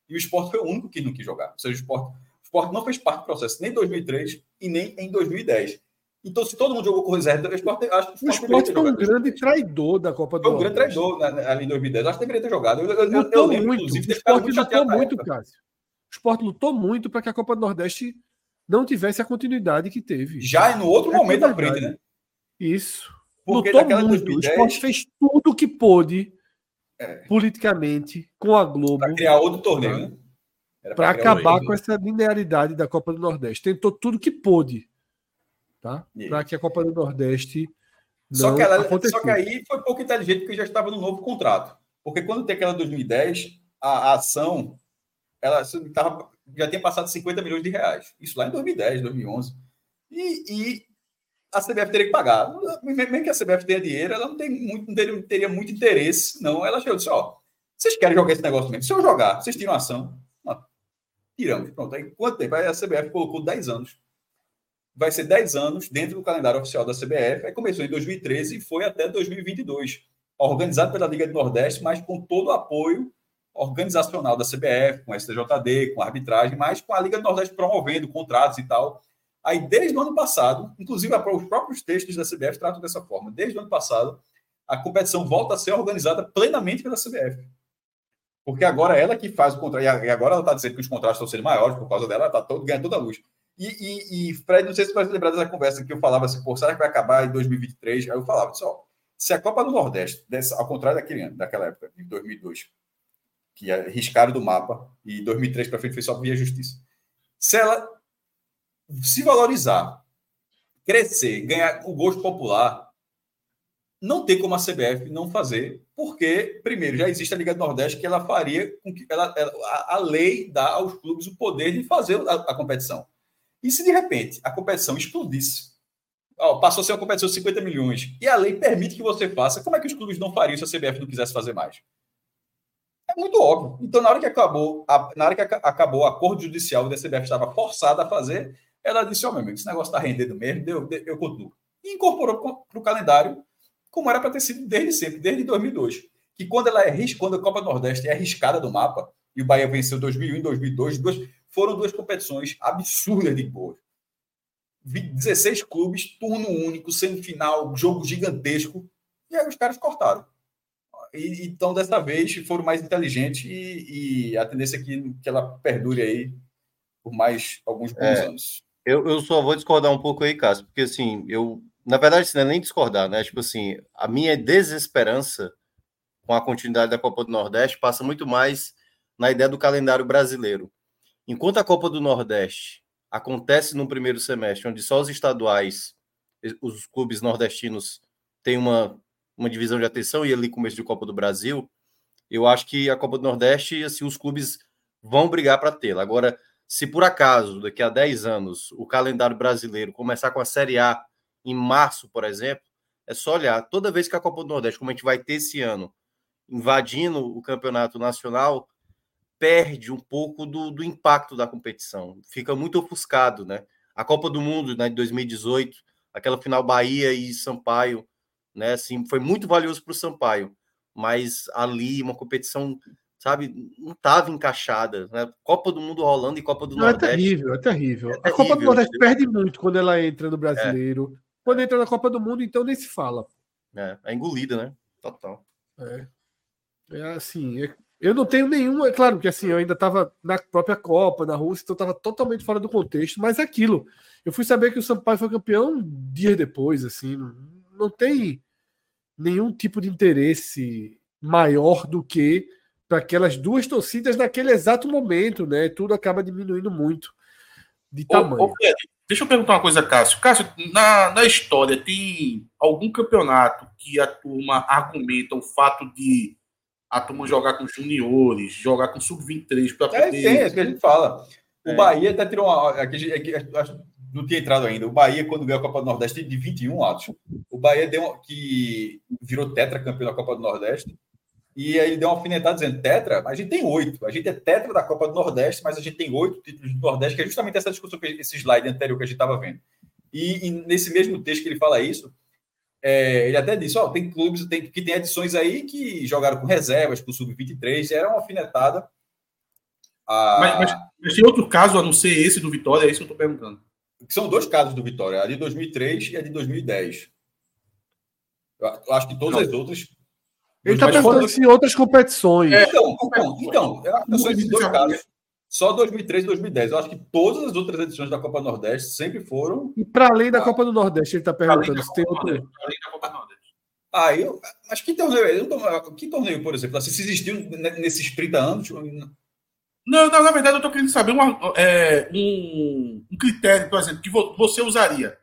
S2: E o esporte foi o único que não quis jogar. Ou seja, o esporte, o esporte não fez parte do processo nem em 2003 e nem em 2010. Então, se todo mundo jogou com reserva, o esporte, acho que
S1: O esporte foi um grande traidor da Copa do
S2: foi um grande traidor né, né, ali em 2010. Acho que deveria ter jogado. Eu, eu, eu, eu
S1: Lutou
S2: lembro,
S1: muito. O esporte
S2: muito
S1: lutou
S2: na
S1: muito. Cássio. O esporte lutou muito para que a Copa do Nordeste não tivesse a continuidade que teve.
S2: Já no outro
S1: É
S2: momento da
S1: verdade.
S2: frente, né?
S1: Isso.
S2: Porque
S1: lutou muito.
S2: 2010,
S1: O esporte fez tudo o que pôde politicamente com a Globo
S2: para criar outro torneio, né?
S1: Para acabar
S2: outro
S1: com essa linearidade da Copa do Nordeste. Tentou tudo que pôde, tá? Para que a Copa do Nordeste não
S2: Só que, ela, só que aí foi pouco inteligente porque já estava no novo contrato. Porque quando tem aquela 2010, a, a ação ela tava, já tinha passado 50 milhões de reais. Isso lá em 2010, 2011. E, e a CBF teria que pagar. Mesmo que a CBF tenha dinheiro, ela não, tem muito, não teria, teria muito interesse, não. Ela chegou e disse: Ó, vocês querem jogar esse negócio mesmo? Se eu jogar, vocês tiram a ação. Não, tiramos. Pronto. Aí quanto tempo? Aí a CBF colocou 10 anos. Vai ser 10 anos dentro do calendário oficial da CBF. Aí começou em 2013 e foi até 2022. Organizado pela Liga do Nordeste, mas com todo o apoio organizacional da CBF, com a STJD, com a arbitragem, mas com a Liga do Nordeste promovendo contratos e tal. Aí, desde o ano passado, inclusive os próprios textos da CBF tratam dessa forma. Desde o ano passado, a competição volta a ser organizada plenamente pela CBF. Porque agora ela que faz o contrato, e agora ela está dizendo que os contratos estão sendo maiores por causa dela, ela está todo, toda a luz. E, e, e, Fred, não sei se você vai lembrar dessa conversa que eu falava assim, pô, será que vai acabar em 2023? Aí eu falava, só, se a Copa do Nordeste, ao contrário daquele ano, daquela época, de 2002, que é riscaram do mapa, e 2003 para frente foi só via justiça. Se ela se valorizar, crescer, ganhar o gosto popular, não tem como a CBF não fazer, porque, primeiro, já existe a Liga do Nordeste que ela faria com que ela, ela a, a, lei dá aos clubes o poder de fazer a, a competição. E se de repente a competição explodisse, ó, passou a ser uma competição de 50 milhões, e a lei permite que você faça, como é que os clubes não fariam se a CBF não quisesse fazer mais? É muito óbvio. Então, na hora que acabou, a, na hora que acabou o acordo judicial e a CBF estava forçada a fazer, ela disse: Ó, oh, meu amigo, esse negócio está rendendo mesmo, eu, eu continuo. E incorporou para o calendário como era para ter sido desde sempre, desde 2002. Que quando ela é quando a Copa do Nordeste é arriscada do mapa, e o Bahia venceu 2001 e 2002, duas, foram duas competições absurdas de boas. 16 clubes, turno único, semifinal, jogo gigantesco, e aí os caras cortaram. E, então, dessa vez, foram mais inteligentes e, e a tendência é que, que ela perdure aí por mais alguns bons é, anos.
S5: Eu, eu só vou discordar um pouco aí, Cássio, porque assim, eu na verdade, não é nem discordar, né? Tipo assim, a minha desesperança com a continuidade da Copa do Nordeste passa muito mais na ideia do calendário brasileiro. Enquanto a Copa do Nordeste acontece no primeiro semestre, onde só os estaduais, os clubes nordestinos têm uma, uma divisão de atenção e ali começo de Copa do Brasil, eu acho que a Copa do Nordeste, assim, os clubes vão brigar para tê-la. Agora, se por acaso, daqui a 10 anos, o calendário brasileiro começar com a Série A em março, por exemplo, é só olhar. Toda vez que a Copa do Nordeste, como a gente vai ter esse ano, invadindo o campeonato nacional, perde um pouco do, do impacto da competição. Fica muito ofuscado, né? A Copa do Mundo né, de 2018, aquela final Bahia e Sampaio, né? Assim, foi muito valioso para o Sampaio, mas ali uma competição sabe, não estava encaixada. Né? Copa do Mundo rolando e Copa do não, é Nordeste.
S1: É terrível, é terrível. É terrível a Copa do Nordeste perde muito quando ela entra no é. brasileiro. É. Quando entra na Copa do Mundo, então nem se fala.
S5: É, é engolida, né? Total.
S1: É. É assim, é, eu não tenho nenhum. É claro que assim, eu ainda estava na própria Copa, na Rússia, então estava totalmente fora do contexto, mas é aquilo. Eu fui saber que o Sampaio foi campeão dias depois, assim, não, não tem nenhum tipo de interesse maior do que para aquelas duas torcidas naquele exato momento, né? Tudo acaba diminuindo muito de tamanho. Ô, ô,
S4: Deixa eu perguntar uma coisa, Cássio. Cássio, na, na história, tem algum campeonato que a turma argumenta o fato de a turma jogar com juniores, jogar com sub-23 para
S2: poder... É, tem, é isso que a gente fala. O é. Bahia até tirou uma... Aqui, aqui, não tinha entrado ainda. O Bahia, quando ganhou a Copa do Nordeste, de 21 atos. O Bahia deu uma, que virou tetracampeão da Copa do Nordeste e aí ele deu uma alfinetada dizendo: Tetra, a gente tem oito. A gente é tetra da Copa do Nordeste, mas a gente tem oito títulos do Nordeste, que é justamente essa discussão, que esse slide anterior que a gente estava vendo. E, e, nesse mesmo texto que ele fala isso, é, ele até disse: ó, tem clubes tem, que tem edições aí que jogaram com reservas, com sub-23, era uma alfinetada.
S4: A... Mas, mas, mas, tem outro caso a não ser esse do Vitória, é isso que eu estou perguntando.
S2: São dois casos do Vitória, a de 2003 e a de 2010. Eu acho que todas não. as outras
S1: ele está perguntando se em outras competições. É,
S2: então, então, então, eu sou esses dois casos. Só 2003 e 2010. Eu acho que todas as outras edições da Copa Nordeste sempre foram.
S1: E para além da ah, Copa do Nordeste, ele está perguntando se tem outro. Além da Copa
S2: Nordeste. Ah, eu. Mas que torneio? Eu que torneio, por exemplo? Assim, se existiu nesses 30 anos.
S4: Não, não na verdade, eu estou querendo saber uma, é, um, um critério, por exemplo, que você usaria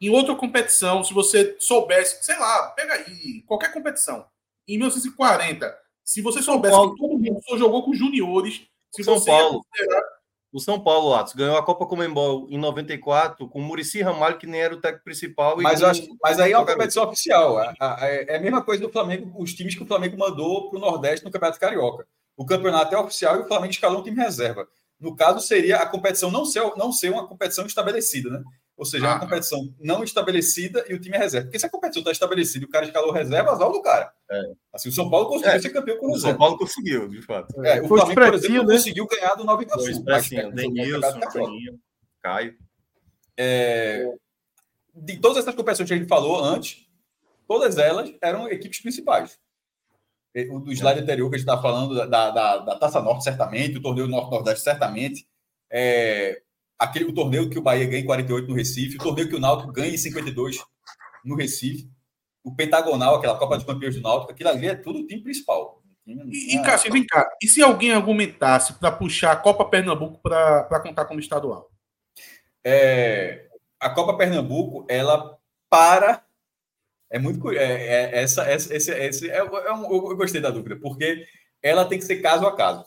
S4: em outra competição, se você soubesse, sei lá, pega aí, qualquer competição em 1940, se você soubesse que todo mundo só jogou com juniores, se
S5: São Paulo. O São Paulo, Atos, ganhou a Copa Comembol em 94 com o Murici Ramalho, que nem era o técnico principal.
S2: Mas, com... acho, mas aí é uma competição oficial. É, é, é, a mesma coisa do Flamengo, os times que o Flamengo mandou para o Nordeste no Campeonato Carioca. O campeonato é oficial e o Flamengo escalou um time reserva. No caso, seria a competição não ser, não ser uma competição estabelecida, né? Ou seja, ah, é uma ah. competição não estabelecida e o time é reserva. Porque se a competição está estabelecida e o cara escalou reserva, azar do cara. É. Assim, o São Paulo conseguiu é. ser campeão com o
S5: São Paulo conseguiu, de fato.
S2: É, o Flamengo, por exemplo, né? conseguiu ganhar do Nova Iguaçu.
S5: Denilson,
S2: Caio. É, de todas essas competições que a gente falou antes, todas elas eram equipes principais. O do slide anterior que a gente está falando da, da, da, Taça Norte, certamente, o torneio Norte-Nordeste, certamente. É, aquele, o torneio que o Bahia ganha em 48 no Recife, o torneio que o Náutico ganha em 52 no Recife, o Pentagonal, aquela Copa dos Campeões do Náutico, aquilo ali é tudo o time principal.
S4: E, e Cássio, vem cá, e se alguém argumentasse para puxar a Copa Pernambuco para contar como estadual?
S2: É, a Copa Pernambuco, ela para é muito é, é, essa, essa esse, esse é, é um, eu gostei da dúvida porque ela tem que ser caso a caso.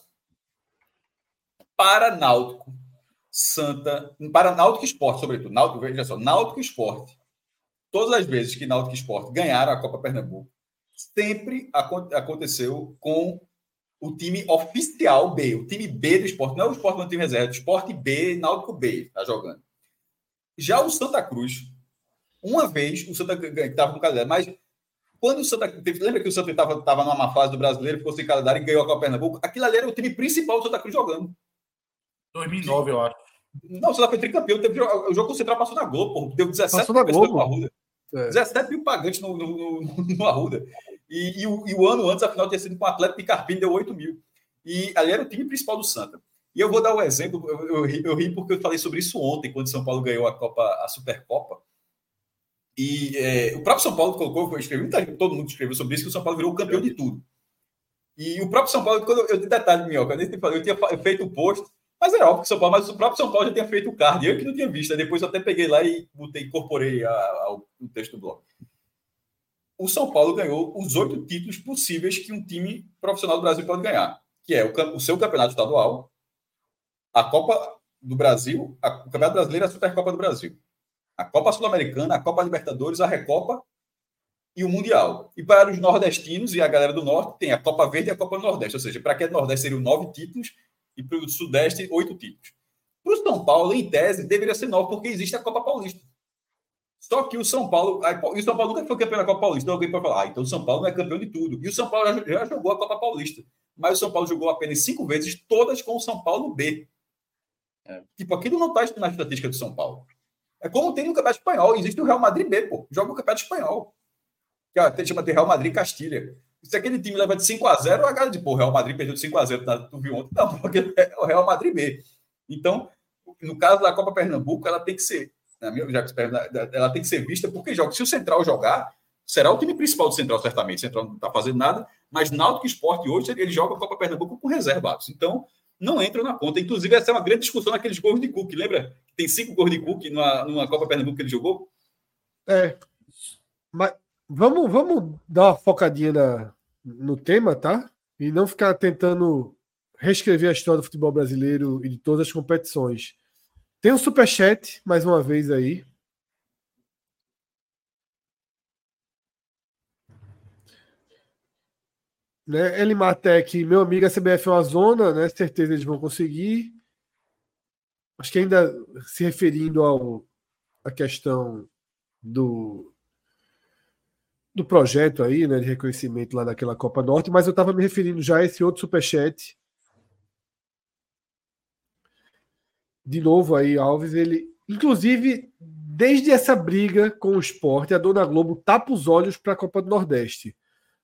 S2: Para Náutico, Santa, para Náutico Esporte, sobretudo, Náutico, veja só, Náutico Esporte. Todas as vezes que Náutico Esporte ganharam a Copa Pernambuco, sempre aconteceu com o time oficial B, o time B do esporte, não é o esporte no time reserva, é o esporte B, Náutico B, está jogando. Já o Santa Cruz, uma vez o Santa estava com calendário, mas quando o Santa. Lembra que o Santa estava numa fase do brasileiro, ficou sem calendário e ganhou a Copa Pernambuco? Aquilo ali era o time principal do Santa Cruz jogando.
S4: 2009, eu acho.
S2: Não, o Santa foi tricampeão. Teve, o jogo central passou na Globo, porra, deu 17 mil pessoas no Arruda. É. 17 mil pagantes no, no, no, no Arruda. E, e, o, e, o, ano antes, a final tinha sido com o Atlético e Carpini, deu 8 mil. E ali era o time principal do Santa. E eu vou dar o um exemplo, eu, eu, eu, ri porque eu falei sobre isso ontem, quando São Paulo ganhou a Copa, a Supercopa. E é, o próprio São Paulo colocou, eu escrevi, todo mundo escreveu sobre isso, que o São Paulo virou o campeão de tudo. E o próprio São Paulo, quando eu, eu detalhe, Minhoca, eu, eu tinha feito o post, mas era óbvio que São Paulo, mas o próprio São Paulo já tinha feito o card, eu que não tinha visto. Depois eu até peguei lá e botei, incorporei a, a, o texto do blog. O São Paulo ganhou os oito títulos possíveis que um time profissional do Brasil pode ganhar, que é o, o seu campeonato estadual, a Copa do Brasil, a, o Campeonato Brasileiro a Supercopa do Brasil. A Copa Sul-Americana, a Copa Libertadores, a Recopa e o Mundial. E para os nordestinos e a galera do Norte, tem a Copa Verde e a Copa Nordeste. Ou seja, para quem é do Nordeste seriam nove títulos e para o Sudeste, oito títulos. Para o São Paulo, em tese, deveria ser nove, porque existe a Copa Paulista. Só que o São Paulo. E o São Paulo nunca foi campeão da Copa Paulista. Então alguém pode falar, ah, então o São Paulo não é campeão de tudo. E o São Paulo já, já jogou a Copa Paulista. Mas o São Paulo jogou apenas cinco vezes, todas com o São Paulo B. É. Tipo, aquilo não está na estatística do São Paulo. É como tem no Campeonato Espanhol. Existe o Real Madrid B, pô. Joga o Campeonato Espanhol. Que até chama de Real Madrid Castilha. Se aquele time leva de 5 a 0 a galera de, pô, o Real Madrid perdeu de 5 a 0 tá, tu viu ontem? Não, *laughs* porque é o Real Madrid B. Então, no caso da Copa Pernambuco, ela tem que ser, na minha, já ela tem que ser vista porque joga. Se o Central jogar, será o time principal do Central, certamente. O Central não está fazendo nada, mas Náutico Esporte hoje ele joga a Copa Pernambuco com reservados. Então, não entra na conta. Inclusive, essa é uma grande discussão naqueles gols de Cook. Lembra? Tem cinco gols de Cook numa, numa Copa Pernambuco que ele jogou?
S1: É. Mas vamos, vamos dar uma focadinha na, no tema, tá? E não ficar tentando reescrever a história do futebol brasileiro e de todas as competições. Tem um superchat, mais uma vez aí. Né? Elimatec, meu amigo, a CBF é uma zona, né? Certeza eles vão conseguir. Acho que ainda se referindo ao a questão do do projeto aí, né, de reconhecimento lá daquela Copa Norte, mas eu estava me referindo já a esse outro superchat. De novo aí, Alves, ele, inclusive, desde essa briga com o esporte, a Dona Globo tapa os olhos para a Copa do Nordeste.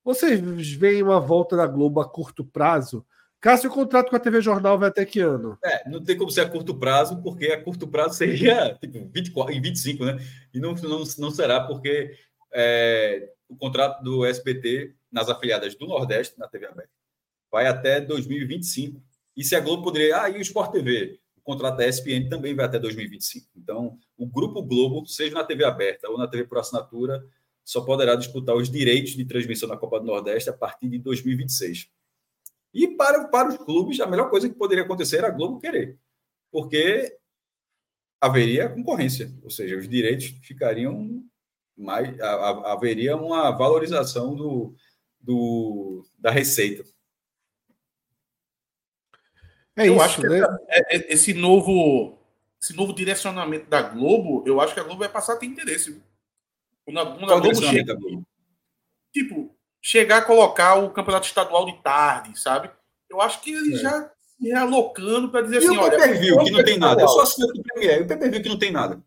S1: Vocês veem uma volta da Globo a curto prazo? Cássio, o contrato com a TV Jornal vai até que ano?
S2: É, não tem como ser a curto prazo, porque a curto prazo seria tipo 24, em 25, né? E não, não, não será, porque é, o contrato do SBT nas afiliadas do Nordeste, na TV aberta, vai até 2025. E se a Globo poderia. Ah, e o Sport TV? O contrato da ESPN também vai até 2025. Então, o Grupo Globo, seja na TV aberta ou na TV por assinatura, só poderá disputar os direitos de transmissão da Copa do Nordeste a partir de 2026. E para, para os clubes, a melhor coisa que poderia acontecer era a Globo querer, porque haveria concorrência, ou seja, os direitos ficariam mais haveria uma valorização do, do, da receita.
S4: É eu isso, acho que né? É, é, esse novo esse novo direcionamento da Globo, eu acho que a Globo vai passar a ter interesse. Quando a, quando a Globo chega, Globo? tipo, chegar a colocar o campeonato estadual de tarde, sabe? Eu acho que ele é. já se realocando para dizer e assim,
S2: o olha, o que não tem nada. Eu só assino o Premier, o PPV que não tem nada.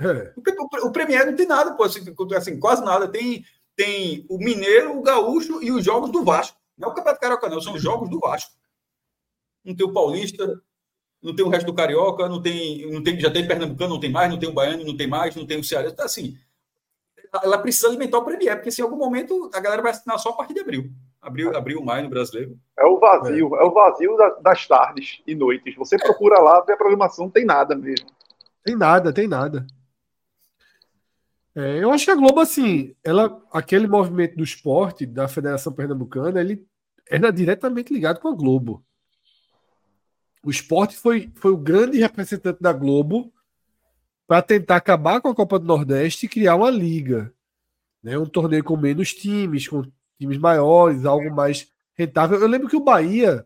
S1: É.
S2: O, o Premier não tem nada, pô, assim, assim, quase nada. Tem, tem o Mineiro, o Gaúcho e os jogos do Vasco. Não é o Campeonato Carioca, não, são os jogos do Vasco. Não tem o Paulista, não tem o resto do Carioca, não tem, não tem, já tem Pernambucano, não tem mais, não tem o Baiano, não tem mais, não tem o Ceará. Então, assim, ela precisa alimentar o Premier, porque se em algum momento a galera vai assinar só a partir de abril. Abril, abril maio no brasileiro.
S6: É o vazio, é, é o vazio das tardes e noites. Você procura lá, vê a programação, não tem nada mesmo.
S1: Tem nada, tem nada. É, eu acho que a Globo, assim, ela, aquele movimento do esporte da Federação Pernambucana, ele era diretamente ligado com a Globo. O esporte foi, foi o grande representante da Globo para tentar acabar com a Copa do Nordeste e criar uma liga. Né? Um torneio com menos times, com times maiores, algo mais rentável. Eu lembro que o Bahia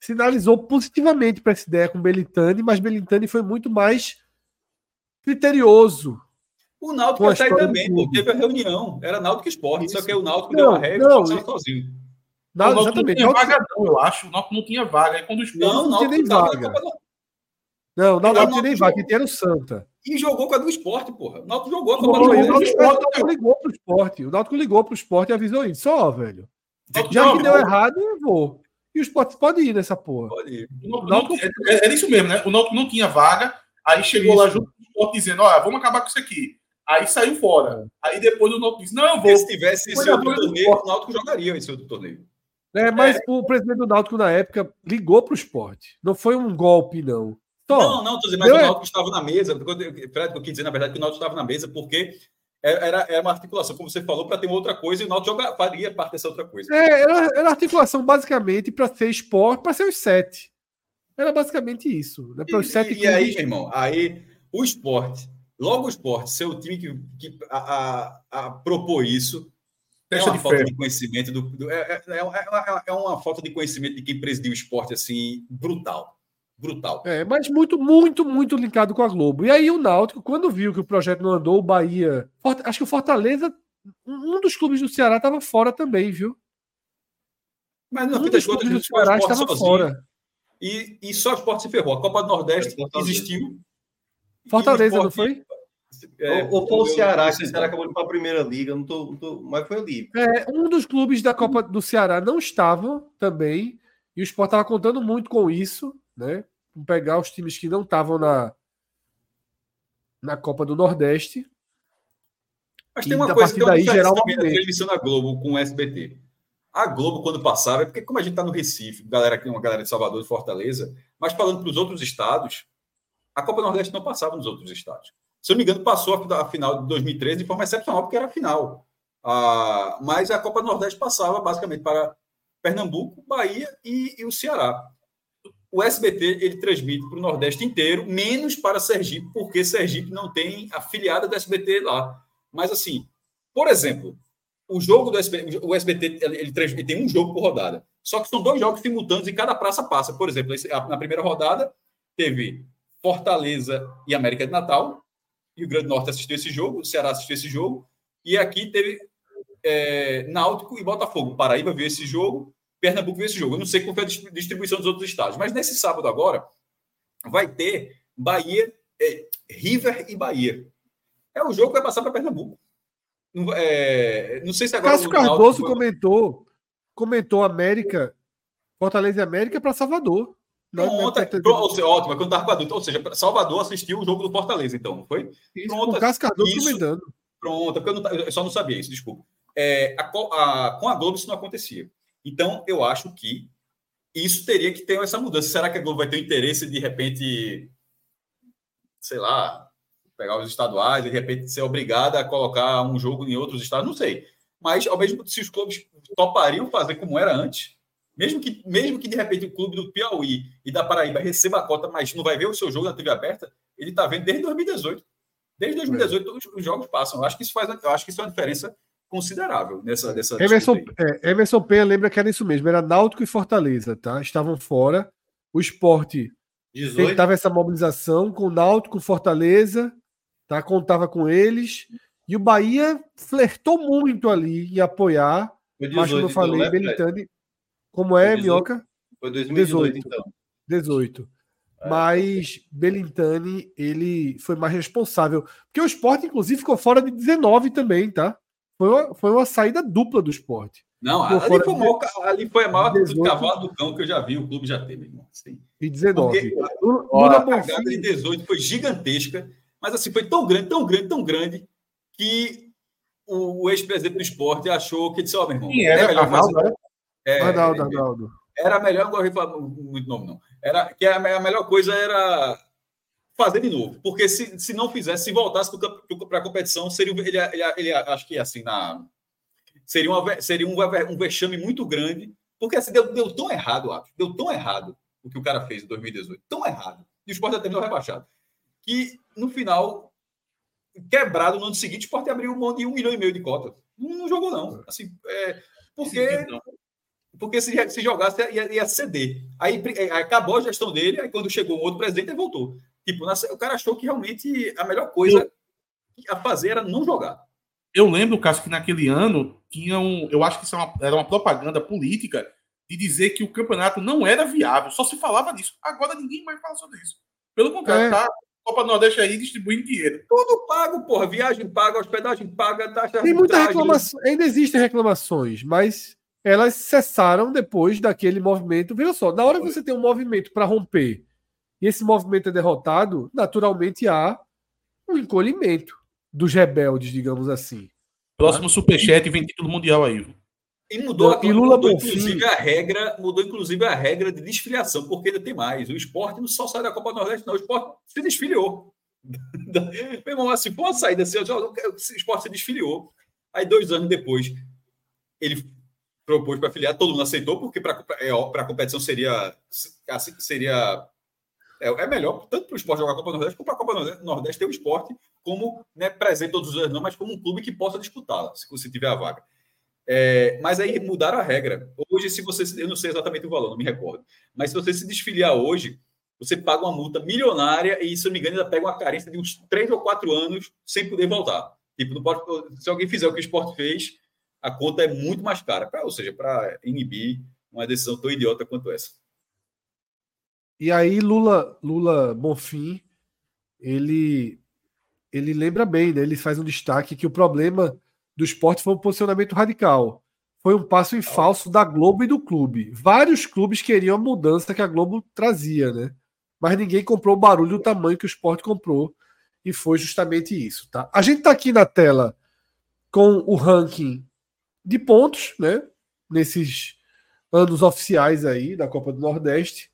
S1: sinalizou positivamente para essa ideia com Belitani, mas Belitani foi muito mais criterioso.
S2: O Náutico até também, pô, teve a reunião, era Náutico Esporte, Isso. só que o Náutico não, deu a regra não, e sozinho.
S4: Não, não, não tinha vaga, não, eu acho. O Náutico não tinha vaga. Aí quando o esporte
S1: não, não tinha nem vaga. Não, não, não tinha nem vaga, tinha o Santa.
S2: E jogou com a do esporte, porra. O Náutico jogou
S1: com a do esporte. O Náutico ligou pro esporte. O Náutico ligou pro esporte e avisou isso. Só, velho. Já que deu errado, eu vou. E o esporte pode ir nessa porra. Pode ir.
S4: O Náutico, é, era isso mesmo, né? O Náutico não tinha vaga. Aí chegou isso. lá junto com o esporte dizendo: Olha, vamos acabar com isso aqui. Aí saiu fora. Aí depois o Náutico disse: Não, eu vou.
S2: se tivesse esse outro torneio, o Náutico jogaria esse outro torneio.
S1: É, mas é. o presidente do Náutico na época ligou para o esporte. Não foi um golpe, não.
S2: Só, não, não, tô dizendo, mas o Náutico estava na mesa. Fred, eu quis dizer, na verdade, que o Náutico estava na mesa porque era, era uma articulação, como você falou, para ter uma outra coisa e o Náutico joga, faria parte dessa outra coisa.
S1: É, era, era articulação basicamente para ser esporte, para ser os sete. Era basicamente isso. Né? Para os sete
S2: e, e aí, meu irmão, aí o esporte, logo o esporte, ser o time que, que a, a, a propor isso, é uma de falta de conhecimento do, do é, é, é, é, uma falta de conhecimento de quem presidiu o esporte assim brutal, brutal.
S1: É, mas muito, muito, muito linkado com a Globo. E aí o Náutico, quando viu que o projeto não andou, o Bahia, acho que o Fortaleza, um dos clubes do Ceará estava fora também, viu?
S2: Mas no um fim das contas, o Ceará estava fora. E, e só o esporte se ferrou. A Copa do Nordeste existiu.
S1: Fortaleza, não foi?
S5: É, ou, foi o Ceará, que o Ceará acabou de ir para a primeira liga, não tô, não tô, mas foi ali.
S1: É, um dos clubes da Copa do Ceará não estava também, e o Sport estava contando muito com isso, né? Pegar os times que não estavam na, na Copa do Nordeste.
S2: Mas tem uma coisa que daí gerar uma transmissão da Globo com o SBT. A Globo, quando passava, é porque como a gente está no Recife, galera aqui, uma galera de Salvador, de Fortaleza, mas falando para os outros estados, a Copa do Nordeste não passava nos outros estados. Se eu não me engano, passou a final de 2013 de forma excepcional, porque era a final. Ah, mas a Copa do Nordeste passava basicamente para Pernambuco, Bahia e, e o Ceará. O SBT ele transmite para o Nordeste inteiro, menos para Sergipe, porque Sergipe não tem afiliada do SBT lá. Mas assim, por exemplo, o jogo do SBT, o SBT ele, ele, ele tem um jogo por rodada. Só que são dois jogos simultâneos e cada praça passa. Por exemplo, na primeira rodada teve Fortaleza e América de Natal, Rio Grande do Norte assistiu esse jogo, o Ceará assistiu esse jogo, e aqui teve é, Náutico e Botafogo. Paraíba viu esse jogo, Pernambuco viu esse jogo. Eu não sei como foi a distribuição dos outros estados, mas nesse sábado agora vai ter Bahia, é, River e Bahia. É o jogo que vai passar para Pernambuco. Não, é, não sei se agora.
S1: Cássio Cardoso Náutico... comentou, comentou América, Fortaleza e América para Salvador.
S2: Pronto, é, pronto, seja, ótimo, é quando estava com adulto. Ou seja, Salvador assistiu o jogo do Fortaleza, então, não foi?
S1: Isso, pronto, o Cardoso isso, comentando.
S2: Pronto, é porque eu, não, eu, só não sabia isso, desculpa. É, a, a, com a Globo isso não acontecia. Então, eu acho que isso teria que ter essa mudança. Será que a Globo vai ter interesse de, repente, sei lá, pegar os estaduais e de repente ser obrigada a colocar um jogo em outros estados? Não sei. Mas, ao mesmo tempo, se os clubes topariam fazer como era antes, mesmo que, mesmo que de repente o clube do Piauí e da Paraíba receba a cota, mas não vai ver o seu jogo na TV aberta, ele está vendo desde 2018. Desde 2018 os, os, jogos passam. Eu acho que isso faz, eu acho que isso é uma diferença considerável nessa dessa
S1: Emerson, é, Emerson Penha lembra que era isso mesmo, era Náutico e Fortaleza, tá? Estavam fora. O esporte tentava essa mobilização com Náutico, Fortaleza, tá? Contava com eles. E o Bahia flertou muito ali em apoiar. 18, mas como eu falei, então, né, Belitani, como é, Minhoca?
S5: Foi 2018, 18. então.
S1: 18.
S2: É.
S1: Mas Belintani, ele foi mais responsável. Porque o esporte, inclusive, ficou fora de 19 também, tá? Foi uma, foi uma saída dupla do esporte.
S2: Não, ali foi,
S1: de-
S2: mal, ali foi a maior
S1: 18.
S2: cavalo do cão que eu já vi, o clube já teve, irmão. Assim.
S1: E 19.
S2: Porque
S1: Lula,
S2: a cagada de 18 foi gigantesca, mas assim, foi tão grande, tão grande, tão grande, que o, o ex-presidente do esporte achou que disse, ó, meu irmão,
S4: Quem
S2: é
S4: era?
S2: melhor fazer-
S4: era?
S2: É,
S1: Arnaldo,
S2: é,
S1: Arnaldo.
S2: era melhor, não gosto de falar muito nome, não. Era que a, a melhor coisa era fazer de novo, porque se, se não fizesse, se voltasse para a competição, seria ele, ele, ele, acho que assim na seria, uma, seria um, um vexame muito grande, porque assim deu, deu tão errado, acho, deu tão errado o que o cara fez em 2018, tão errado. E o Sport já terminou rebaixado, que no final quebrado no ano seguinte, o Sport abriu mão de um milhão e meio de cota. Não, não jogou não, assim, é, porque porque se, se jogasse ia, ia ceder. Aí, aí acabou a gestão dele, aí quando chegou um outro presidente, ele voltou. Tipo, na- o cara achou que realmente a melhor coisa a fazer era não jogar.
S4: Eu lembro, Cássio, que naquele ano tinha um. Eu acho que isso é uma- era uma propaganda política de dizer que o campeonato não era viável. Só se falava disso. Agora ninguém mais fala sobre isso. Pelo contrário,
S1: É.
S4: tá? Copa Nordeste aí distribuindo dinheiro.
S2: Tudo pago, porra. Viagem paga, hospedagem paga, taxa
S1: Tem muita reclamação. Ainda existem reclamações, mas elas cessaram depois daquele movimento. Veja só, na hora que você tem um movimento para romper e esse movimento é derrotado, naturalmente há um encolhimento dos rebeldes, digamos assim.
S4: Próximo superchat vem título mundial aí.
S2: E mudou,
S1: E Lula
S2: mudou
S1: Bonfim.
S2: inclusive a regra, mudou inclusive a regra de desfiliação, porque ainda tem mais. O esporte não só sai da Copa do Nordeste, não. O esporte se desfiliou. *laughs* Meu irmão, assim, saída assim, ó, o esporte se desfiliou. Aí, dois anos depois, ele propôs para filiar, todo mundo aceitou, porque para a competição seria. assim, seria é, é melhor, tanto para o esporte jogar a Copa Nordeste, como para a Copa Nordeste- ter o esporte como né, presente todos os anos, não, mas como um clube que possa disputá-la, se você tiver a vaga. É, mas aí mudaram a regra. Hoje, se você. Eu não sei exatamente o valor, não me recordo. Mas se você se desfiliar hoje, você paga uma multa milionária e, se eu não me engano, ainda pega uma carência de uns três ou quatro anos sem poder voltar. Tipo, não pode, se alguém fizer o que o esporte fez, a conta é muito mais cara. Pra, ou seja, para inibir uma decisão tão idiota quanto essa.
S1: E aí Lula, Lula Bonfim, ele ele lembra bem, né? Ele faz um destaque que o problema do esporte foi um posicionamento radical. Foi um passo em falso da Globo e do clube. Vários clubes queriam a mudança que a Globo trazia, né? Mas ninguém comprou o barulho do tamanho que o esporte comprou. E foi justamente isso, tá? A gente tá aqui na tela com o ranking de pontos, né? Nesses anos oficiais aí da Copa do Nordeste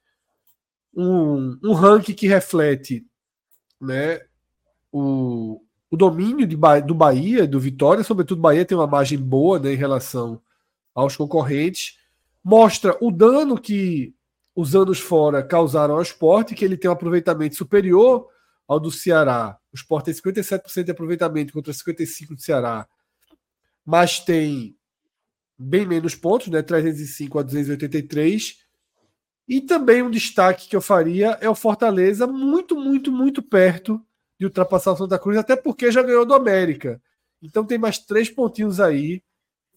S1: um, um ranking que reflete né, o, o domínio de, do Bahia, do Vitória, sobretudo Bahia tem uma margem boa né, em relação aos concorrentes, mostra o dano que os anos fora causaram ao esporte, que ele tem um aproveitamento superior ao do Ceará. O esporte tem 57% de aproveitamento contra 55% do Ceará, mas tem bem menos pontos, né, 305 a 283. E também um destaque que eu faria é o Fortaleza muito, muito, muito perto de ultrapassar o Santa Cruz, até porque já ganhou do América. Então tem mais três pontinhos aí.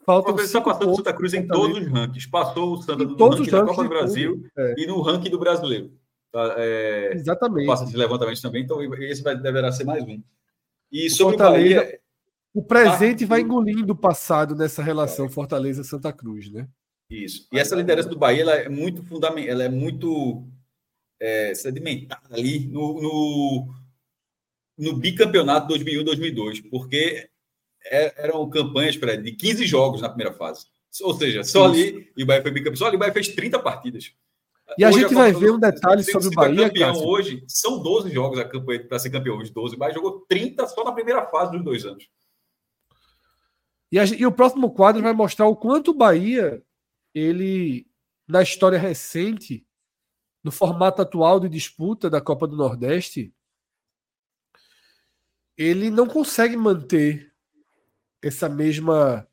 S1: Faltam
S2: está
S1: cinco
S2: passando o Santa Cruz em todos os rankings. Passou o Santa
S1: Em
S2: no ranking da Copa do
S1: de
S2: Brasil.
S1: É,
S2: e no ranking do brasileiro. Tá, é,
S1: exatamente.
S2: passa esse levantamento também, então esse vai, deverá ser mais um. E
S1: O
S2: sobre o
S1: Fortaleza-
S2: Bahia,
S1: O presente vai engolindo o passado nessa relação Fortaleza-Santa Cruz, né?
S2: Isso. E essa liderança do Bahia ela é muito fundamental, ela é muito é, sedimentada ali no, no, no bicampeonato 2001-2002, porque é- eram campanhas Fred, de 15 jogos na primeira fase. Ou seja, só ali, e o Bahia foi bicampeão, só ali o Bahia fez 30 partidas.
S1: E a
S2: Hoje
S1: gente vai
S2: Copa
S1: ver um detalhe sobre o Bahia,
S2: é campeão
S1: Cássio.
S2: hoje, são 12 jogos a campanha para ser campeão hoje, 12. O Bahia jogou 30 só na primeira fase dos dois anos.
S1: E, a e o próximo quadro vai mostrar o quanto o Bahia, ele, na história recente, no formato atual de disputa da Copa do Nordeste, ele não consegue manter essa mesma.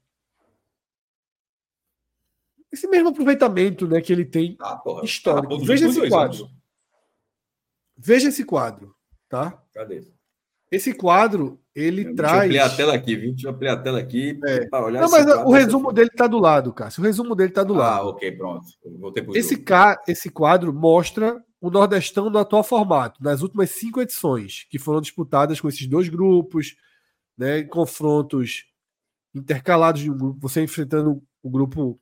S1: Esse mesmo aproveitamento né, que ele tem.
S2: Ah, porra.
S1: Histórico.
S2: Ah, nos
S1: Veja esse quadro.
S2: anos.
S1: Veja esse quadro, tá?
S2: Cadê?
S1: Esse quadro, ele
S2: Deixa
S1: traz.
S2: eu ampliar a tela aqui, viu? Deixa eu ampliar a tela aqui
S1: É.
S2: olhar
S1: Não, mas
S2: quadro
S1: o resumo dele tá do lado, Cássio. O resumo dele tá do
S2: Ah,
S1: lado.
S2: ok, pronto. Voltei pro
S1: Esse, ca... Esse quadro mostra o Nordestão no atual formato, nas últimas cinco edições, que foram disputadas com esses dois grupos, né, em confrontos intercalados de um grupo, você enfrentando o grupo,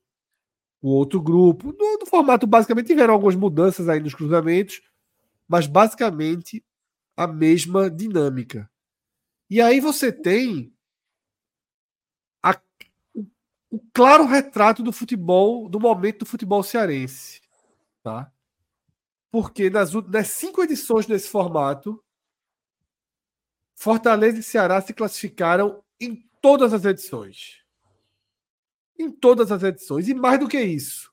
S1: o outro grupo. No, no formato, basicamente, tiveram algumas mudanças aí nos cruzamentos, mas basicamente a mesma dinâmica. E aí você tem a- o, o claro retrato do futebol, do momento do futebol cearense. Tá? Porque nas, nas cinco edições desse formato, Fortaleza e Ceará se classificaram em todas as edições. Em todas as edições. E mais do que isso.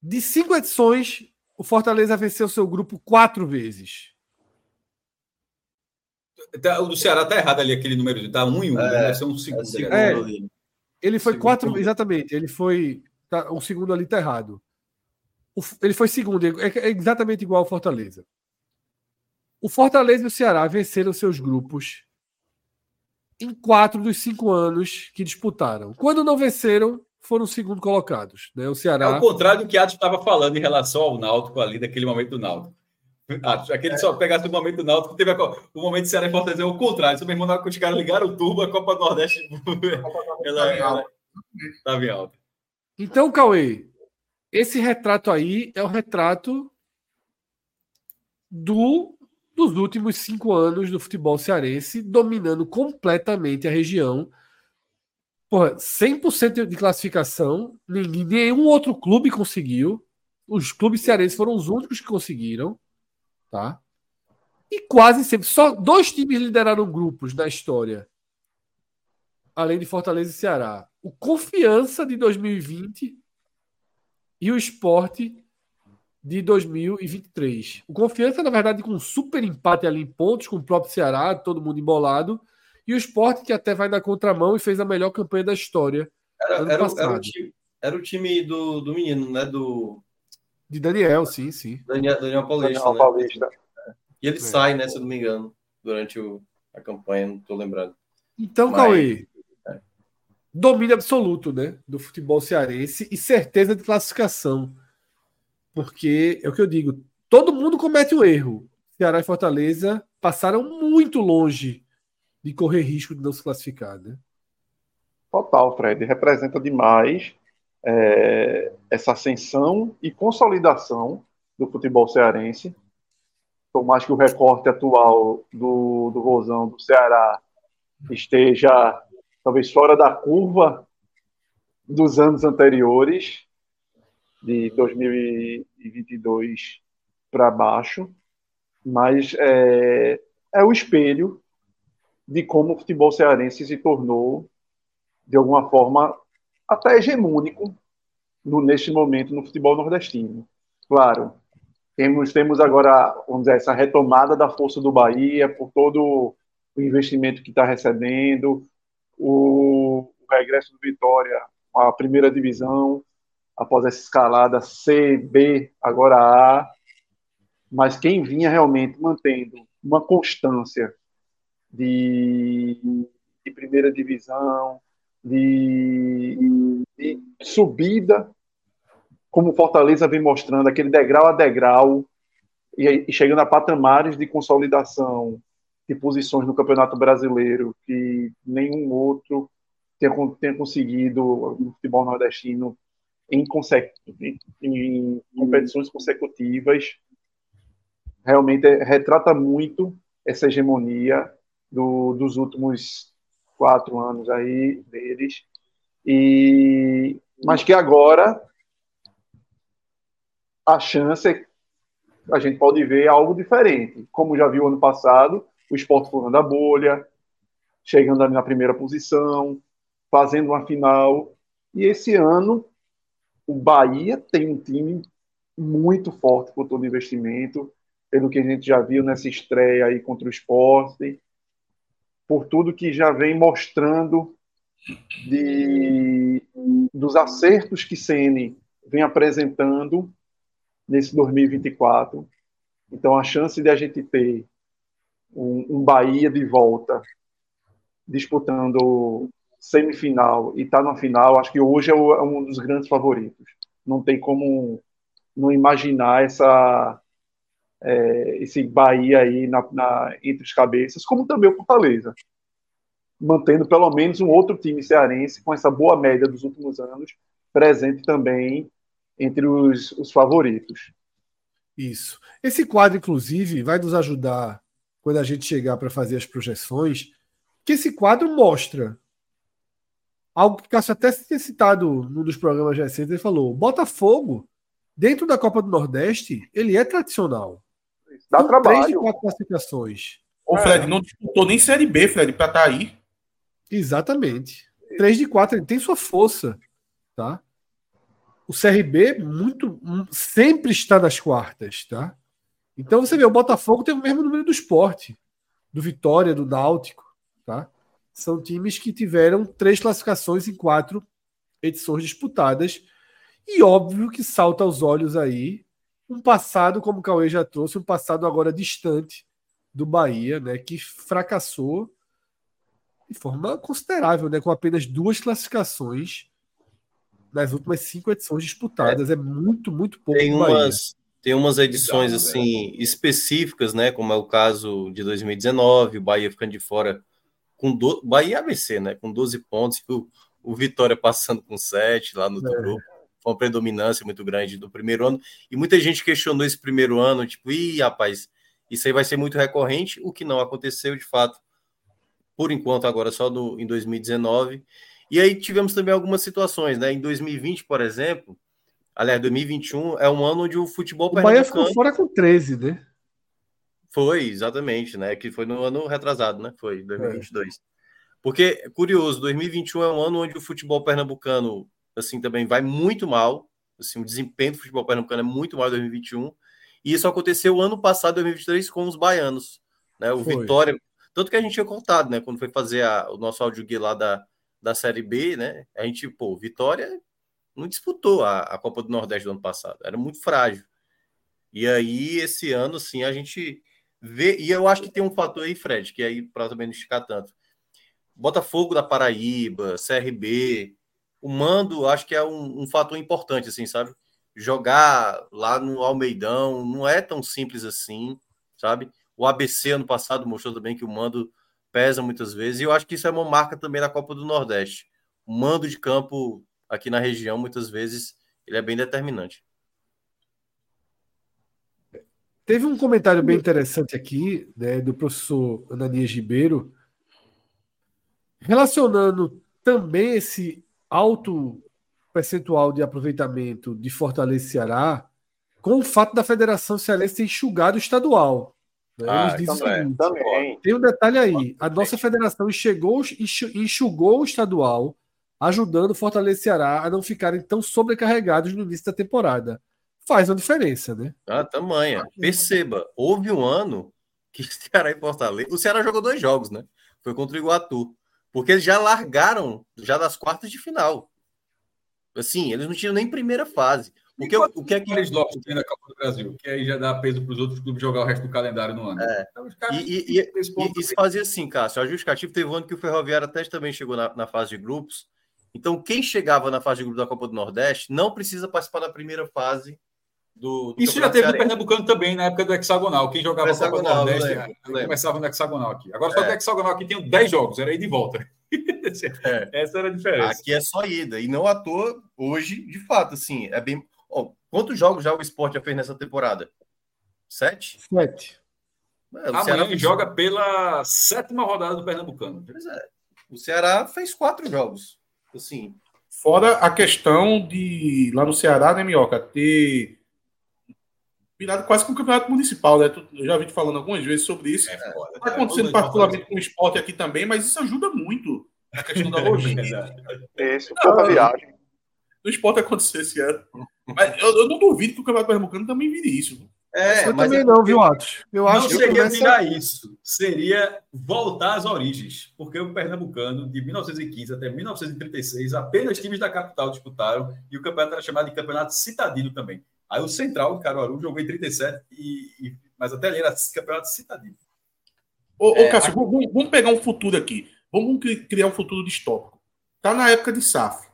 S1: De cinco edições, o Fortaleza venceu seu grupo quatro vezes.
S2: Tá, O do Ceará tá errado ali, aquele número. Tá um em um,
S5: É,
S2: né? deve ser um
S5: É
S2: segundo.
S5: segundo
S2: né?
S1: É.
S5: ali.
S1: Ele foi
S2: Segundo
S1: quatro. Exatamente. Ele foi. Tá, o segundo ali tá errado. O ele foi segundo. É, é exatamente igual ao Fortaleza. O Fortaleza e o Ceará venceram seus grupos em quatro dos cinco anos que disputaram. Quando não venceram, foram segundo colocados. Né? O
S2: É
S1: Ceará.
S2: o contrário do que Atos estava falando em relação ao Náutico ali, daquele momento do Náutico. Atos, aquele só pegasse o momento do Náutico, teve a o momento do Ceará e Fortaleza é o contrário. Se meu irmão, que os caras ligaram o turbo, a Copa do Nordeste *laughs* ela, ela estava em alta.
S1: Então, Cauê, esse retrato aí é o retrato do dos últimos cinco anos do futebol cearense, dominando completamente a região. Porra, 100% de classificação, nenhum outro clube conseguiu. Os clubes cearenses foram os únicos que conseguiram, tá? E quase sempre, só dois times lideraram grupos na história, além de Fortaleza e Ceará. O Confiança de 2020 e o Esporte de 2023. O Confiança, na verdade, com um super empate ali em pontos, com o próprio Ceará, todo mundo embolado. E o Esporte, que até vai na contramão e fez a melhor campanha da história,
S5: Era,
S1: Ano
S5: era, era o time, era o time do, do menino, né? Do
S1: de Daniel, sim, sim.
S5: Daniel, Daniel Paulista.
S6: Daniel
S5: né?
S6: Paulista.
S5: E ele
S1: É.
S5: sai, né? Se eu não me engano, durante o, a campanha, não tô lembrando.
S1: Então,
S5: Mas-
S1: Cauê,
S5: é.
S1: domínio absoluto né, do futebol cearense e certeza de classificação. Porque é o que eu digo, todo mundo comete o erro. Ceará e Fortaleza passaram muito longe de correr risco de não se classificar. Né?
S6: Total, Fred. Representa demais é, essa ascensão e consolidação do futebol cearense. Por mais que o recorte atual do, do Rosão do Ceará esteja talvez fora da curva dos anos anteriores, de 2022 para baixo, mas é, é o espelho de como o futebol cearense se tornou de alguma forma, até hegemônico no, neste momento no futebol nordestino. Claro, temos, temos agora, vamos dizer, essa retomada da força do Bahia por todo o investimento que está recebendo, o, o regresso do Vitória à primeira divisão, após essa escalada C, B, agora A, mas quem vinha realmente mantendo uma constância de, de primeira divisão, de, de subida, como Fortaleza vem mostrando, aquele degrau a degrau, e, e chegando a patamares de consolidação de posições no Campeonato Brasileiro que nenhum outro tenha, tenha conseguido no futebol nordestino em, em, em competições consecutivas. Realmente é, retrata muito essa hegemonia do, dos últimos quatro anos aí deles. E, mas que agora a chance é a gente pode ver algo diferente. Como já viu ano passado, o esporte furando a bolha, chegando na primeira posição, fazendo uma final. E esse ano, o Bahia tem um time muito forte por todo o investimento, pelo que a gente já viu nessa estreia aí contra o esporte, por tudo que já vem mostrando de, dos acertos que Ceni vem apresentando nesse 2024. Então, a chance de a gente ter um, um Bahia de volta disputando semifinal e está na final, acho que hoje é, é, um dos grandes favoritos. Não tem como não imaginar essa é, esse Bahia aí na, na, entre os cabeças, como também o Fortaleza, mantendo pelo menos um outro time cearense com essa boa média dos últimos anos presente também entre os, os favoritos.
S1: Isso. Esse quadro, inclusive, vai nos ajudar quando a gente chegar para fazer as projeções, que esse quadro mostra algo que Cássio até tinha citado num dos programas recentes, ele falou, Botafogo, dentro da Copa do Nordeste, ele é tradicional.
S6: Dá trabalho. Três de
S1: quatro classificações.
S4: Ô, Fred, não disputou nem Série B, Fred, para estar tá aí.
S1: Exatamente. Três de quatro, ele tem sua força, tá? o CRB muito sempre está nas quartas, tá? Então você vê, o Botafogo tem o mesmo número do esporte, do Vitória, do Náutico, tá? São times que tiveram três classificações em quatro edições disputadas. E óbvio que salta aos olhos aí um passado, como o Cauê já trouxe, um passado agora distante do Bahia, né? Que fracassou de forma considerável, né? Com apenas duas classificações nas últimas cinco edições disputadas. É, é muito, muito pouco.
S5: Tem umas, tem umas edições assim específicas, né? Como é o caso de 2019, o Bahia ficando de fora com do... Bahia ABC, né? Com 12 pontos, o, o Vitória passando com 7 lá no é. grupo. Uma predominância muito grande do primeiro ano. E muita gente questionou esse primeiro ano, tipo, ih, rapaz, isso aí vai ser muito recorrente, o que não aconteceu de fato. Por enquanto, agora só no, em 2019. E aí tivemos também algumas situações, né? Em 2020, por exemplo, aliás, 2021 é um ano onde o futebol
S1: o Bahia ficou fora com 13, né?
S5: Foi, exatamente, né? Que foi no ano retrasado, né? Foi 2022. É. Porque, curioso, 2021 é um ano onde o futebol pernambucano, assim, também vai muito mal. Assim, o desempenho do futebol pernambucano é muito mal em 2021. E isso aconteceu ano passado, 2023, com os baianos. Né? O foi. Vitória. Tanto que a gente tinha contado, né? Quando foi fazer a, o nosso áudio guia lá da, da Série B, né? A gente, pô, Vitória não disputou a, a Copa do Nordeste do ano passado, era muito frágil. E aí, esse ano, sim, a gente vê. E eu acho que tem um fator aí, Fred, que aí, para também não esticar tanto. Botafogo da Paraíba, CRB, o mando, acho que é um, um fator importante, assim, sabe? Jogar lá no Almeidão não é tão simples assim, sabe? O ABC ano passado mostrou também que o mando pesa muitas vezes, e eu acho que isso é uma marca também da Copa do Nordeste. O mando de campo aqui na região, muitas vezes, ele é bem determinante.
S1: Teve um comentário bem interessante aqui, né, do professor Ananias Ribeiro, relacionando também esse alto percentual de aproveitamento de Fortaleza e Ceará com o fato da Federação Cearense ter enxugado o estadual. Né? Ah, Eles dizem também, também. Tem um detalhe aí. A nossa federação enxugou, enxugou o estadual, ajudando o Fortaleza e Ceará a não ficarem tão sobrecarregados no início da temporada. Faz uma diferença, né?
S5: Ah, tamanha. Perceba, houve um ano que *laughs* Ceará e Fortaleza. O Ceará jogou dois jogos, né? Foi contra o Iguatu. Porque eles já largaram já das quartas de final. Assim, eles não tinham nem primeira fase. Porque o, o que é que
S2: eles blocos tem na Copa do Brasil? Que aí já dá peso para os outros clubes jogar o resto do calendário no ano.
S5: É. Então, caras, e, e, e, e isso fazia assim, Cássio. A justificativa teve um ano que o Ferroviário até também chegou na, na, fase de grupos. Então, quem chegava na fase de grupos da Copa do Nordeste não precisa participar da primeira fase do.
S2: do isso já teve no Pernambucano também, na época do hexagonal. Quem jogava na Copa do Nordeste lembro, lembro. começava no hexagonal aqui. Agora só é. do hexagonal aqui tem 10 jogos, era aí de volta. É. *laughs* Essa era a diferença.
S5: Aqui é só ida. E não à toa, hoje, de fato, assim, é bem. Oh, Quantos jogos já o esporte já fez nessa temporada? Sete?
S1: Sete.
S2: É, Amanhã Ceará fez... joga pela sétima rodada do Pernambucano.
S5: Pois é. O Ceará fez quatro jogos. Assim.
S4: Fora a questão de, lá no Ceará, né, Minhoca, ter virado quase com o campeonato municipal, né? Eu já vi te falando algumas vezes sobre isso. Está é, é, acontecendo particularmente com o esporte aqui também, mas isso ajuda muito na questão da *laughs* logística.
S6: isso, pouca viagem
S4: no esporte acontecer esse ano. Mas eu, eu, não duvido que o Campeonato Pernambucano também vire isso.
S1: É, eu mas também é não, viu, Atos?
S2: Eu não acho seria começa... virar isso. Seria voltar às origens. Porque o Pernambucano, de 1915 até 1936, apenas times da capital disputaram e o campeonato era chamado de Campeonato Citadino também. Aí o Central de Caruaru jogou em 37, e, e, mas até ali era Campeonato Citadino.
S4: Ô, é, ô Cássio, a... vamos, vamos, pegar um futuro aqui. Vamos criar um futuro distópico. Tá na época de SAF.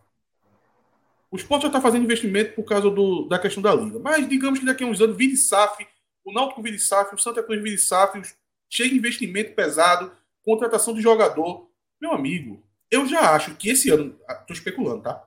S4: O esporte já está fazendo investimento por causa do, da questão da liga. Mas digamos que daqui a uns anos vire SAF, o Náutico vire SAF, o Santa Cruz vire SAF, chega investimento pesado, contratação de jogador. Meu amigo, eu já acho que esse ano, estou ah, especulando, tá?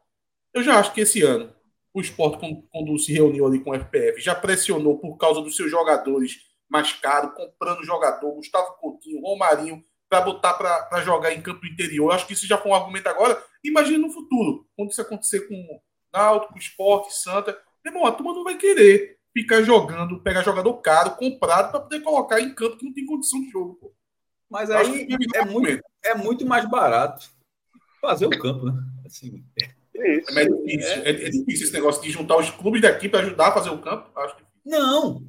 S4: Eu já acho que esse ano o esporte, quando se reuniu ali com o FPF, já pressionou por causa dos seus jogadores mais caros, comprando jogador, Gustavo Coutinho, Romarinho, para botar para jogar em campo interior. Eu acho que isso já foi um argumento agora. Imagine no futuro, quando isso acontecer com Náutico, Esporte, Santa. Irmão, a turma não vai querer ficar jogando, pegar jogador caro, comprado, para poder colocar em campo que não tem condição de jogo. Pô.
S2: Mas aí é muito, é muito mais barato fazer o campo, né? Assim,
S4: é, é, difícil. É... é, difícil esse negócio de juntar os clubes daqui para ajudar a fazer o campo. Acho que...
S2: Não,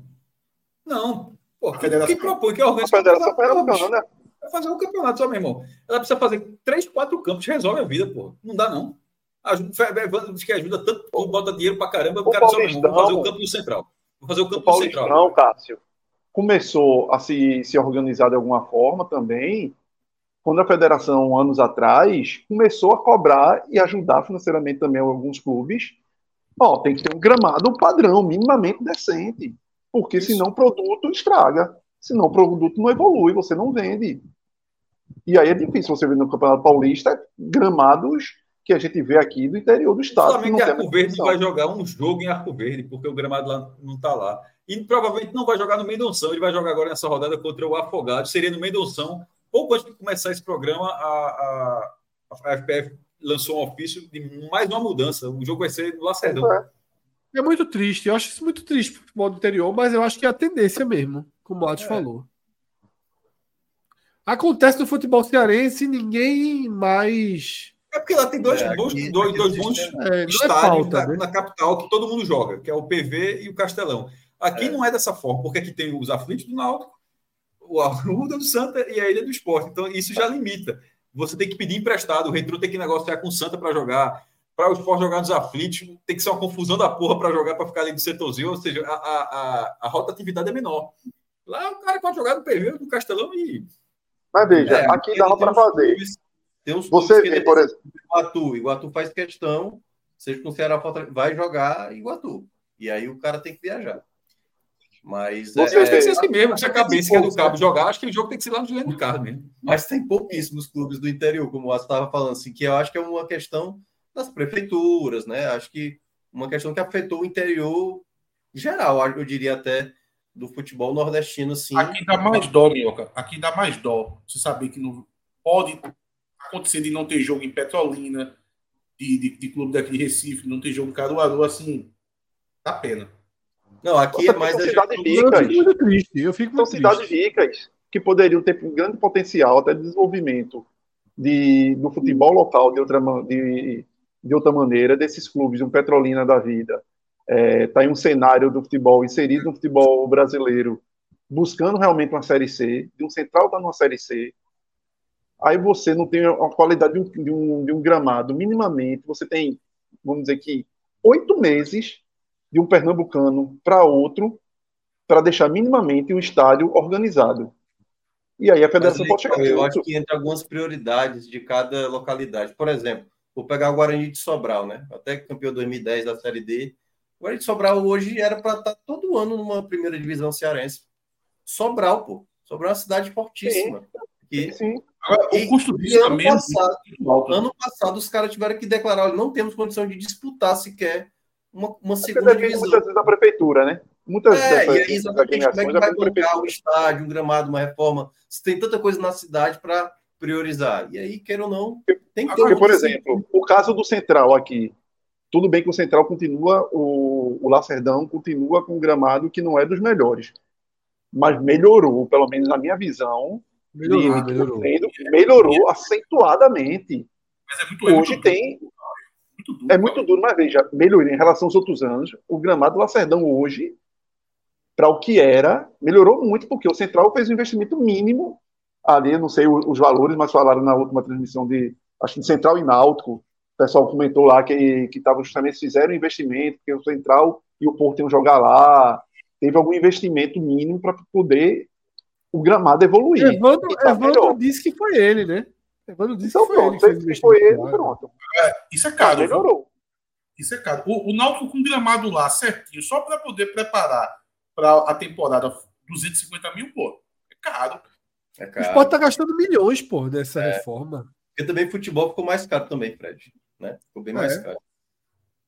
S2: não. Pô, a federação... Quem propõe, que
S6: organiza... A federação né?
S2: Vai fazer um campeonato só, meu irmão. Ela precisa fazer três, quatro campos, resolve a vida, pô. Não dá, não. Ajuda, diz que ajuda tanto, bota dinheiro pra caramba, o cara só, meu irmão, vou fazer o campo do Central. Vou fazer o campo o do Central.
S6: Não, Cássio. Começou a se, se organizar de alguma forma também, quando a federação, anos atrás, começou a cobrar e ajudar financeiramente também alguns clubes. Ó, tem que ter um gramado padrão, minimamente decente. Porque Isso. senão o produto estraga. Senão o produto não evolui, você não vende. E aí é difícil você ver no Campeonato Paulista gramados que a gente vê aqui do interior do estado.
S2: Em Arco Verde vai jogar um jogo em Arco Verde, porque o gramado lá não está lá. E provavelmente não vai jogar no Mendonção, ele vai jogar agora nessa rodada contra o Afogado. Seria no Mendonção. Pouco antes de começar esse programa, a, a, a FPF lançou um ofício de mais uma mudança. O jogo vai ser no Lacerdão.
S1: É. é muito triste, eu acho isso muito triste para o futebol do interior, mas eu acho que é a tendência mesmo como o Atos é. falou. Acontece no futebol cearense ninguém mais.
S2: É porque lá tem dois é, bons, dois, dois bons é, é, estádios falta, na, né? na, capital que todo mundo joga, que é o PV e o Castelão. Aqui é. não é dessa forma, porque aqui tem os aflitos do Náutico, o Arruda do Santa e a Ilha do Esporte. Então isso já limita. Você tem que pedir emprestado, o Retro tem que negociar com o Santa para jogar para o esporte jogar nos aflitos, tem que ser uma confusão da porra para jogar, para ficar ali do setorzinho, ou seja, a, a, a, a rotatividade é menor. Lá o cara pode jogar no PV, no Castelão e.
S6: Mas veja, é, aqui dava para fazer.
S5: tem uns Você vê, por exemplo. Iguatu, Iguatu faz questão, seja com o Ceará vai jogar Iguatu. E aí o cara tem que viajar. Mas
S2: Você é, tem que ser assim mesmo, se a cabeça é do cabo jogar, acho que o jogo tem que ser lá no Juliano do Carro mesmo.
S5: Mas tem pouquíssimos clubes do interior, como o estava falando, assim, que eu acho que é uma questão das prefeituras, né? Acho que uma questão que afetou o interior geral, eu diria até do futebol nordestino, sim.
S4: Aqui dá mais dó, Minhoca. Aqui dá mais dó. Você saber que não pode acontecer de não ter jogo em Petrolina, de, de, de clube daqui de Recife, não ter jogo em Caruaru, assim, dá pena.
S6: Não, aqui Nossa, é mais... São cidades ricas. Eu fico triste. Eu fico são cidades ricas que poderiam ter um grande potencial até de desenvolvimento de, do futebol local de outra, de, de outra maneira, desses clubes, um Petrolina da vida, está é, tá em um cenário do futebol inserido no futebol brasileiro, buscando realmente uma Série C, de um Central está numa Série C, aí você não tem a qualidade de um, de um, de um gramado, minimamente, você tem, vamos dizer que, oito meses de um pernambucano para outro, para deixar minimamente um estádio organizado. E aí a federação
S5: Mas,
S6: pode chegar.
S5: Eu acho que entre algumas prioridades de cada localidade. Por exemplo, vou pegar o Guarani de Sobral, né? Até campeão 2010 da Série D, o Guarani de Sobral hoje era para estar tá todo ano numa primeira divisão cearense. Sobral, pô. Sobral é uma cidade fortíssima.
S6: Sim, sim.
S4: Agora, o custo disso
S5: ano também passado, é ano passado os caras tiveram que declarar, não temos condição de disputar sequer uma, uma segunda divisão.
S6: Muitas vezes da prefeitura, né? Muitas
S5: é, dessas, e aí exatamente como é que vai bancar o estádio, um gramado, uma reforma, se tem tanta coisa na cidade para priorizar. E aí, quer ou não, tem que ter
S6: Porque, por exemplo, o caso do Central aqui, tudo bem que o Central continua, o, o Lacerdão continua com um gramado que não é dos melhores. Mas melhorou, pelo menos na minha visão. Melhorou, de, melhorou. melhorou acentuadamente. Mas é muito, Hoje muito tem. Muito duro, é muito duro, mas veja, melhorou em relação aos outros anos. O gramado do Lacerdão hoje, para o que era, melhorou muito, porque o Central fez um investimento mínimo ali, não sei os valores, mas falaram na última transmissão de, acho que de Central e Náutico, o pessoal comentou lá que que estavam justamente fizeram investimento, porque o Central e o Porto iam jogar lá, teve algum investimento mínimo para poder o gramado evoluir.
S1: Evandro,
S6: tá
S1: Evandro disse que foi ele, né? Evandro disse
S6: Então
S1: que foi ele.
S6: pronto,
S1: que fez
S6: foi ele,
S1: investimento
S6: pronto.
S4: Isso é caro. viu?
S6: Melhorou.
S4: Isso é caro. O, o Náutico com gramado lá certinho, só para poder preparar para a temporada 250 mil, pô, é caro.
S5: É
S1: O
S5: caro.
S1: Sport tá gastando milhões, pô, nessa
S5: É.
S1: reforma.
S5: Porque também futebol ficou mais caro também, Fred. Né? Ficou bem mais
S1: É.
S5: caro.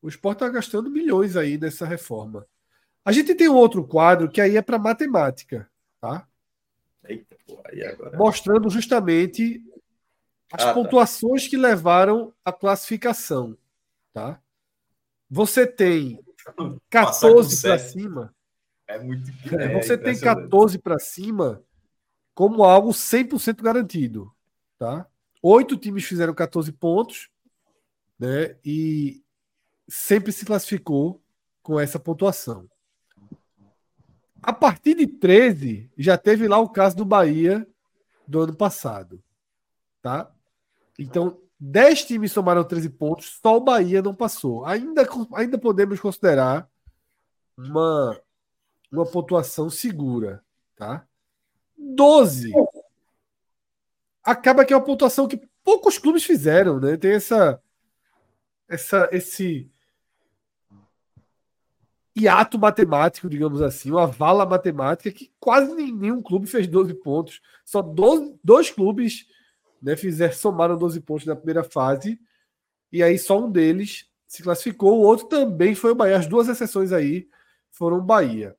S1: O Sport tá gastando milhões aí nessa reforma. A gente tem um outro quadro que aí é para matemática, tá?
S5: Eita, pô, aí agora.
S1: Mostrando justamente as
S5: Ah, tá.
S1: pontuações que levaram à classificação, tá? Você tem
S2: Passar com
S1: 14 para cima.
S2: É muito.
S1: É,
S2: é
S1: você tem
S2: impressionante.
S1: 14 para cima como algo 100% garantido, tá? Oito times fizeram 14 pontos, né? E sempre se classificou com essa pontuação. A partir de 13, já teve lá o caso do Bahia do ano passado, tá? Então, 10 times somaram 13 pontos, só o Bahia não passou. Ainda, ainda podemos considerar uma uma pontuação segura, tá? 12. Acaba que é uma pontuação que poucos clubes fizeram, né? Tem essa essa esse hiato matemático, digamos assim, uma vala matemática que quase nenhum clube fez 12 pontos. Só 12, dois clubes né, fizeram, somaram 12 pontos na primeira fase, e aí só um deles se classificou, o outro também foi o Bahia. As duas exceções aí foram Bahia.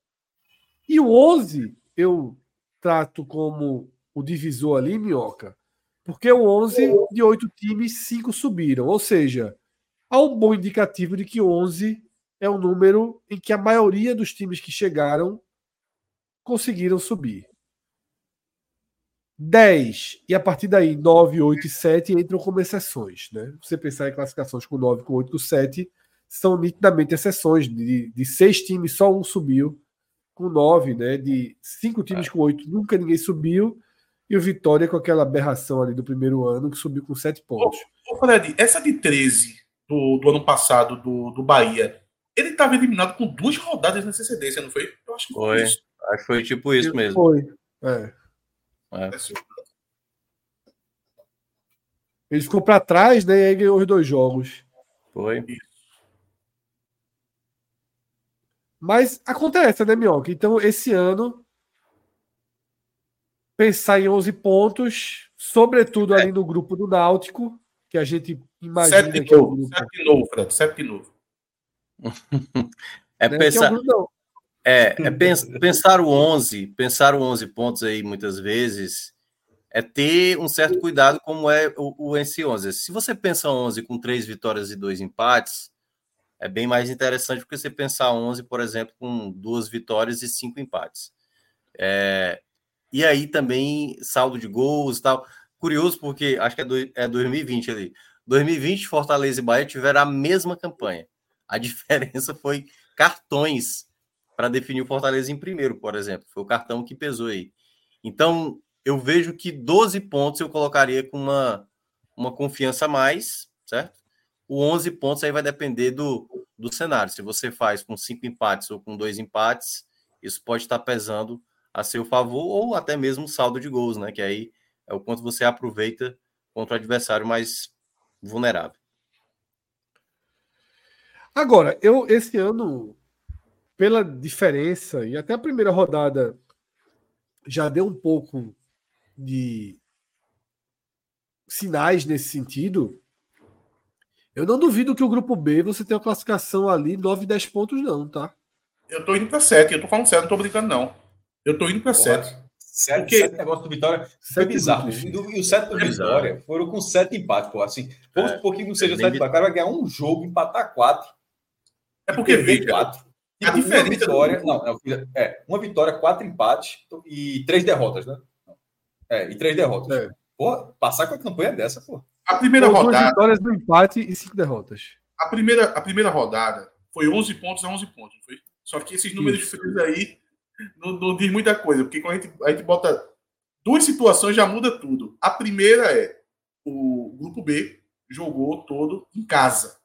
S1: E o 11 eu trato como o divisor ali, Minhoca, porque o 11 de oito times, cinco subiram. Ou seja, há um bom indicativo de que 11 é um número em que a maioria dos times que chegaram conseguiram subir. 10 e a partir daí 9, 8 e 7 entram como exceções. Né? Você pensar em classificações com 9, com 8, com 7, são nitidamente exceções. De, de seis times, só um subiu com 9, né? De cinco times com 8, nunca ninguém subiu. E o Vitória com aquela aberração ali do primeiro ano, que subiu com 7 pontos.
S4: Ô, Fred, essa de 13 do, do ano passado, do, do Bahia, ele estava eliminado com duas rodadas de antecedência, não foi? Eu acho que
S5: Foi.
S4: isso.
S5: Acho que foi tipo isso mesmo.
S1: Foi. É. Ele ficou para trás, né? E aí ganhou os dois jogos.
S5: Foi.
S1: Mas acontece, né, Minhoca? Então, esse ano, pensar em 11 pontos, sobretudo ali no grupo do Náutico, que a gente imagina
S4: Sete de
S1: que é
S4: novo,
S1: grupo.
S4: sete de novo, Fred, sete de novo.
S5: É *laughs*
S1: né, que é
S5: pensar,
S1: grupo.
S5: É, *laughs* é pens- pensar o 11, pensar o 11 pontos aí muitas vezes é ter um certo cuidado como é o, o esse 11. Se você pensa 11 com três vitórias e dois empates, é bem mais interessante do que você pensar 11, por exemplo, com duas vitórias e cinco empates. É, e aí também saldo de gols e tal. Curioso porque acho que é, do, é 2020 ali. 2020, Fortaleza e Bahia tiveram a mesma campanha. A *laughs* diferença foi cartões para definir o Fortaleza em primeiro, por exemplo. Foi o cartão que pesou aí. Então, eu vejo que 12 pontos eu colocaria com uma, uma confiança a mais, certo? O 11 pontos aí vai depender do, do cenário. Se você faz com cinco empates ou com dois empates, isso pode estar pesando a seu favor ou até mesmo saldo de gols, né? Que aí é o quanto você aproveita contra o adversário mais vulnerável.
S1: Agora, eu esse ano, pela diferença, e até a primeira rodada já deu um pouco de sinais nesse sentido. Eu não duvido que o grupo B você tenha uma classificação ali 9, 10 pontos, não, tá?
S4: Eu tô indo pra 7, eu tô falando sério, não tô brincando, não. Eu tô indo pra 7.
S2: Sério,
S4: Porque-
S2: sete negócio do Vitória foi
S1: Sete
S2: bizarro. E, o sete do
S4: É
S2: Vitória foram com sete empates, pô. Assim, vamos
S5: É,
S2: supor que não seja
S5: é
S2: sete empates. O cara vai ganhar um jogo, empatar quatro.
S4: É porque, veja,
S2: quatro.
S4: A
S2: Tipo,
S4: diferença
S2: Uma vitória, não, não, é, uma vitória, quatro empates e três derrotas, né? É, e três derrotas.
S1: É.
S2: Pô, passar com a campanha dessa, pô.
S4: a primeira
S1: Foram duas
S4: rodada,
S1: vitórias no empate e cinco derrotas.
S4: a primeira, a primeira rodada foi 11 pontos a 11 pontos, não foi? Só que esses números frios aí não, não diz muita coisa, porque quando a gente, a gente bota duas situações já muda tudo. A primeira é o grupo B jogou todo em casa.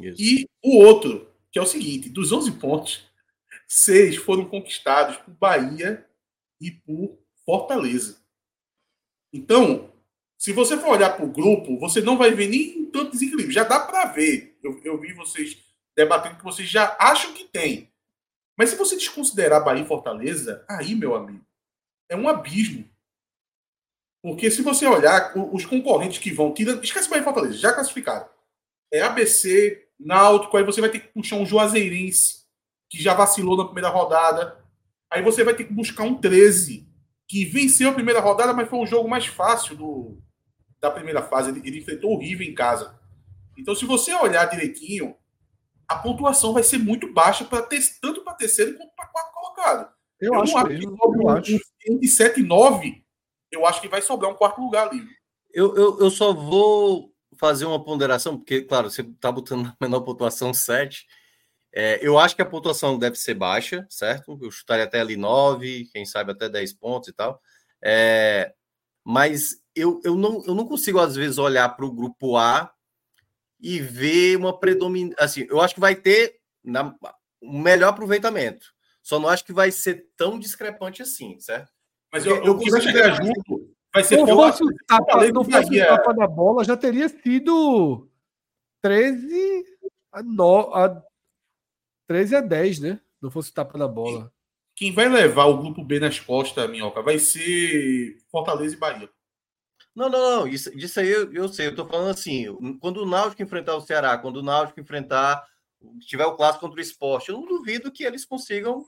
S5: Isso.
S4: E o outro, que é o seguinte, dos 11 pontos, seis foram conquistados por Bahia e por Fortaleza. Então, se você for olhar para o grupo, você não vai ver nem tanto desequilíbrio. Já dá para ver. Eu, eu vi vocês debatendo que vocês já acham que tem. Mas se você desconsiderar Bahia e Fortaleza, aí, meu amigo, é um abismo. Porque se você olhar os concorrentes que vão, tirando, esquece Bahia e Fortaleza, já classificaram. É ABC, Náutico, aí você vai ter que puxar um Juazeirense, que já vacilou na primeira rodada. Aí você vai ter que buscar um 13, que venceu a primeira rodada, mas foi um jogo mais fácil do, da primeira fase. Ele, ele enfrentou o River em casa. Então, se você olhar direitinho, a pontuação vai ser muito baixa para ter, tanto para terceiro quanto para quarto colocado.
S1: Eu, eu acho, que eu, eu acho.
S4: Entre 7 e 9, eu acho que vai sobrar um quarto lugar ali.
S5: Eu, eu, eu só vou fazer uma ponderação, porque, claro, você está botando na menor pontuação 7. É, eu acho que a pontuação deve ser baixa, certo? Eu chutaria até ali 9, quem sabe até 10 pontos e tal. É, mas eu, eu, não, eu não consigo, às vezes, olhar para o grupo A e ver uma predominância. Assim, eu acho que vai ter na, um melhor aproveitamento. Só não acho que vai ser tão discrepante assim, certo?
S4: Mas eu, eu, eu chegar junto vai ser
S1: não fosse o tapa, não fosse o tapa da bola, já teria sido 13 a, 9, a 13 a 10, né? Não fosse o tapa da bola.
S4: Quem vai levar o grupo B nas costas, Minhoca, vai ser Fortaleza e Bahia.
S5: Não, não, não. Isso, disso aí eu, eu sei. Eu tô falando assim: quando o Náutico enfrentar o Ceará, quando o Náutico enfrentar, tiver o clássico contra o esporte, eu não duvido que eles consigam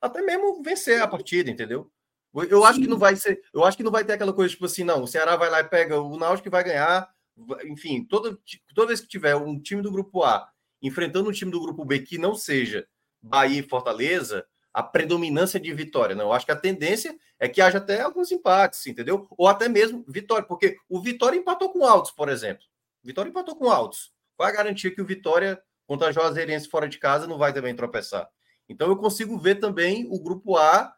S5: até mesmo vencer a partida, entendeu? Eu acho Sim. que não vai ser, eu acho que não vai ter aquela coisa tipo assim, não, o Ceará vai lá e pega o Náutico que vai ganhar, enfim, toda, toda vez que tiver um time do grupo A enfrentando um time do grupo B que não seja Bahia e Fortaleza, a predominância de vitória. Não, eu acho que a tendência é que haja até alguns empates, entendeu? Ou até mesmo vitória, porque o Vitória empatou com Altos, por exemplo. Vitória empatou com Altos. Qual a garantia que o Vitória contra a Juazeirense fora de casa não vai também tropeçar? Então eu consigo ver também o grupo A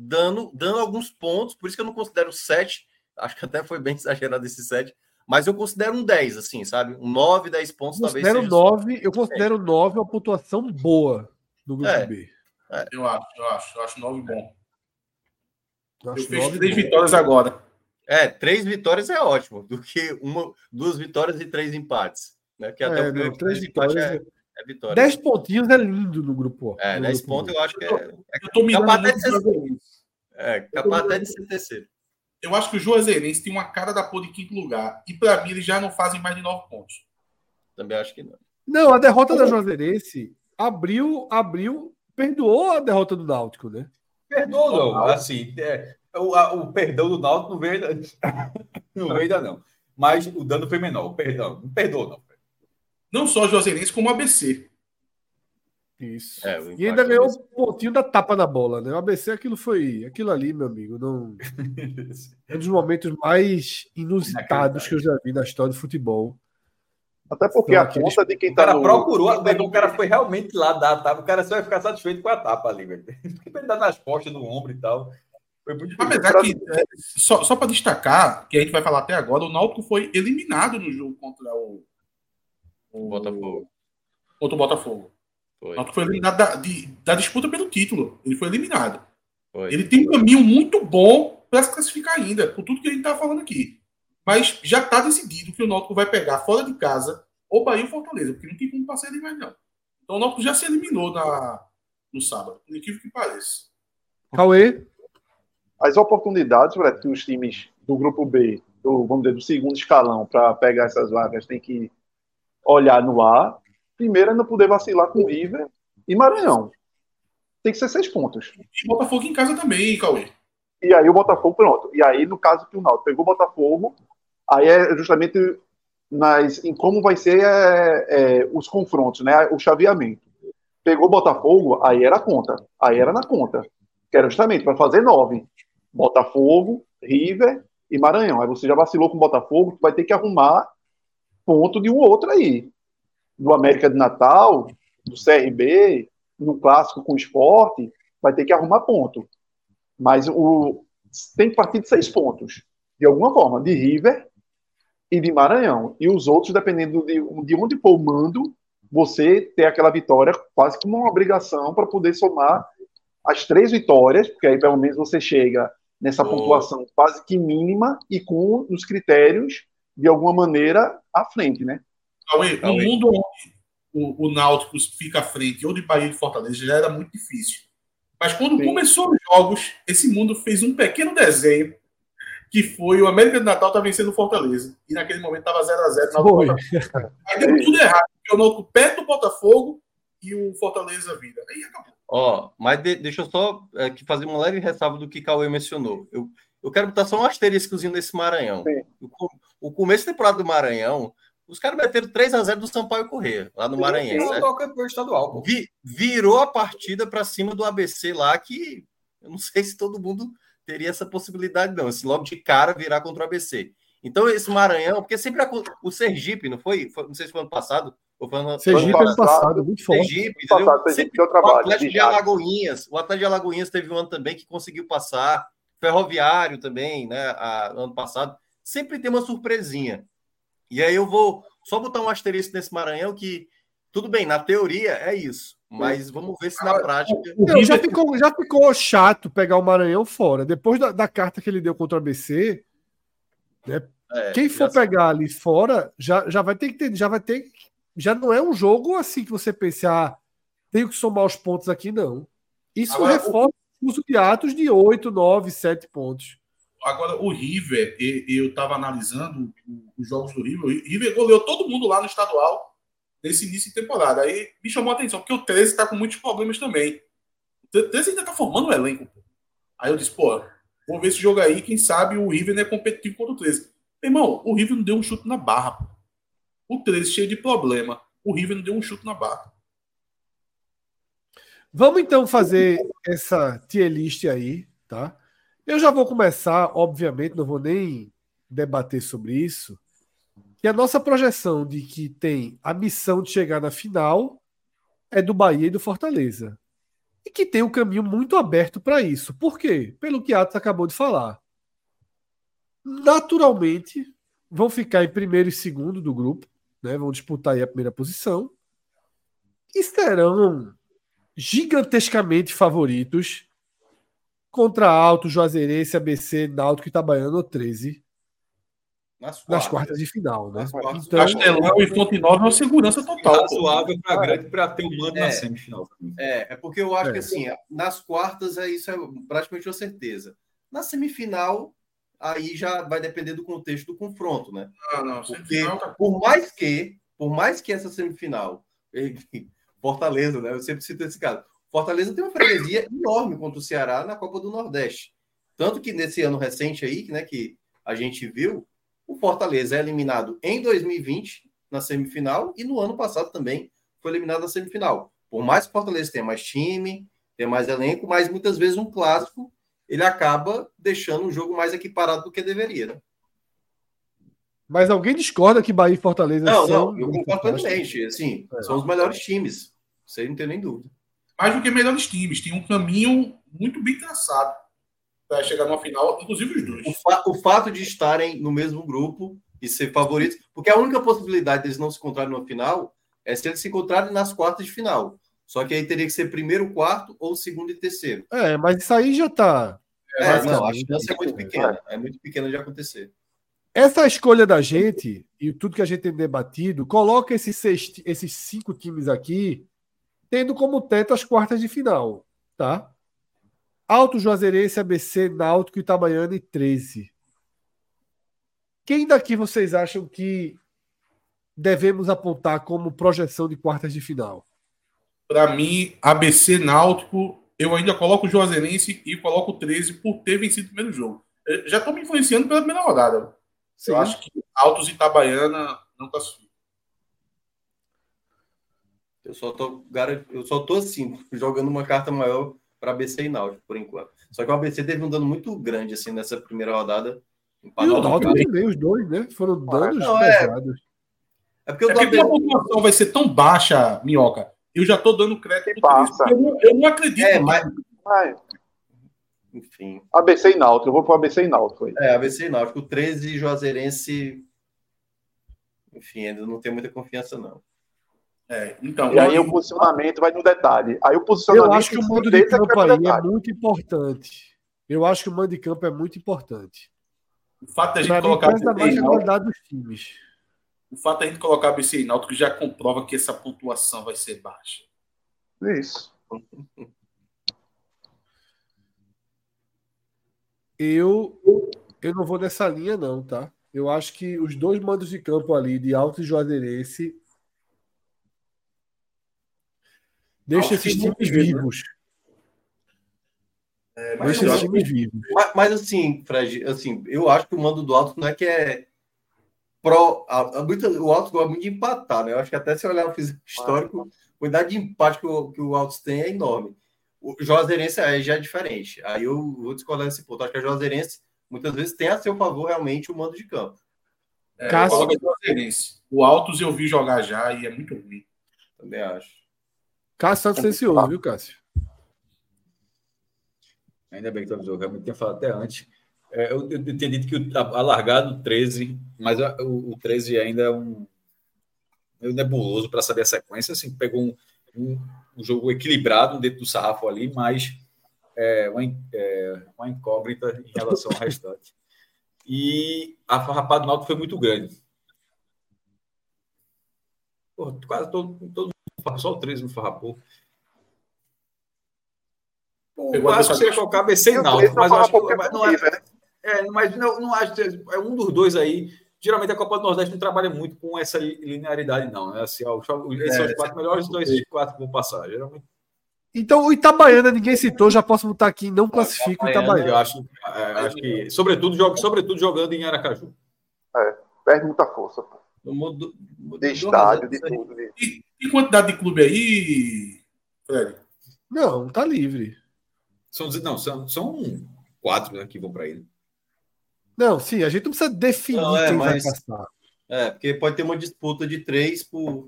S5: dando, dando alguns pontos, por isso que eu não considero 7, acho que até foi bem *laughs* exagerado esse 7, mas eu considero um 10, assim, sabe? Um 9, 10 pontos
S1: eu
S5: talvez.
S1: Considero 9, eu considero 9 uma pontuação boa no grupo
S4: é,
S1: B.
S4: É. Eu acho, eu acho, eu acho 9 bom. Eu, eu fiz três vitórias agora.
S5: É, três vitórias é ótimo, do que uma, duas vitórias e três empates. Né? Que até
S1: é, o não, três vitórias é, é vitória. 10 pontinhos é lindo no grupo.
S5: É,
S1: no
S5: 10 pontos eu acho que é. é
S4: eu tô
S5: capaz até de ser, é, capaz até de ser terceiro.
S4: Eu acho que o Juazeirense tem uma cara da pôr de quinto lugar. E para mim, eles já não fazem mais de 9 pontos.
S5: Também acho que não.
S1: Não, a derrota da Juazeirense abriu, abriu, perdoou a derrota do Náutico, né?
S2: Perdoou, não. Assim, é, o, a, o perdão do Náutico não veio, *laughs* não veio ainda, não. Mas o dano foi menor. O perdão, não perdoou, não.
S4: Não só Juazeirense, como ABC.
S1: Isso. É, e ainda ganhou um pontinho da tapa na bola, né? O ABC, aquilo foi. Aquilo ali, meu amigo, não. *laughs* é um dos momentos mais inusitados que eu já vi na história do futebol.
S6: Até porque então, a aqueles... conta de quem
S2: tá. O cara no... procurou, o cara foi realmente lá dar a tapa. O cara só vai ficar satisfeito com a tapa ali, velho. *laughs* Porque ele dá nas costas, no ombro e tal.
S4: Foi muito Apesar que, é, só, só para destacar, que a gente vai falar até agora, o Náutico foi eliminado no jogo contra o
S5: o Botafogo.
S4: Contra o Botafogo. Foi. O foi eliminado da, de, da, disputa pelo título. Ele foi eliminado. Foi. Ele tem um caminho muito bom para se classificar ainda, por tudo que a gente está falando aqui. Mas já está decidido que o Náutico vai pegar fora de casa ou Bahia ou Fortaleza, porque não tem como passar ele mais não. Então o Náutico já se eliminou na, no sábado, por incrível que pareça.
S1: Cauê?
S6: As oportunidades para que os times do grupo B, do, vamos dizer, do segundo escalão, para pegar essas vagas, tem que olhar no ar, primeiro é não poder vacilar com River e Maranhão. Tem que ser seis pontos.
S4: E Botafogo em casa também, Cauê.
S6: E aí o Botafogo, pronto. E aí, no caso que o Náutico pegou o Botafogo, aí é justamente nas, em como vai ser é, é, os confrontos, né? O chaveamento. Pegou o Botafogo, aí era conta. Aí era na conta. Que era justamente para fazer nove. Botafogo, River e Maranhão. Aí você já vacilou com o Botafogo, vai ter que arrumar ponto de um outro aí. Do América de Natal, do CRB, no clássico com o esporte, vai ter que arrumar ponto. Mas o, tem que partir de seis pontos, de alguma forma, de River e de Maranhão. E os outros, dependendo de, de onde for o mando, você ter aquela vitória quase como uma obrigação para poder somar as três vitórias, porque aí pelo menos você chega nessa
S2: Oh.
S6: pontuação quase que mínima e com os critérios, de alguma maneira, à frente, né?
S4: Cauê, no
S2: Cauê.
S4: mundo onde o, o Náutico fica à frente, ou de Bahia e de Fortaleza, já era muito difícil. Mas quando
S6: Sim.
S4: começou os jogos, esse mundo fez um pequeno desenho, que foi o América de Natal tá vencendo o Fortaleza. E naquele momento estava 0x0 na
S1: Foi.
S4: Aí deu tudo errado, porque o Náutico perto do Botafogo e o Fortaleza vira. Aí acabou.
S5: Ó, mas de- deixa eu só é, que fazer uma leve ressalva do que Cauê mencionou. Eu, eu quero botar só um asteriscozinho nesse Maranhão. O, o começo da temporada do Maranhão, os caras meteram 3 a 0 do Sampaio Corrêa, lá no Maranhão.
S2: É o pô.
S5: Vi- virou a partida para cima do ABC lá, que eu não *laughs* sei se todo mundo teria essa possibilidade, não. Esse logo de cara virar contra o ABC. Então, esse Maranhão, porque sempre acu- o Sergipe, não foi? Foi- Não sei se foi ano passado ou foi ano,
S1: Sergipe
S6: Ano
S1: ano passado, muito forte.
S5: Sergipe,
S6: passado? Sergipe deu trabalho,
S5: O Atlético
S6: de.
S5: Alagoinhas, o Atlético de Alagoinhas teve um ano também que conseguiu passar, Ferroviário também, né, a- ano passado. Sempre tem uma surpresinha. E aí eu vou só botar um asterisco nesse Maranhão que, tudo bem, na teoria é isso, mas vamos ver se na prática...
S1: Não, já, ficou, já ficou chato pegar o Maranhão fora. Depois da, da carta que ele deu contra o ABC,
S5: é,
S1: quem for
S5: já-
S1: pegar ali fora já, já vai ter que ter, já vai ter. Já não é um jogo assim que você pense, ah, tenho que somar os pontos aqui, não. Isso
S4: Agora,
S1: reforça o uso de atos de 8, 9, 7 pontos.
S4: Agora, o River, eu estava analisando os jogos do River. O River goleou todo mundo lá no estadual nesse início de temporada. Aí me chamou a atenção, porque o 13 está com muitos problemas também. O 13 ainda está formando um elenco. Aí eu disse, pô, vou ver esse jogo aí, quem sabe o River não é competitivo contra o 13. Irmão, o River não deu um chute na barra. Pô. O 13 cheio de problema. O River não deu um chute na barra.
S1: Vamos então fazer essa tier list aí, tá? Eu já vou começar, obviamente, não vou nem debater sobre isso. Que a nossa projeção de que tem a missão de chegar na final é do Bahia e do Fortaleza. E que tem um caminho muito aberto para isso. Por quê? Pelo que Atos acabou de falar. Naturalmente, vão ficar em primeiro e segundo do grupo, né? Vão disputar aí a primeira posição. E serão gigantescamente favoritos contra Alto, Juazeirense, ABC, Náutico, Itabaiana ou 13
S5: Nas
S1: nas quartas de final, né?
S2: Quartas.
S1: Então,
S4: Castelão e Fonte Nova é uma segurança total.
S2: razoável para grande para ter um mando
S5: É.
S2: na semifinal. também.
S5: É, é porque eu acho
S1: É.
S5: que assim, nas quartas é isso é praticamente uma certeza. Na semifinal, aí já vai depender do contexto do confronto, né?
S4: Ah, não,
S5: Porque
S4: tá-
S5: por mais que, por mais que essa semifinal, *laughs* Fortaleza, né? Eu sempre cito esse caso. Fortaleza tem uma freguesia enorme contra o Ceará na Copa do Nordeste. Tanto que nesse ano recente aí, né, que a gente viu, o Fortaleza é eliminado em 2020 na semifinal e no ano passado também foi eliminado na semifinal. Por mais que o Fortaleza tenha mais time, tenha mais elenco, mas muitas vezes um clássico ele acaba deixando o jogo mais equiparado do que deveria. Né?
S1: mas alguém discorda que Bahia e Fortaleza
S5: Não,
S1: são.
S5: não, eu concordo plenamente. Assim,
S1: É.
S5: são os melhores times. Isso aí não tem nem dúvida.
S4: Mais do que melhores times. Tem um caminho muito bem traçado para chegar numa final, inclusive os dois.
S5: O, fa- o fato de estarem no mesmo grupo e ser favoritos, porque a única possibilidade deles não se encontrarem no final é se eles se encontrarem nas quartas de final. Só que aí teria que ser primeiro, quarto ou segundo e terceiro.
S1: É, mas isso aí já tá.
S5: É, não, a chance é muito pequena. É muito pequena de acontecer.
S1: Essa escolha da gente e tudo que a gente tem debatido coloca esses, seis, esses cinco times aqui tendo como teto as quartas de final, tá? Alto Juazeirense, ABC, Náutico, Itabaiana e 13. Quem daqui vocês acham que devemos apontar como projeção de quartas de final?
S4: Para mim, ABC Náutico, eu ainda coloco o Juazeirense e coloco o 13 por ter vencido o primeiro jogo. Eu já estou me influenciando pela primeira rodada.
S1: Sim.
S4: Eu acho que Altos e Itabaiana não classificam.
S5: Eu só tô, gar- eu só tô assim, *laughs* jogando uma carta maior para ABC e Náutico, por enquanto. Só que o ABC teve um dano muito grande assim nessa primeira rodada.
S1: E o Náutico também, os dois, né? Foram danos
S5: Não, é.
S1: pesados.
S5: É porque o
S4: É porque a pontuação vai ser tão baixa, Minhoca, eu já estou dando crédito
S6: Que
S4: pro 13,
S6: passa.
S4: porque Eu, não- eu não acredito.
S5: É, mas
S6: Ai,
S5: enfim.
S6: ABC e Náutico. Eu vou pro ABC e Náutico. aí.
S5: É, ABC e Náutico. O 13 Juazeirense. Enfim, ainda não tenho muita confiança, não.
S4: É, então,
S6: E aí
S4: eu-
S6: o posicionamento vai no detalhe. Aí o
S1: Eu
S6: posicionamento
S1: acho que o modo de
S6: é que
S1: campo é
S6: detalhe.
S1: muito importante. Eu acho que o mando de campo é muito importante.
S4: O fato da gente
S1: mim,
S4: colocar
S1: a dos times.
S4: o fato da gente colocar BC em Náutico já comprova que essa pontuação vai ser baixa.
S6: Isso.
S1: Eu, eu não vou nessa linha, não, tá? Eu acho que os dois mandos de campo ali, de Alto e Juazeirense, deixa esses times
S5: né?
S1: vivos.
S5: mas
S1: Deixa
S5: eu
S1: esses
S5: acho
S1: times vivos.
S5: Mas, mas, assim, Fred, assim, eu acho que o mando do Alto não é que é pró. a- a- muito- o Alto gosta muito de empatar, né? Eu acho que até se olhar o físico histórico, a quantidade de empate que o, que o Alto tem é enorme. O Juazeirense aí já é diferente. Aí eu vou discordar nesse ponto. Acho que a Juazeirense muitas vezes tem a seu favor realmente o mando de campo.
S4: É,
S1: Cássio.
S4: Juazeirense. O Altos eu vi jogar já e é muito ruim.
S5: Também acho.
S1: Cássio Santos ansioso, viu, Cássio?
S2: Ainda bem que tu avisou, realmente tinha falado até antes. É, eu, eu tinha dito que o, a, a largada do 13, mas a- o, o 13 ainda é um meio nebuloso para saber a sequência. Assim, pegou um, um, um jogo equilibrado dentro do sarrafo ali, mas é, uma, é, uma incógnita em relação ao restante. E a farrapada do Náutico foi muito grande. Porra, quase todo, todo só o 13 no farrapou. Eu acho que você ia
S4: adversário-
S2: colocar BC e
S6: E o
S2: Náutico, mas eu acho que
S6: é
S2: não é,
S6: possível, né?
S2: é, mas não, não acho que é um dos dois aí. Geralmente a Copa do Nordeste não trabalha muito com essa linearidade, não. Né? Assim, ó, os- esses são os quatro melhores, os dois quatro que vão passar. Geralmente,
S1: Então, o Itabaiana ninguém citou, já posso botar aqui, não classifica o
S2: eu
S1: Itabaiana.
S2: acho, é, acho que, sobretudo, jogo, sobretudo jogando em Aracaju.
S6: Perde muita força. Pô.
S5: No mundo,
S6: De estádio, de tudo. de-
S4: E, e quantidade de clube aí, Fred?
S1: Não, tá livre.
S2: São, não, são, são quatro né, que vão para ele.
S1: Não, sim, a gente não precisa definir
S5: Não, é,
S1: quem
S5: mas-
S1: vai passar.
S5: É, porque pode ter uma disputa de três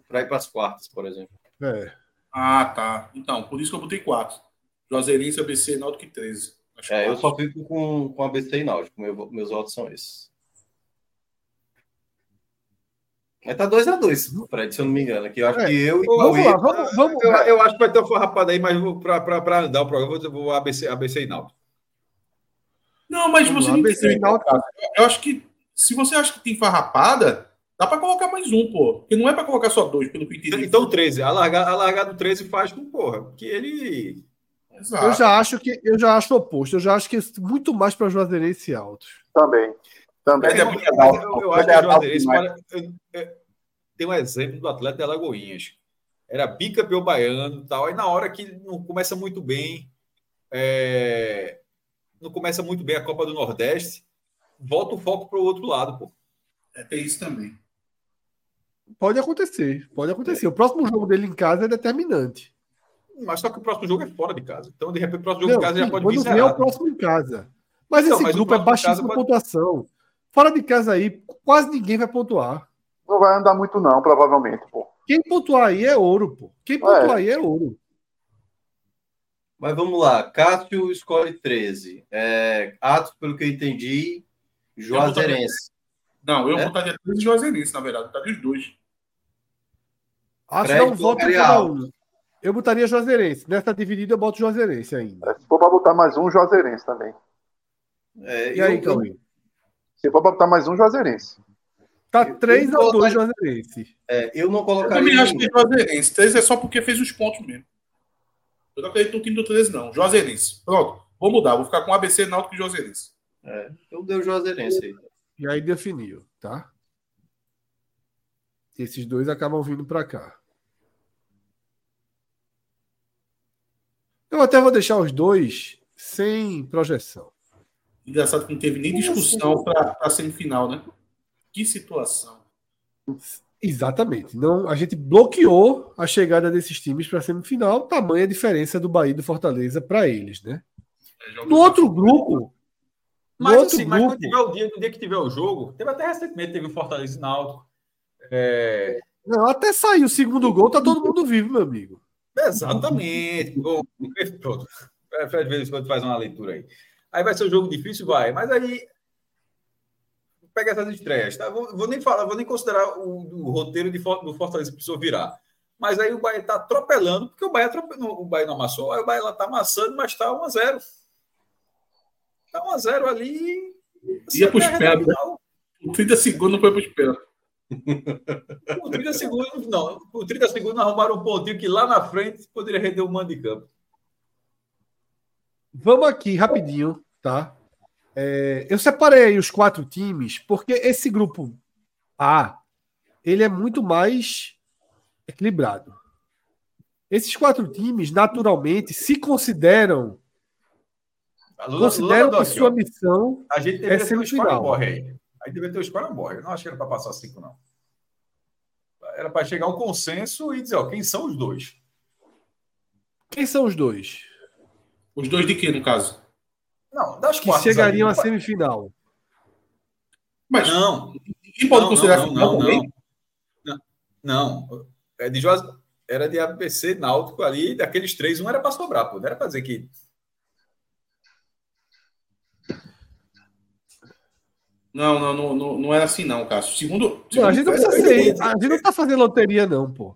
S5: para ir para as quartas, por exemplo.
S1: É.
S4: Ah, tá. Então, por isso que eu botei quatro. Juazeirense, ABC, Náutico e 13. Acho
S5: É, eu
S4: quatro.
S5: só fico com, com ABC e Náutico. Meu, meus votos são esses. Mas tá 2x2, Fred, se eu não me engano. Aqui eu acho
S1: É.
S5: que eu e
S1: Vamos
S5: o
S1: lá,
S5: Ian-
S1: vamos, vamos.
S2: Eu, eu acho que vai ter uma farrapada aí, mas para andar o programa, eu vou, ABC, ABC e Náutico.
S4: Não, mas
S1: Vamos
S4: você
S1: lá,
S4: não
S1: ABC e Náutico.
S4: cara. Eu acho que se você acha que tem farrapada, dá pra colocar mais um, pô. Porque não é pra colocar só dois, pelo que eu entendi.
S2: Então, 13. A largada, a largada do 13 faz com, porra, que ele.
S4: Exato.
S1: Eu já acho que eu já acho o oposto. Eu já acho que é muito mais para Juazeirense e Altos.
S6: Também. Também.
S4: É
S2: Eu, acho que
S6: é
S2: o Juazeirense
S6: demais.
S2: para- tem um exemplo do atleta de Alagoinhas. Era bicampeão baiano e tal. Aí na hora que não começa muito bem, é, não começa muito bem a Copa do Nordeste, volta o foco para o outro lado, pô.
S4: É, tem isso também.
S1: Pode acontecer, pode acontecer. O próximo jogo dele em casa é determinante.
S2: Mas só que o próximo jogo é fora de casa. Então, de repente, o próximo jogo
S1: Não,
S2: de casa já
S1: sim,
S2: pode vir
S1: quando vem é o próximo em casa. Mas
S2: Então,
S1: esse
S2: mas
S1: grupo é
S2: em
S1: baixíssima
S2: pode-
S1: pontuação. Fora de casa aí, quase ninguém vai pontuar.
S6: Não vai andar muito, não, provavelmente, pô.
S1: Quem pontuar aí é ouro, pô. Quem pontuar aí é ouro.
S5: Mas vamos lá. Cássio escolhe 13. É, Atos, pelo que eu entendi, Juazeirense.
S4: Não, eu
S5: É?
S4: botaria 13 e Juazeirense, na verdade. Botaria os dois.
S1: Acho que dá um voto cada um. Eu botaria Juazeirense. Nessa dividida eu boto Juazeirense ainda.
S6: É, Se for pra botar mais um, Juazeirense também.
S5: É,
S1: E aí,
S5: eu-
S1: Cauê?
S6: Se for botar mais um, Juazeirense.
S1: Tá
S5: eu
S1: 3 a 2
S5: colocaria-
S1: Juazeirense.
S5: é, eu não
S4: Eu
S5: colocaria.
S4: também acho que é Juazeirense. 13 é só porque fez os pontos mesmo. Eu não acredito no time do 13, não. Juazeirense. Pronto. Vou mudar. Vou ficar com ABC, Náutico e Juazeirense.
S5: É, eu dei o Juazeirense aí.
S1: E aí definiu, tá? Esses dois acabam vindo pra cá. Eu até vou deixar os dois sem projeção.
S4: Engraçado que não teve nem discussão para a semifinal, né? Que situação.
S1: Exatamente. Não, a gente bloqueou a chegada desses times para a semifinal, tamanha a diferença do Bahia e do Fortaleza para eles, né?
S4: É,
S1: No outro grupo, no
S2: Mas,
S1: outro
S2: assim, mas
S1: grupo,
S2: quando tiver o dia, no dia que tiver o jogo, teve até recentemente, teve o Fortaleza e Náutico. É,
S1: não, até sair o segundo gol, tá todo mundo vivo, meu amigo.
S2: Exatamente. *laughs* Pronto. É, Fred, de vez em quando faz uma leitura aí. Aí vai ser um jogo difícil, vai. Mas aí. Pega essas estreias, tá? Vou, vou nem falar, vou nem considerar o, o roteiro de, do Fortaleza que precisou virar. Mas aí o Bahia tá atropelando, porque o Bahia, o Bahia não amassou, aí o Bahia lá tá amassando, mas tá 1x0. Tá 1x0 ali.
S4: Ia pros pés. 30 segundos foi pros pés.
S2: Por 30 segundos, não. Por 30 segundos arrumaram um pontinho que lá na frente poderia render um mando de campo.
S1: Vamos aqui rapidinho, tá? É, eu separei os quatro times porque esse grupo A ele é muito mais equilibrado. Esses quatro times, naturalmente, se consideram
S2: Lula,
S1: consideram
S2: Lula,
S1: que sua missão
S2: a gente
S1: é
S2: deveria um
S1: semifinal.
S2: score morre aí. Aí deveria ter score morre. Eu não acho que era para passar cinco, não. Era para chegar a um consenso e dizer, ó, quem são os dois?
S1: Quem são os dois
S4: Os dois de quê, no caso?
S2: Não, das
S1: que
S2: quartas
S1: chegariam à semifinal?
S4: Mas
S2: Não,
S4: ninguém pode
S2: não,
S4: considerar
S2: não,
S4: final
S2: não,
S4: também?
S2: não, não. Não. É de Juaz... Era de ABC Náutico ali, daqueles três, um era para sobrar, pô. Não era para dizer que.
S4: Não, não, não, não, não era assim, não, Cássio. Segundo.
S1: Não, a gente não
S4: segundo-
S1: precisa ser. A gente não tá fazendo loteria, não, pô.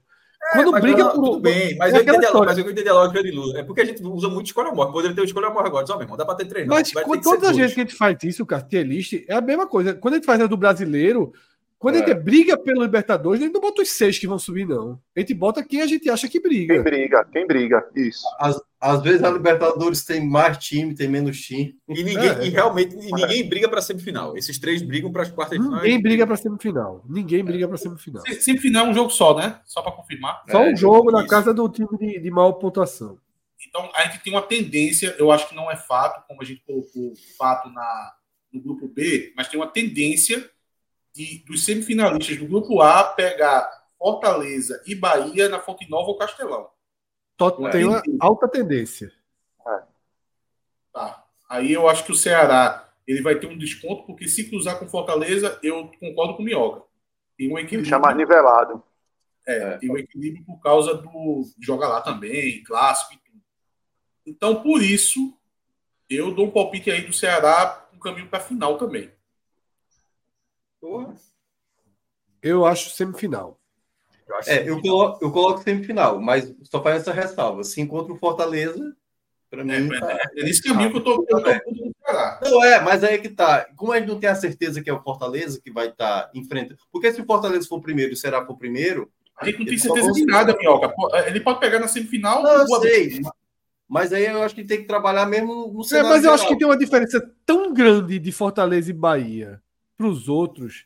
S1: Quando
S2: Mas
S1: briga
S2: não,
S1: por.
S2: tudo bem, mas
S1: é
S2: eu entendi, a, mas eu entendi a lógica de Lula. É porque a gente usa muito escolha morte. Poderia ter escolha morte agora. Só, meu irmão, dá para ter três.
S1: Mas com todas as vezes que a gente faz isso, cara, tier list, é a mesma coisa. Quando a gente faz a do brasileiro, quando a
S5: É.
S1: gente briga pelo Libertadores, a gente não bota os seis que vão subir, não. A gente bota quem a gente acha que
S6: Quem
S1: briga.
S6: briga, quem briga. Isso.
S5: Às, às vezes a Libertadores tem mais time, tem menos time.
S2: E, ninguém,
S1: É.
S2: e realmente e ninguém briga para semifinal. Esses três brigam para as quartas de final.
S1: Ninguém briga pra semifinal. Ninguém briga pra semifinal.
S4: Se- Semifinal é um jogo só, né? Só para confirmar.
S1: Só
S2: É,
S1: um jogo na
S2: isso.
S1: casa do time de, de maior pontuação.
S4: Então, a gente tem uma tendência, eu acho que não é fato, como a gente colocou fato na, no grupo B, mas tem uma tendência de, dos semifinalistas do grupo A pegar Fortaleza e Bahia na Fonte Nova ou Castelão. É.
S1: tem uma alta tendência.
S4: Tá. Aí eu acho que o Ceará ele vai ter um desconto, porque se cruzar com Fortaleza, eu concordo com o Minhoca. Tem um equilíbrio.
S6: Deixa mais nivelado.
S4: É, tem um equilíbrio por causa do joga lá também, clássico e tudo. Então, por isso, eu dou um palpite aí do Ceará com caminho para a final também.
S2: Porra,
S1: Eu acho semifinal.
S2: eu acho
S5: É, eu coloco, eu coloco semifinal, mas só faz essa ressalva. Se encontra o Fortaleza, para mim.
S4: É,
S5: tá-
S4: é nesse caminho que eu tô, eu tô
S5: É.
S4: Ceará.
S5: Não, é, mas aí que tá. Como a gente não tem a certeza que é o Fortaleza que vai estar enfrentando. Porque se o Fortaleza for primeiro e o Ceará for primeiro.
S4: A gente não tem certeza de nada, Minhoca. Ele pode pegar na semifinal.
S5: Não, eu sei. Mas aí eu acho que tem que trabalhar mesmo no
S1: É,
S5: cenário.
S1: mas eu acho que
S5: geral.
S1: tem uma diferença tão grande de Fortaleza e Bahia para os outros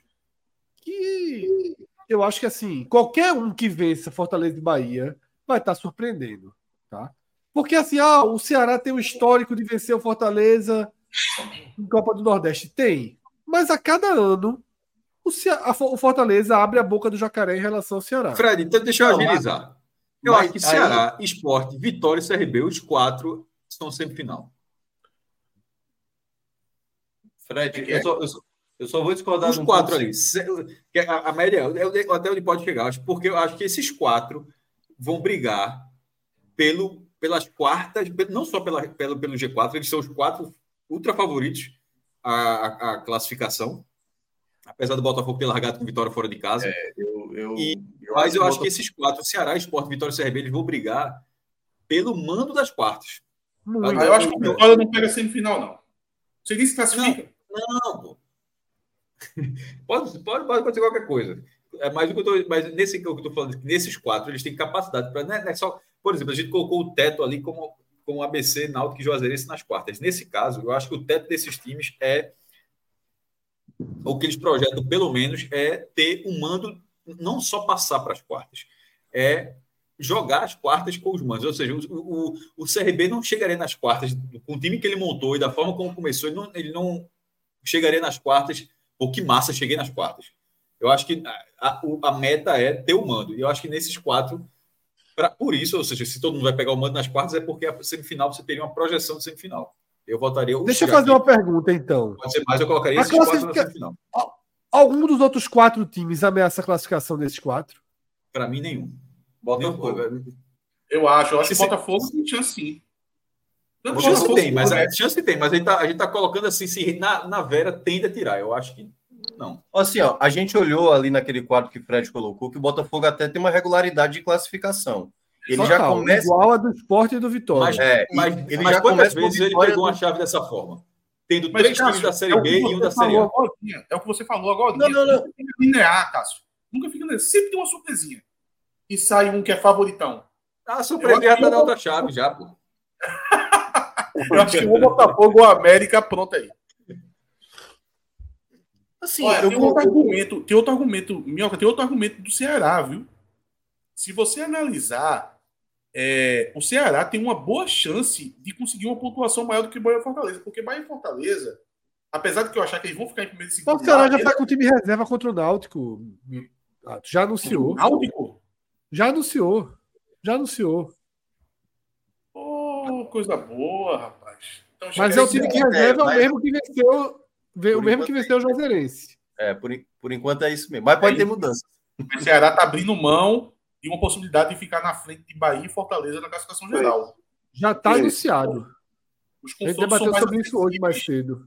S1: que eu acho que assim, qualquer um que vença Fortaleza e Bahia vai estar surpreendendo, tá? Porque assim, ah, o Ceará tem o histórico de vencer o Fortaleza em Copa do Nordeste. Tem. Mas a cada ano o, Cea- a Fo- o Fortaleza abre a boca do jacaré em relação ao Ceará.
S2: Fred, então deixa eu agilizar. Eu
S5: mas
S2: acho que
S5: aí-
S2: Ceará, Esporte, Vitória e CRB, os quatro estão semifinal.
S5: Fred, eu só, eu, só, eu só vou discordar
S2: Os
S5: de um
S2: quatro
S5: ponto.
S2: ali. Se- que A, a média, eu- eu- até onde pode chegar, acho, porque eu acho que esses quatro vão brigar pelo, pelas quartas, não só pela, pelo, pelo G4, eles são os quatro ultra favoritos à, à- à classificação. Apesar do Botafogo ter largado com vitória fora de casa.
S5: Eu, eu,
S2: E-
S5: eu
S2: Mas eu
S5: que
S2: acho que esses quatro, Ceará, Esporte, Vitória e CRB, eles vão brigar pelo mando das quartas.
S4: Eu acho que o Vitória não pega semifinal, não. Você nem se classifica.
S2: Não, pô. *laughs* Pode, pode, pode acontecer qualquer coisa. É mais do que eu tô, mas nesse que eu estou falando, nesses quatro, eles têm capacidade para. Não, é- não é só, por exemplo, a gente colocou o teto ali como, como ABC, Náutico e Juazeirense nas quartas. Nesse caso, eu acho que o teto desses times é. O que eles projetam, pelo menos, é ter um mando, não só passar para as quartas, é jogar as quartas com os mandos. Ou seja, o, o, o CRB não chegaria nas quartas com o time que ele montou e da forma como começou, ele não, ele não chegaria nas quartas. Pô, que massa, cheguei nas quartas. Eu acho que a, a, meta é ter o mando. E eu acho que nesses quatro, pra, por isso, ou seja, se todo mundo vai pegar o mando nas quartas, é porque a semifinal você teria uma projeção de semifinal. Eu votaria. o
S1: Deixa eu fazer
S2: aqui,
S1: uma pergunta, então.
S2: Pode ser mais, eu colocaria
S1: A
S2: esses quatro na
S1: classifica-
S2: semifinal.
S1: Algum dos outros quatro times ameaça a classificação desses quatro?
S2: Para mim, nenhum.
S5: Botafogo.
S2: Nenhum.
S4: Eu acho. Eu acho que
S2: Se-
S4: o Botafogo tem chance sim. Não,
S2: Chance
S4: Botafogo-
S2: tem, mas a chance tem, mas a gente tá, a gente tá colocando assim, se na, na Vera tende a tirar. Eu acho que não.
S5: Assim, ó, a gente olhou ali naquele quadro que o Fred colocou que o Botafogo até tem uma regularidade de classificação. Ele já
S1: Total,
S5: começa.
S1: Igual a do esporte e do Vitória.
S2: Mas,
S5: É,
S2: mas,
S5: ele
S2: mas
S5: já
S2: quantas
S5: começa com a
S2: vezes ele
S5: vitória
S2: pegou
S5: do-
S2: uma chave dessa forma? tendo
S4: Mas,
S2: três
S4: Cássio,
S2: times da Série
S4: é
S2: B e um da Série A.
S4: agora, É o que você falou agora.
S5: Não, não, não.
S4: Nunca fica linear, Cássio. Nunca fica linear. Sempre tem uma surpresinha. E sai um que é favoritão.
S2: Ah, a surpresa já tá na outra chave, já, pô. *laughs*
S4: Eu acho que o Botafogo ou a América pronto aí.
S5: Assim,
S4: Olha,
S5: eu
S4: tem outro argumento, tem outro argumento, Minhoca, tem outro argumento do Ceará, viu? Se você analisar, é, o Ceará tem uma boa chance de conseguir uma pontuação maior do que o Bahia e Fortaleza, porque Bahia e Fortaleza, apesar de que eu achar que eles vão ficar em primeiro e
S1: Mas
S4: segundo
S1: o Ceará já
S4: lugar,
S1: está com o time reserva contra o Náutico. Ah, Já anunciou.
S4: Náutico?
S1: Já anunciou. Já anunciou.
S4: Coisa boa, rapaz. Então,
S1: Mas é o time que
S5: é,
S1: reserva, é o
S5: mas-
S1: mesmo que venceu. ve- O mesmo
S5: enquanto
S1: que venceu o Juazeirense.
S5: É, por, por enquanto é isso mesmo. Mas pode ter mudança.
S4: O Ceará tá abrindo mão de uma possibilidade de ficar na frente de Bahia e Fortaleza na classificação geral.
S1: Já está anunciado.
S4: Os
S1: A gente debateu sobre isso hoje mais cedo.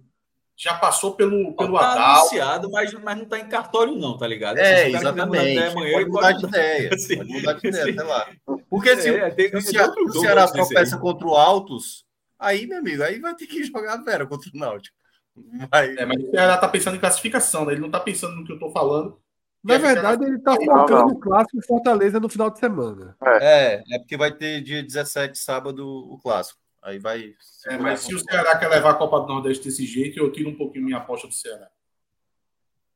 S4: Já passou pelo, pelo
S2: tá
S4: Adal.
S2: anunciado, mas, mas não tá em cartório, não, tá ligado?
S5: É,
S2: Se o de
S5: exatamente.
S2: amanhã,
S5: pode mudar de *laughs* ideia. Pode mudar de ideia, sei lá. Porque se,
S2: É, tem-
S5: se o Ceará, o tropeça contra o Altos, aí, meu amigo, aí vai ter que jogar a Vera contra o Náutico. Vai,
S4: É, mas o Ceará tá pensando em classificação, né? Ele não tá pensando no que eu tô falando.
S1: Na verdade, ele está
S6: Não,
S1: focando no clássico em Fortaleza no final de semana.
S5: É, é porque vai ter dia 17, sábado, o clássico. Aí vai.
S4: É, mas se o Ceará quer levar a Copa do Nordeste desse jeito, eu tiro um pouquinho minha aposta do Ceará.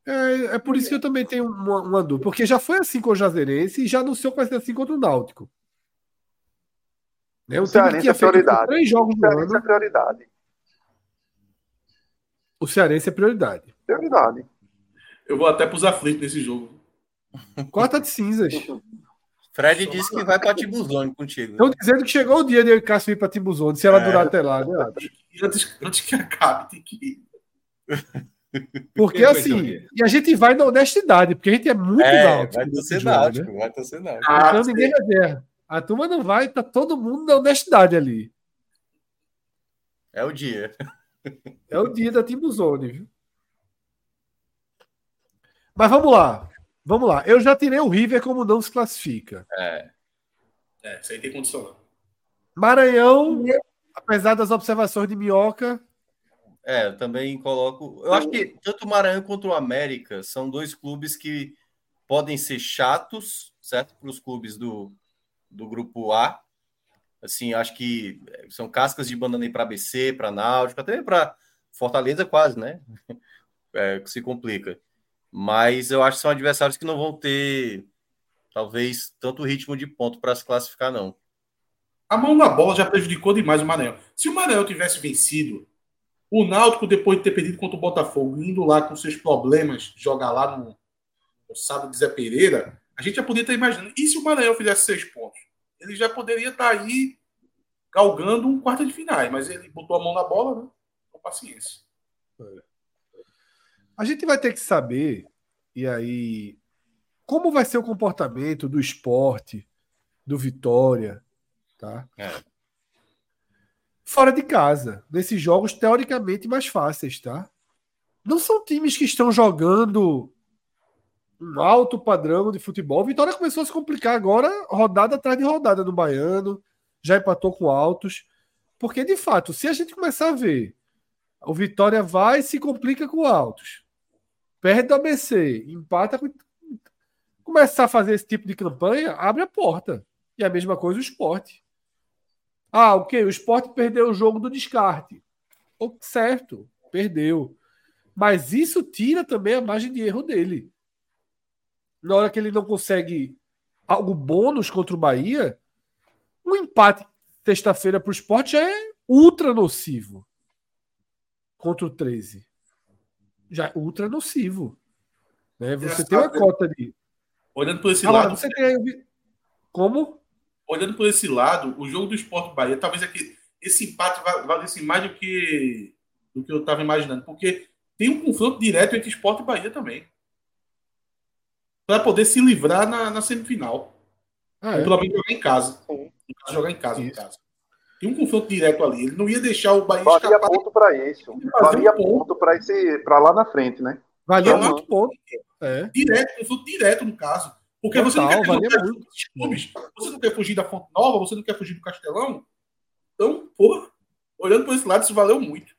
S1: É, é por isso que eu também tenho uma, uma dúvida. Porque já foi assim com o Juazeirense e já anunciou que vai ser assim contra o Náutico. Né?
S6: O
S1: O time que
S6: Cearense
S1: tinha
S6: é
S1: feito
S6: prioridade.
S1: três jogos no
S6: Cearense é prioridade.
S1: o Cearense é prioridade.
S6: Prioridade.
S4: Eu vou até pros aflitos nesse jogo.
S1: Quarta de cinzas. *laughs*
S5: Fred disse que vai para Tibuzone contigo.
S1: Estão dizendo que chegou o dia de Cássio ir para Timbuzone, se ela
S5: É.
S1: durar até lá, né?
S4: E antes, antes que acabe, tem que ir. *laughs*
S1: Porque assim, e a gente vai na honestidade, porque a gente é muito
S5: É,
S1: náutico
S5: vai torcer náutico,
S1: né?
S5: vai torcer náutico.
S4: Ah,
S1: Então ninguém vai ver. A turma não vai, tá todo mundo na honestidade ali.
S5: É o dia.
S1: É o dia da Timbuzone, viu? Mas vamos lá. Vamos lá. Eu já tirei o River como não se classifica.
S5: É.
S4: É, isso aí tem condição não.
S1: Maranhão, apesar das observações de Minhoca,
S5: É, eu também coloco. Eu acho que tanto o Maranhão quanto o América são dois clubes que podem ser chatos, certo? Para os clubes do, do grupo A. Assim, acho que são cascas de banana para ABC, para Náutico, até para Fortaleza, quase, né? *laughs* É, que se complica. Mas eu acho que são adversários que não vão ter, talvez, tanto ritmo de ponto para se classificar, não.
S4: A mão na bola já prejudicou demais o Maranhão. Se o Maranhão tivesse vencido, o Náutico, depois de ter perdido contra o Botafogo, indo lá com seus problemas, jogar lá no, no sábado de Zé Pereira, a gente já poderia estar imaginando. E se o Maranhão fizesse seis pontos? Ele já poderia estar aí galgando um quarto de finais, mas ele botou a mão na bola, né? Com paciência.
S1: A gente vai ter que saber, e aí, como vai ser o comportamento do esporte, do Vitória, tá?
S5: É.
S1: Fora de casa, nesses jogos teoricamente mais fáceis, tá? Não são times que estão jogando um alto padrão de futebol. Vitória começou a se complicar agora, rodada atrás de rodada no Baiano, já empatou com altos. Porque, de fato, se a gente começar a ver, o Vitória vai e se complica com altos. Perde do ABC, empata com. Começar a fazer esse tipo de campanha, abre a porta. E a mesma coisa o esporte. Ah, ok, o esporte perdeu o jogo do descarte. Oh, certo, perdeu. Mas isso tira também a margem de erro dele. Na hora que ele não consegue algo bônus contra o Bahia, um empate sexta-feira para o esporte já é ultra nocivo contra o 13. Já é ultra nocivo. Né? Você tem uma cota de.
S4: Olhando por esse
S1: Agora,
S4: lado,
S1: você tem Como?
S4: olhando por esse lado, o jogo do Esporte Bahia, talvez aqui, esse empate va- valesse mais do que, do que eu estava imaginando, porque tem um confronto direto entre Esporte e Bahia também. Para poder se livrar na, na semifinal.
S1: Ah,
S4: Ou
S1: é.
S4: pelo menos jogar em casa. Jogar em casa, no
S1: Isso.
S4: caso. Tem um confronto direto ali. Ele não ia deixar o Bahia
S6: Valia
S4: escapar.
S6: ponto para isso. Valia
S4: um ponto.
S6: ponto para esse para lá na frente, né?
S1: Valia
S6: Então,
S1: muito ponto. É.
S4: Direto, confronto direto, no caso. Porque você não
S1: Total,
S4: quer
S1: valia muito.
S4: clubes. Você não quer fugir da Fonte Nova, você não quer fugir do Castelão. Então, porra, olhando por esse lado, isso valeu muito.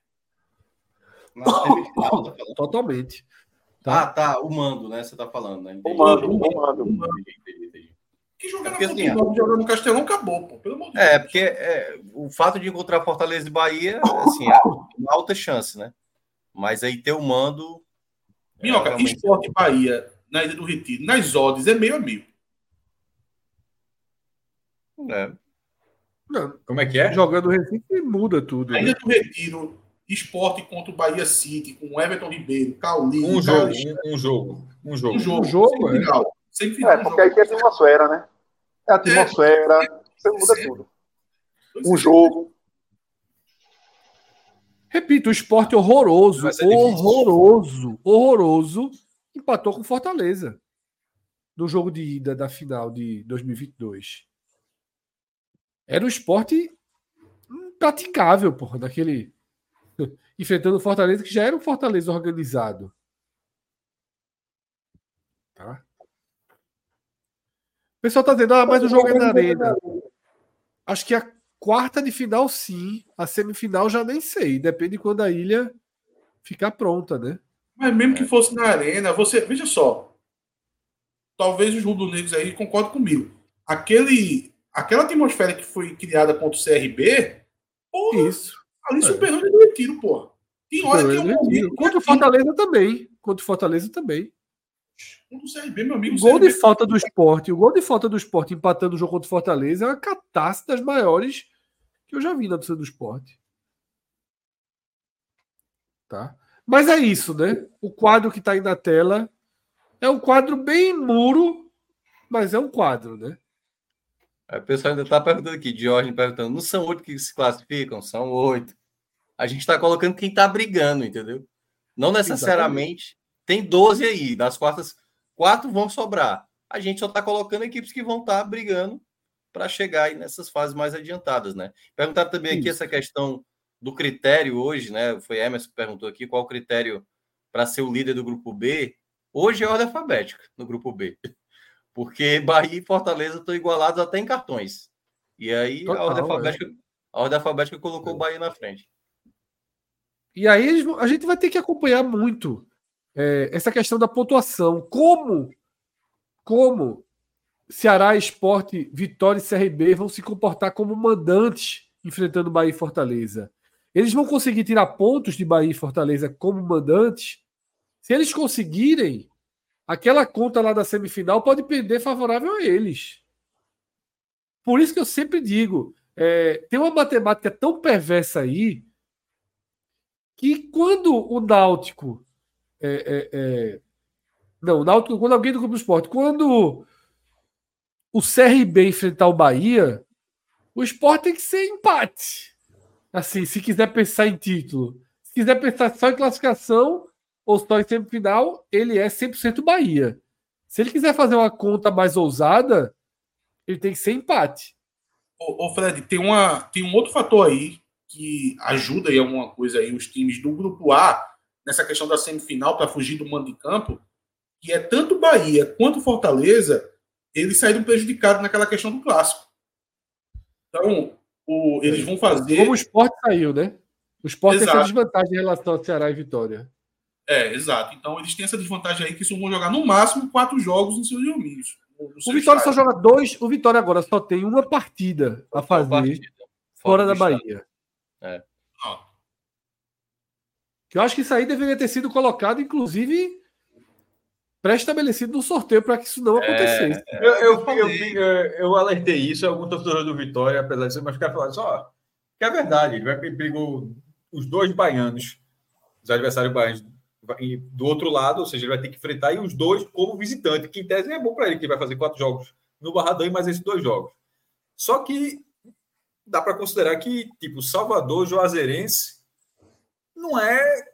S5: Tá?
S1: Totalmente.
S5: Ah, tá. O mando, né? Você tá falando, né?
S6: O mando, o mando.
S5: Entendi, entendi.
S4: Que jogar na
S5: Porque, assim,
S4: Nova, jogar no Castelão, acabou, pô. Pelo amor de
S5: É,
S4: Deus.
S5: porque é, o fato de encontrar Fortaleza e Bahia, assim, é uma alta chance, né? Mas aí ter o mando. é,
S4: Minhoca,
S5: realmente-
S4: Esporte Bahia, na Ilha do Retiro, nas odds, é meio a meio.
S5: é.
S1: Não,
S2: Como é que é?
S1: jogando o Recife muda tudo.
S4: Na
S1: né?
S4: Ilha do Retiro, Esporte contra o Bahia City, com Everton Ribeiro, Cauli,
S2: Um jogo,
S4: Carlos-
S2: um, um jogo, um jogo.
S4: um jogo,
S1: Um jogo,
S4: Semifinal,
S6: É,
S4: um
S6: porque
S4: jogo.
S6: aí tem a atmosfera, né? É a atmosfera, você muda
S4: Sim.
S6: tudo. Um jogo.
S1: Repito, o esporte horroroso,
S2: difícil.
S1: horroroso, horroroso, empatou com Fortaleza no jogo de ida da final de 2022. Era um esporte impraticável, porra, daquele. *laughs* Enfrentando o Fortaleza, que já era um Fortaleza organizado. Tá? O pessoal tá dizendo, ah, mas o jogo é na arena. Acho que a quarta de final, sim. A semifinal já nem sei. Depende quando a ilha ficar pronta, né?
S4: Mas mesmo que fosse na arena, você. Veja só. Talvez os rubro-negros aí concordem comigo. Aquele, aquela atmosfera que foi criada contra o CRB, porra,
S1: Isso.
S4: ali
S1: É.
S4: superando do retiro, porra. Tem hora que é um momento.
S1: Contra o Fortaleza também. Contra o Fortaleza também.
S4: Contra o CRB, meu amigo.
S1: O gol de
S4: CRB
S1: falta do esporte, o gol de falta do esporte empatando o jogo contra o Fortaleza é uma catástrofe das maiores que eu já vi na torcida do esporte. Tá? Mas é isso, né? O quadro que está aí na tela é um quadro bem muro, mas é um quadro, né?
S5: Aí O pessoal ainda está perguntando aqui, Jorge perguntando, não são oito que se classificam? São oito. A gente está colocando quem está brigando, entendeu? Não necessariamente. Tem 12 aí. Das quartas, quatro vão sobrar. A gente só está colocando equipes que vão estar brigando para chegar aí nessas fases mais adiantadas, né? Perguntaram também aqui
S1: Isso.
S5: essa questão do critério hoje, né? Foi Emerson que perguntou aqui qual o critério para ser o líder do grupo B. Hoje é ordem alfabética no grupo B. *laughs* Porque Bahia e Fortaleza estão igualados até em cartões. E aí
S1: Total,
S5: a, ordem
S1: é.
S5: alfabética, a ordem alfabética colocou o Bahia na frente.
S1: E aí a gente vai ter que acompanhar muito é, essa questão da pontuação. Como, como Ceará, Esporte, Vitória e CRB vão se comportar como mandantes enfrentando Bahia e Fortaleza. Eles vão conseguir tirar pontos de Bahia e Fortaleza como mandantes. Se eles conseguirem, aquela conta lá da semifinal pode perder favorável a eles. Por isso que eu sempre digo, é, tem uma matemática tão perversa aí que quando o Náutico. É, é, é, não, Náutico, quando alguém do Grupo do Esporte, quando o CRB enfrentar o Bahia, o esporte tem que ser empate. Assim, se quiser pensar em título. Se quiser pensar só em classificação ou só em semifinal, ele é 100% Bahia. Se ele quiser fazer uma conta mais ousada, ele tem que ser empate.
S4: Ô, ô, Fred, tem, uma, tem um outro fator aí que ajuda em alguma coisa aí os times do grupo A nessa questão da semifinal para fugir do mando de campo, que é tanto Bahia quanto Fortaleza, eles saíram prejudicados naquela questão do clássico. Então, o- eles vão fazer.
S1: Como o esporte saiu, né? O esporte tem essa
S4: Exato.
S1: desvantagem em relação ao Ceará e Vitória.
S4: É, exato. Então, eles têm essa desvantagem aí que eles vão jogar no máximo quatro jogos nos seus domínios.
S1: O Vitória só
S4: estádio.
S1: joga dois. O Vitória agora só tem uma partida a fazer
S5: Partida,
S1: fora da
S5: do estado.
S1: Bahia.
S4: Pronto.
S1: Que eu acho que isso aí deveria ter sido colocado, inclusive, pré-estabelecido no sorteio para que isso não acontecesse.
S2: Eu, eu,
S5: Eu
S2: eu, eu, eu alertei isso a algum torcedor do Vitória, apesar de ser, mas os caras falaram só que é verdade, ele vai pegou os dois baianos, os adversários baianos e do outro lado, ou seja, ele vai ter que enfrentar e os dois como visitante, que em tese é bom para ele, que ele vai fazer quatro jogos no Barradão e mais esses dois jogos. Só que dá para considerar que, tipo, Salvador, Juazeirense não é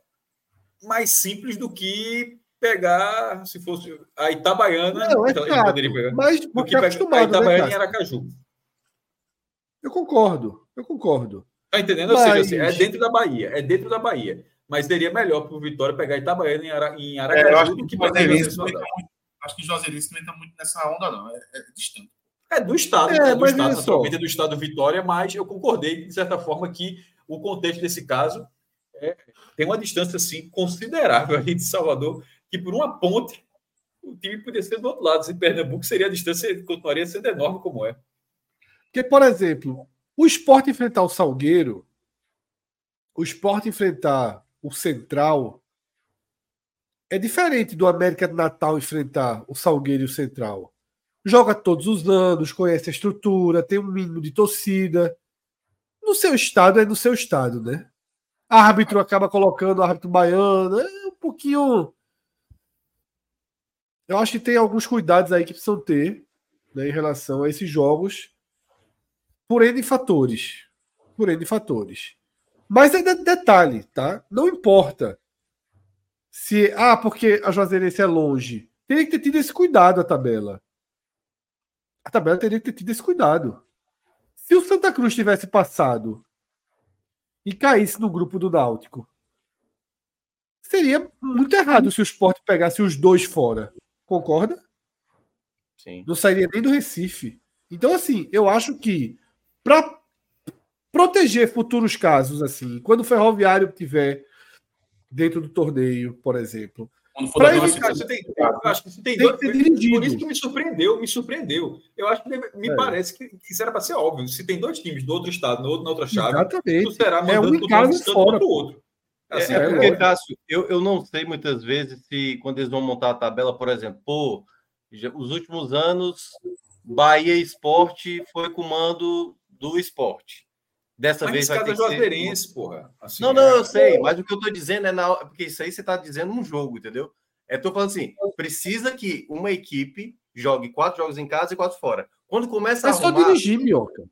S2: mais simples do que pegar, se fosse a Itabaiana,
S1: Não, é chato,
S2: poderia pegar,
S1: Mas
S2: do que
S1: é
S2: pegar a
S1: né,
S2: Itabaiana e
S1: cara?
S2: Aracaju.
S1: Eu concordo, eu concordo.
S2: Tá entendendo? Ou seja,
S1: Mas-
S2: assim, é dentro da Bahia, é dentro da Bahia. Mas seria melhor para o Vitória pegar Itabaiana em, Ara, em
S4: É, eu
S2: Aracaju
S4: acho
S2: do
S4: que
S2: que
S4: o
S2: pegar em
S4: tá. Acho que o Juazeirense também tá muito nessa onda, não. É, é distante.
S2: É do Estado,
S1: É,
S2: é, do
S1: mas
S2: Estado, naturalmente, é do Estado Vitória, mas eu concordei, de certa forma, que o contexto desse caso é, tem uma distância assim considerável aí de Salvador, que por uma ponte o time poderia ser do outro lado. Se Pernambuco seria a distância continuaria sendo enorme como é.
S1: Porque, por exemplo, o esporte enfrentar o Salgueiro, o esporte enfrentar o Central, é diferente do América de Natal enfrentar o Salgueiro e o Central. Joga todos os anos, conhece a estrutura, tem um mínimo de torcida. No seu estado é no seu estado, né? Árbitro acaba colocando árbitro baiano, é um pouquinho. Eu acho que tem alguns cuidados aí que precisam ter né, em relação a esses jogos, por N fatores. Por N fatores. Mas é detalhe, tá? Não importa se. Ah, porque a Juazeirense é longe. Teria que ter tido esse cuidado a tabela. A tabela teria que ter tido esse cuidado. Se o Santa Cruz tivesse passado e caísse no grupo do Náutico, seria muito errado se o Sport pegasse os dois fora. Concorda?
S5: Sim.
S1: Não sairia nem do Recife. Então, assim, eu acho que para proteger futuros casos, assim, quando o Ferroviário tiver dentro do torneio, por exemplo,
S4: Quando for
S1: Pra evitar-
S2: Você tem, eu acho que você tem,
S1: Tem
S2: dois.
S1: que ser.
S2: Por isso que me surpreendeu, me surpreendeu. Eu acho que deve- me
S1: É.
S2: parece que, que isso era para ser óbvio. Se tem dois times do outro estado, no outro, na outra chave, tu
S1: exatamente.
S2: será
S1: É
S2: mandando
S1: um e
S2: tanto
S1: fora.
S2: quanto o outro.
S5: É,
S2: Assim,
S5: é
S1: é
S5: porque. Cássio, eu, eu não sei muitas vezes se quando eles vão montar a tabela, por exemplo, pô, já- os últimos anos, Bahia Esporte foi com o mando do esporte. Dessa
S2: Mas
S5: vez vai ter
S2: é
S5: que ser...
S2: Juazeirense, porra. Assim,
S5: Não, não,
S2: é-
S5: eu sei, mas o que eu tô dizendo é na hora, porque isso aí você tá dizendo num jogo, entendeu? Eu tô falando assim, precisa que uma equipe jogue quatro jogos em casa e quatro fora. Quando começa a
S1: É só
S5: arrumar,
S1: dirigir, Minhoca.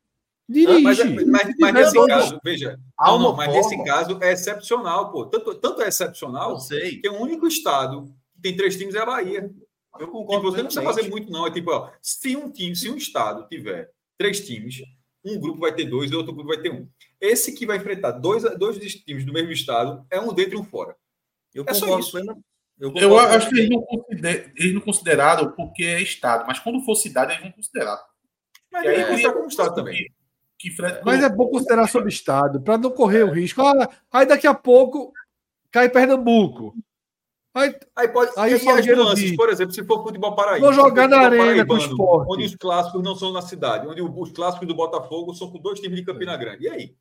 S2: Mas,
S1: Dirige.
S2: é- mas, mas
S1: Se
S2: nesse
S1: tiver
S2: caso, veja, não, não, mas
S5: forma-
S2: nesse caso é excepcional, pô. Tanto, tanto é excepcional
S5: sei,
S2: que o único estado que tem três times é a Bahia.
S5: eu
S2: E
S5: concordo
S2: você não precisa fazer muito, não. É tipo, ó, se um time, se um estado tiver três times, um grupo vai ter dois e outro grupo vai ter um. Esse que vai enfrentar dois, dois times do mesmo estado é um dentro e um fora.
S5: Eu
S2: É só
S5: concordo
S2: isso.
S5: plena- eu
S4: Eu acho que eles não, consideram, eles não consideraram porque é Estado, mas quando for cidade, eles vão considerar.
S2: Mas
S4: aí,
S2: que considerar como estado também.
S4: Que Fred
S1: Mas é bom considerar sob estado, para não correr o risco. Ah, aí daqui a pouco cai Pernambuco. Aí,
S2: Aí pode.
S1: Aí
S2: e as nuances,
S1: diz,
S2: por exemplo, se for futebol paraíba.
S1: Vou jogar na arena com o Sport.
S2: Onde os clássicos não são na cidade, onde os clássicos do Botafogo são com dois times de Campina Grande. E aí?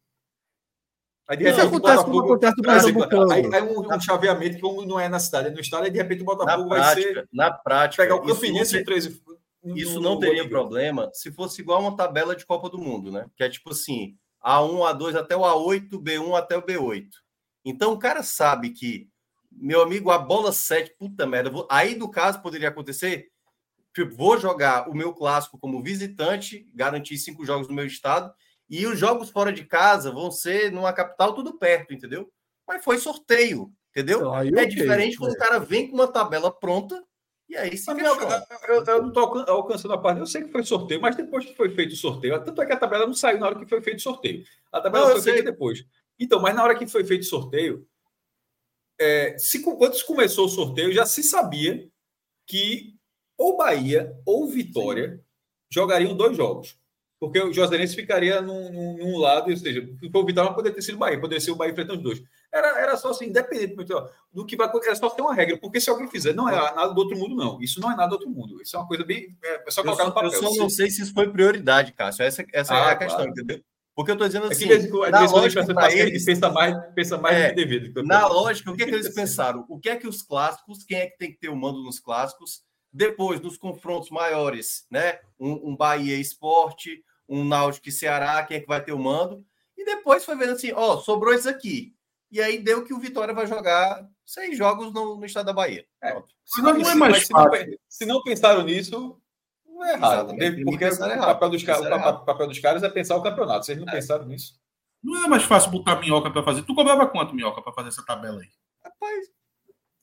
S2: Aí de repente, o
S1: acontece como acontece no Pernambucano.
S2: Aí, aí um, um chaveamento que como não é na cidade, é no estado, aí de repente o
S5: Na
S2: Botafogo vai
S5: prática,
S2: ser
S5: na prática,
S2: pegar o
S5: isso
S2: Campinense
S5: não
S2: e o 13.
S5: Isso não teria problema se fosse igual uma tabela de Copa do Mundo, né? Que é tipo assim, A1, A2 até o A8, B1 até o B8. Então o cara sabe que, meu amigo, a bola 7, puta merda. vou- Aí, no caso, poderia acontecer, tipo, vou jogar o meu clássico como visitante, garantir cinco jogos no meu estado, e os jogos fora de casa vão ser numa capital tudo perto, entendeu? Mas foi sorteio, entendeu?
S1: Então, aí,
S5: é
S1: ok.
S5: diferente quando o cara vem com uma tabela pronta e aí se
S2: Mas, eu, eu- eu não estou alcançando a parte. Eu sei que foi sorteio, mas depois que foi feito o sorteio, tanto é que a tabela não saiu na hora que foi feito o sorteio. A tabela
S5: Não,
S2: foi feita depois. Então, mas na hora que foi feito o sorteio, é, se, quando se começou o sorteio, já se sabia que ou Bahia ou Vitória jogariam dois jogos. Porque o Juazeirense ficaria num, num- num lado, ou seja, o Vitória, não poderia ter sido Bahia, poderia ser o Bahia enfrentando os dois. Era, era só assim, independente do que vai acontecer, era só ter uma regra, porque se alguém fizer, não é nada do outro mundo, não. Isso não é nada do outro mundo. Isso é uma coisa bem. É, é só
S5: Eu
S2: colocar
S5: só,
S2: no papel.
S5: eu só não sei se isso foi prioridade, Cássio. Essa, essa é
S2: Ah,
S5: a questão,
S2: claro.
S5: entendeu? Porque eu tô dizendo
S2: É que
S5: assim, na lógica
S2: pensa,
S5: eles,
S2: pensa mais, pensa mais
S5: É,
S2: do que devido.
S5: na lógica, o que, é que eles pensaram? O que é que os clássicos, quem é que tem que ter o mando nos clássicos? Depois, nos confrontos maiores, né? Um, um Bahia Esporte, um Náutico e Ceará, quem é que vai ter o mando? E depois foi vendo assim, ó, sobrou isso aqui. E aí deu que o Vitória vai jogar seis jogos no, no estado da Bahia.
S2: É. Se
S4: Mas não é mais
S2: se não,
S4: fácil.
S2: se não pensaram nisso, não é errado.
S5: Exatamente.
S2: Deve- Porque o
S5: errado.
S2: papel, dos, ca- o
S5: Pensaram
S2: papel-
S5: errado.
S2: papel dos caras é pensar o campeonato. Vocês não pensaram nisso?
S4: Não era mais fácil botar minhoca para fazer. Tu cobrava quanto, minhoca, para fazer essa tabela aí?
S5: Rapaz,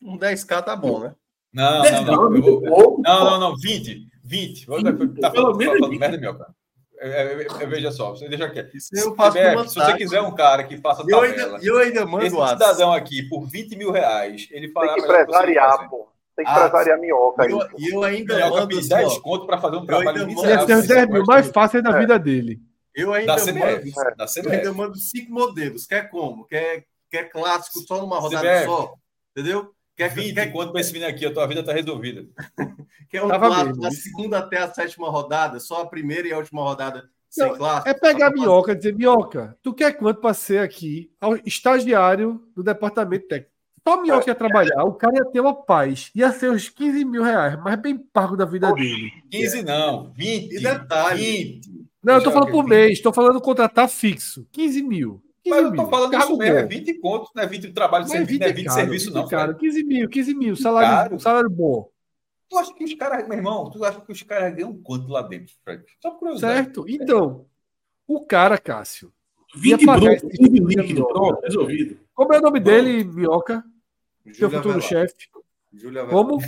S5: um 10k tá bom, né?
S2: Não, não, não.
S4: não,
S2: eu vou- Não, não, não, 20. 20. Tá
S4: pelo
S2: falando,
S4: menos
S2: tá falando
S4: 20.
S2: merda, meu cara. É, é, é, veja só, você deixa quieto.
S5: Isso eu faço
S2: CBF,
S5: uma
S2: se você quiser um cara que faça
S5: E eu
S2: tabela,
S5: ainda, eu ainda mando
S2: esse
S5: o
S2: cidadão aqui, por 20 mil reais, ele fará
S6: Tem que empresariar, pô. Tem que
S5: Ah,
S6: empresariar minhoca
S5: E
S6: aí.
S5: eu, e eu ainda
S2: Melhor
S5: mando
S2: pedir
S5: assim,
S2: 10
S5: ó,
S2: conto para fazer um
S5: Eu
S2: trabalho miserável.
S1: ter os
S2: Você
S1: 10 mil
S2: gosta
S1: mais fácil da
S6: É.
S1: vida dele.
S5: eu
S2: Da
S5: ainda
S2: CBF.
S5: mando,
S2: Da
S5: eu ainda mando cinco modelos. Quer como? Quer quer clássico só numa rodada
S2: CBF.
S5: só, entendeu? Quer,
S2: 20
S5: quer,
S2: quanto para esse menino aqui, a tua vida tá resolvida. *laughs*
S5: quer um
S1: Tava
S5: clássico
S1: mesmo,
S5: da segunda até a sétima rodada, só a primeira e a última rodada sem
S1: Não,
S5: clássico.
S1: É pegar a minhoca e dizer, minhoca, tu quer quanto para ser aqui ao- estagiário do departamento técnico? Só a minhoca ia trabalhar, o cara ia ter uma paz. Ia ser uns 15 mil reais, mais bem pago da vida dele.
S2: 15 não, 20.
S5: E detalhe.
S2: 20.
S1: Não, eu tô falando por
S2: 20.
S1: mês, tô falando contratar fixo. 15 mil. 15
S2: Mas eu tô
S1: mil.
S2: falando
S1: Cargo
S2: isso mesmo, é
S1: bom.
S2: 20 contos, não é 20 de trabalho de
S1: Mas
S2: serviço,
S1: 20
S2: não é
S1: é
S2: 20 de
S1: caro,
S2: serviço,
S1: 20
S2: não.
S1: é.
S2: Fred.
S1: 15 mil, 15 mil, salário,
S2: Caro.
S1: salário bom.
S2: Tu acha que os caras, meu irmão, tu acha que os caras ganham quanto lá dentro, Fred? Só por curiosidade.
S1: Certo? Então, o cara, Cássio,
S4: 20
S1: Ia pagar
S4: bruto,
S1: esse
S4: 15
S1: tipo de
S4: líquido, pronto, resolvido.
S1: como é o nome dele, Minhoca? Seu
S5: Júlia
S1: futuro chefe.
S5: Júlia.
S1: Como?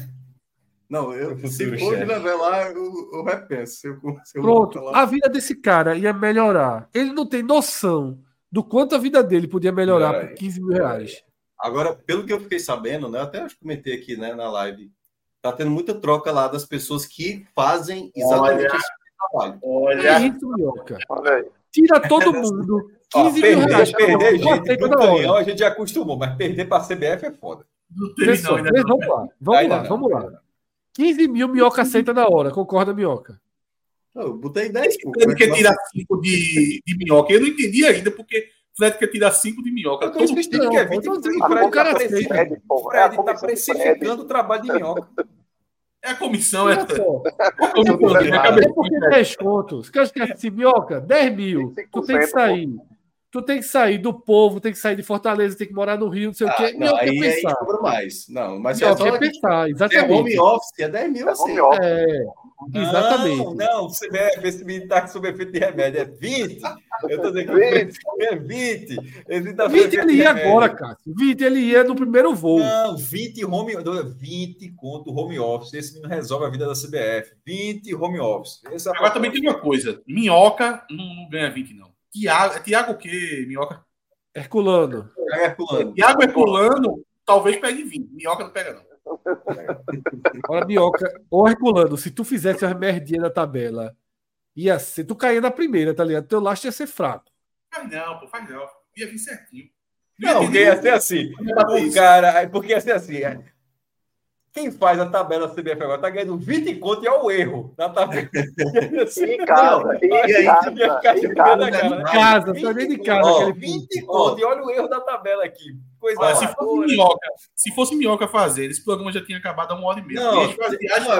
S5: Não, eu, se for. Júlia Avelar, eu, eu repenso. Se eu, se eu
S1: Pronto, a vida desse cara ia melhorar. Ele não tem noção do quanto a vida dele podia melhorar
S2: Melhora
S1: por
S2: aí.
S1: 15 mil reais.
S5: Agora, pelo que eu fiquei sabendo, né? Até acho que comentei aqui né, na live, tá tendo muita troca lá das pessoas que fazem exatamente
S4: Olha.
S5: esse tipo trabalho.
S1: É
S4: Olha,
S1: isso, Minhoca.
S6: Olha aí.
S1: Tira todo mundo. *laughs*
S2: Ó,
S1: 15 mil
S2: perder,
S1: reais.
S2: perder gente pro canhão a gente já acostumou, mas perder pra CBF é foda.
S4: Não teve
S1: Pessoal,
S4: não, ainda não.
S1: vamos lá, vamos lá,
S2: não,
S1: vamos lá.
S2: ainda não.
S1: 15 mil, Minhoca aceita na hora. Concorda, Minhoca?
S5: Não, eu botei 10, pô.
S4: Fred quer tirar 5 de, de minhoca. Eu não entendi ainda, porque Fred quer tirar 5 de minhoca.
S2: Eu tô insistindo que é 20
S1: Não,
S2: o
S1: não,
S2: Fred
S1: o cara
S2: tá
S6: Fred,
S2: o
S6: é
S2: Fred tá precificando o trabalho de minhoca.
S4: É a comissão, é.
S6: É
S1: É
S4: de
S1: porque 10 contos. Você acha que é assim, Minhoca? 10 mil. Tu tem que
S6: 25%,
S1: sair. Tu tem que sair do povo, tem que sair de Fortaleza, tem que morar no Rio, não sei o quê.
S5: Ah, não, aí,
S1: quer
S5: aí
S1: pensar.
S5: sobra mais. Não, mas se é só
S1: quer pensar,
S5: é
S1: exatamente.
S5: home office, é 10 mil
S6: É
S5: assim.
S6: office.
S1: É, exatamente.
S2: Não, não, CBF, esse menino tá sob efeito de remédio. É 20. Eu tô dizendo que o
S6: 20.
S2: preço é 20. Esse tá sob
S1: 20
S2: efeito
S1: ele ia agora, Cássio. 20 ele ia no primeiro voo.
S2: Não, 20 home 20 conto home office. Esse menino resolve a vida da CBF. 20 home office. Esse é a
S4: Agora também tem uma coisa. Minhoca não, não ganha 20, não. Tiago, é Tiago o quê, Minhoca?
S1: Herculano.
S5: É Herculano.
S4: Tiago Herculano talvez pegue 20. Minhoca não pega, não.
S1: Olha, Minhoca. Ô, Herculano, se tu fizesse uma merdinha na tabela, ia ser. Tu caía na primeira, tá ligado? Teu lastro ia ser fraco.
S4: Faz não, pô, faz não. Ia vir certinho.
S2: Não, porque ia ser assim. O cara, porque ia ser assim. Quem faz a tabela da CBF agora tá ganhando 20 conto e é o erro na tabela.
S6: Em casa,
S5: e aí,
S6: em casa,
S2: ia cair
S6: em casa.
S1: Em casa, de casa.
S2: Ó,
S1: aquele
S2: 20 conto e olha o erro da tabela aqui. Coisa
S4: Olha, se fosse minhoca, se fosse minhoca fazer, esse programa já tinha acabado há uma hora e meia.
S5: Não, não, é,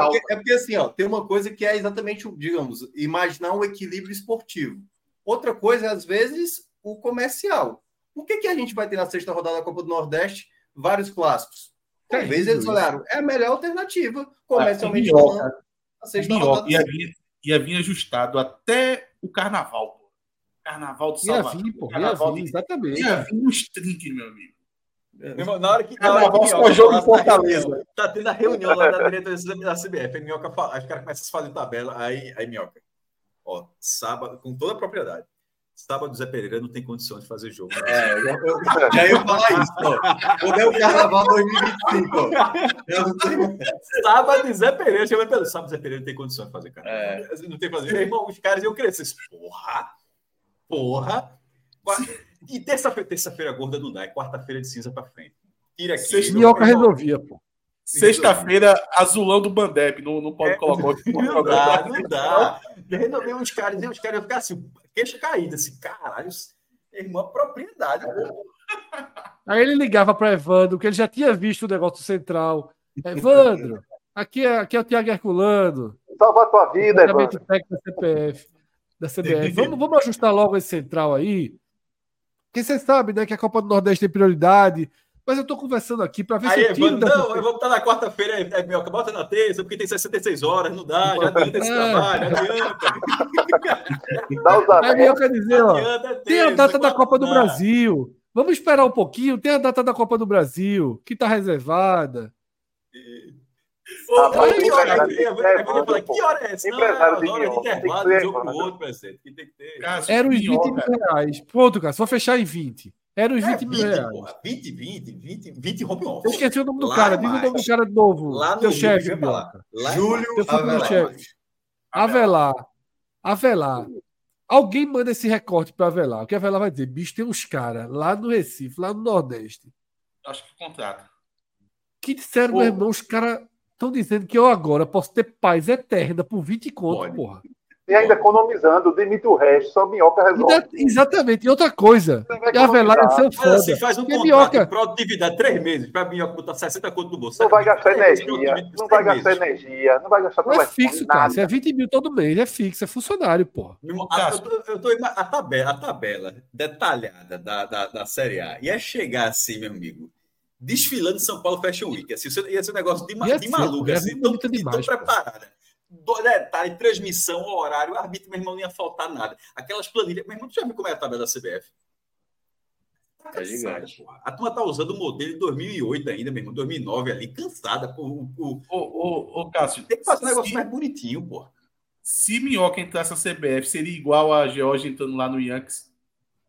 S5: porque, é porque assim, ó, tem uma coisa que é exatamente, o- digamos, imaginar um equilíbrio esportivo. Outra coisa é, às vezes, o comercial. O que, que a gente vai ter na sexta rodada da Copa do Nordeste? Vários clássicos. Talvez
S1: Terrível
S5: eles olharam, é a melhor alternativa, comercialmente
S4: minhoca.
S5: falando, a sexta
S4: Minhoca
S5: rodada.
S4: ia vir, ia vir ajustado até o carnaval. Pô. Carnaval de
S1: Ia
S4: Salvador.
S1: vir, pô. Ia
S4: Carnaval
S1: vir,
S4: de-
S1: exatamente.
S4: Ia vir trinques, meu amigo.
S2: Irmão, Na hora que,
S4: Carnaval
S2: que
S4: só jogo em
S2: tá
S4: Fortaleza.
S2: Tá tendo a reunião lá da diretoria da CBF. Aí Minhoca fala, aí os caras começam a fazer tabela. Aí, aí Minhoca, ó, sábado, com toda a propriedade. Sábado, Zé Pereira não tem condição de fazer jogo.
S5: É, eu, eu- *laughs* já ia falar isso, ó. Quando é o Carnaval 2025, ó. Eu não tenho- *laughs*
S2: Sábado, Zé Pereira, chama pelo sábado, Zé Pereira não tem condição de fazer, cara.
S5: É.
S2: Não tem fazer. Meu irmão, os caras iam crescer. Porra! Porra! E terça-feira, terça-feira gorda não dá, é quarta-feira de cinza pra frente. Tira aqui.
S4: Sexta-
S1: Minhoca resolvia, pô.
S4: Sexta-feira, azulão do Bandep. Não, não pode
S2: É,
S4: colocar o
S2: Não dá, não dá. Resolveu os caras, e os caras iam ficar assim, queixa caída, assim, caralho, irmã, propriedade, pô.
S1: Aí ele ligava para Evandro, que ele já tinha visto o negócio central. Evandro, aqui é, aqui é o Tiago Herculano,
S6: Salva a tua vida, Evandro.
S1: técnico da CPF, da CBF. Vamos, vamos ajustar logo esse central aí. Porque você sabe, né, que a Copa do Nordeste tem prioridade. Mas eu tô conversando aqui para ver
S2: Aí,
S1: se eu tiro dessa...
S2: não, eu vou botar na quarta-feira, é, é, bota na terça, porque tem 66 horas, não dá, já adianta esse
S1: É.
S2: trabalho, adianta. *laughs*
S6: Dá os
S1: Aí eu quero dizer, ó,
S2: adianta é
S1: tem a data da Copa do
S2: não.
S1: Brasil. Vamos esperar um pouquinho. Tem a data da Copa do Brasil, que tá reservada.
S6: Ah,
S2: que hora é? eu vou falar, Que hora é essa? Não,
S6: Empresário
S2: a
S6: de
S2: hora de intervalo
S6: que
S2: jogo outro, presidente, que tem que ter.
S1: Era os 20 mil
S4: minhoca.
S1: reais. Pronto, cara, só fechar em 20. Era os
S2: É,
S1: 20 mil
S2: 20,
S1: reais.
S2: porra, 20, 20, 20, 20 home
S1: Eu
S2: office.
S1: esqueci o nome do
S2: Lá
S1: cara. Diz o nome do cara de novo.
S2: Lá no
S1: Teu chefe,
S2: eu. Lá
S5: Júlio
S1: Teu
S5: Avelar.
S1: chefe. Avelar. Avelar. Alguém manda esse recorte para Avelar. O que Avelar vai dizer? Bicho, tem uns caras lá no Recife, lá no Nordeste,
S4: Acho que contrata.
S1: que disseram,
S5: Ô.
S1: meu irmão, os caras estão dizendo que eu agora posso ter paz eterna por 20 conto,
S2: Pode.
S1: porra.
S6: E ainda economizando, demite o resto, só minhoca resolve.
S1: Ainda- exatamente. E outra coisa,
S6: Você vai
S1: Avelar é seu
S2: Mas
S1: foda.
S2: assim, faz um contrato
S1: Minhoca-
S2: de produtividade três meses para Minhoca botar 60 conto no bolso.
S6: Não vai gastar energia, não vai gastar energia, não vai gastar
S1: Não é fixo, cara.
S6: nada.
S1: Se é 20 mil todo mês, é fixo, é funcionário,
S2: irmão, a, eu tô- a tabela, a tabela detalhada da, da, da Série A ia chegar assim, meu amigo, desfilando em São Paulo Fashion Week. Assim, ia ser um negócio de, de
S1: ser,
S2: maluco, assim, tão, tão
S1: demais, pô.
S2: preparada. Do detalhe, transmissão, horário, árbitro, meu irmão, não ia faltar nada. Aquelas planilhas. Meu irmão, tu já viu como é a tabela da CBF? Tá
S5: É
S2: cansada,
S5: gigante.
S2: porra. A turma tá usando o modelo de 2008 ainda, meu irmão, 2009 ali, cansada. O, o-
S4: Ô, ô, ô Cássio,
S2: tem que fazer um negócio
S4: se,
S2: mais bonitinho, pô.
S4: se Minhoca entrasse na CBF, seria igual a George entrando lá no Yankees?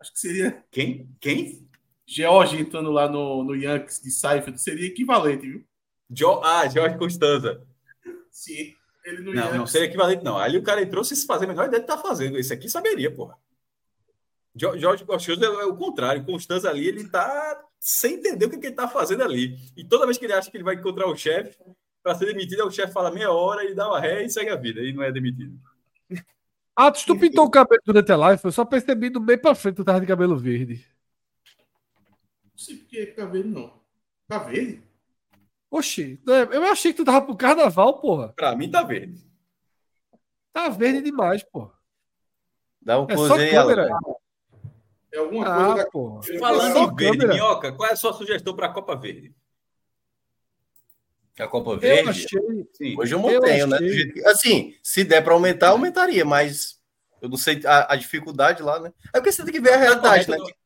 S4: Acho que seria
S2: Quem? Quem?
S4: George entrando lá no, no Yankees de Seifert, seria equivalente, viu?
S2: Jo ah, Jorge Constanza.
S4: Sim. Ele no
S2: Não,
S4: Yankees.
S2: não seria equivalente, não. Ali o cara entrou sem se fazer a menor ideia de estar fazendo. Esse aqui saberia, porra. Jo- Jorge Constanza é o contrário. Constanza ali, ele tá sem entender o que, que ele tá fazendo ali. E toda vez que ele acha que ele vai encontrar o chefe para ser demitido, o chefe fala meia hora, ele dá uma ré e segue a vida. E não é demitido.
S1: Atos, tu pintou o cabelo durante a live? Eu só percebi do meio pra frente tu tava de cabelo verde.
S4: Não sei porque é cabelo, não. Tá verde?
S1: Oxi, né, eu achei que tu tava pro carnaval, porra.
S2: Pra mim tá verde.
S1: Tá verde demais, porra.
S5: Dá um
S1: É
S5: close
S1: só
S5: aí,
S1: câmera.
S4: É alguma coisa
S1: Ah,
S4: da...
S1: porra.
S2: Falando em verde,
S1: câmera.
S2: Minhoca, qual é a sua sugestão para a Copa Verde?
S5: A Copa
S1: Eu
S5: Verde.
S1: achei.
S2: Sim.
S5: Hoje eu
S1: Eu
S5: mantenho, né? que- Assim, se der para aumentar, aumentaria, mas eu não sei a, a dificuldade lá, né? É porque você tem que ver a realidade, né?
S2: correto,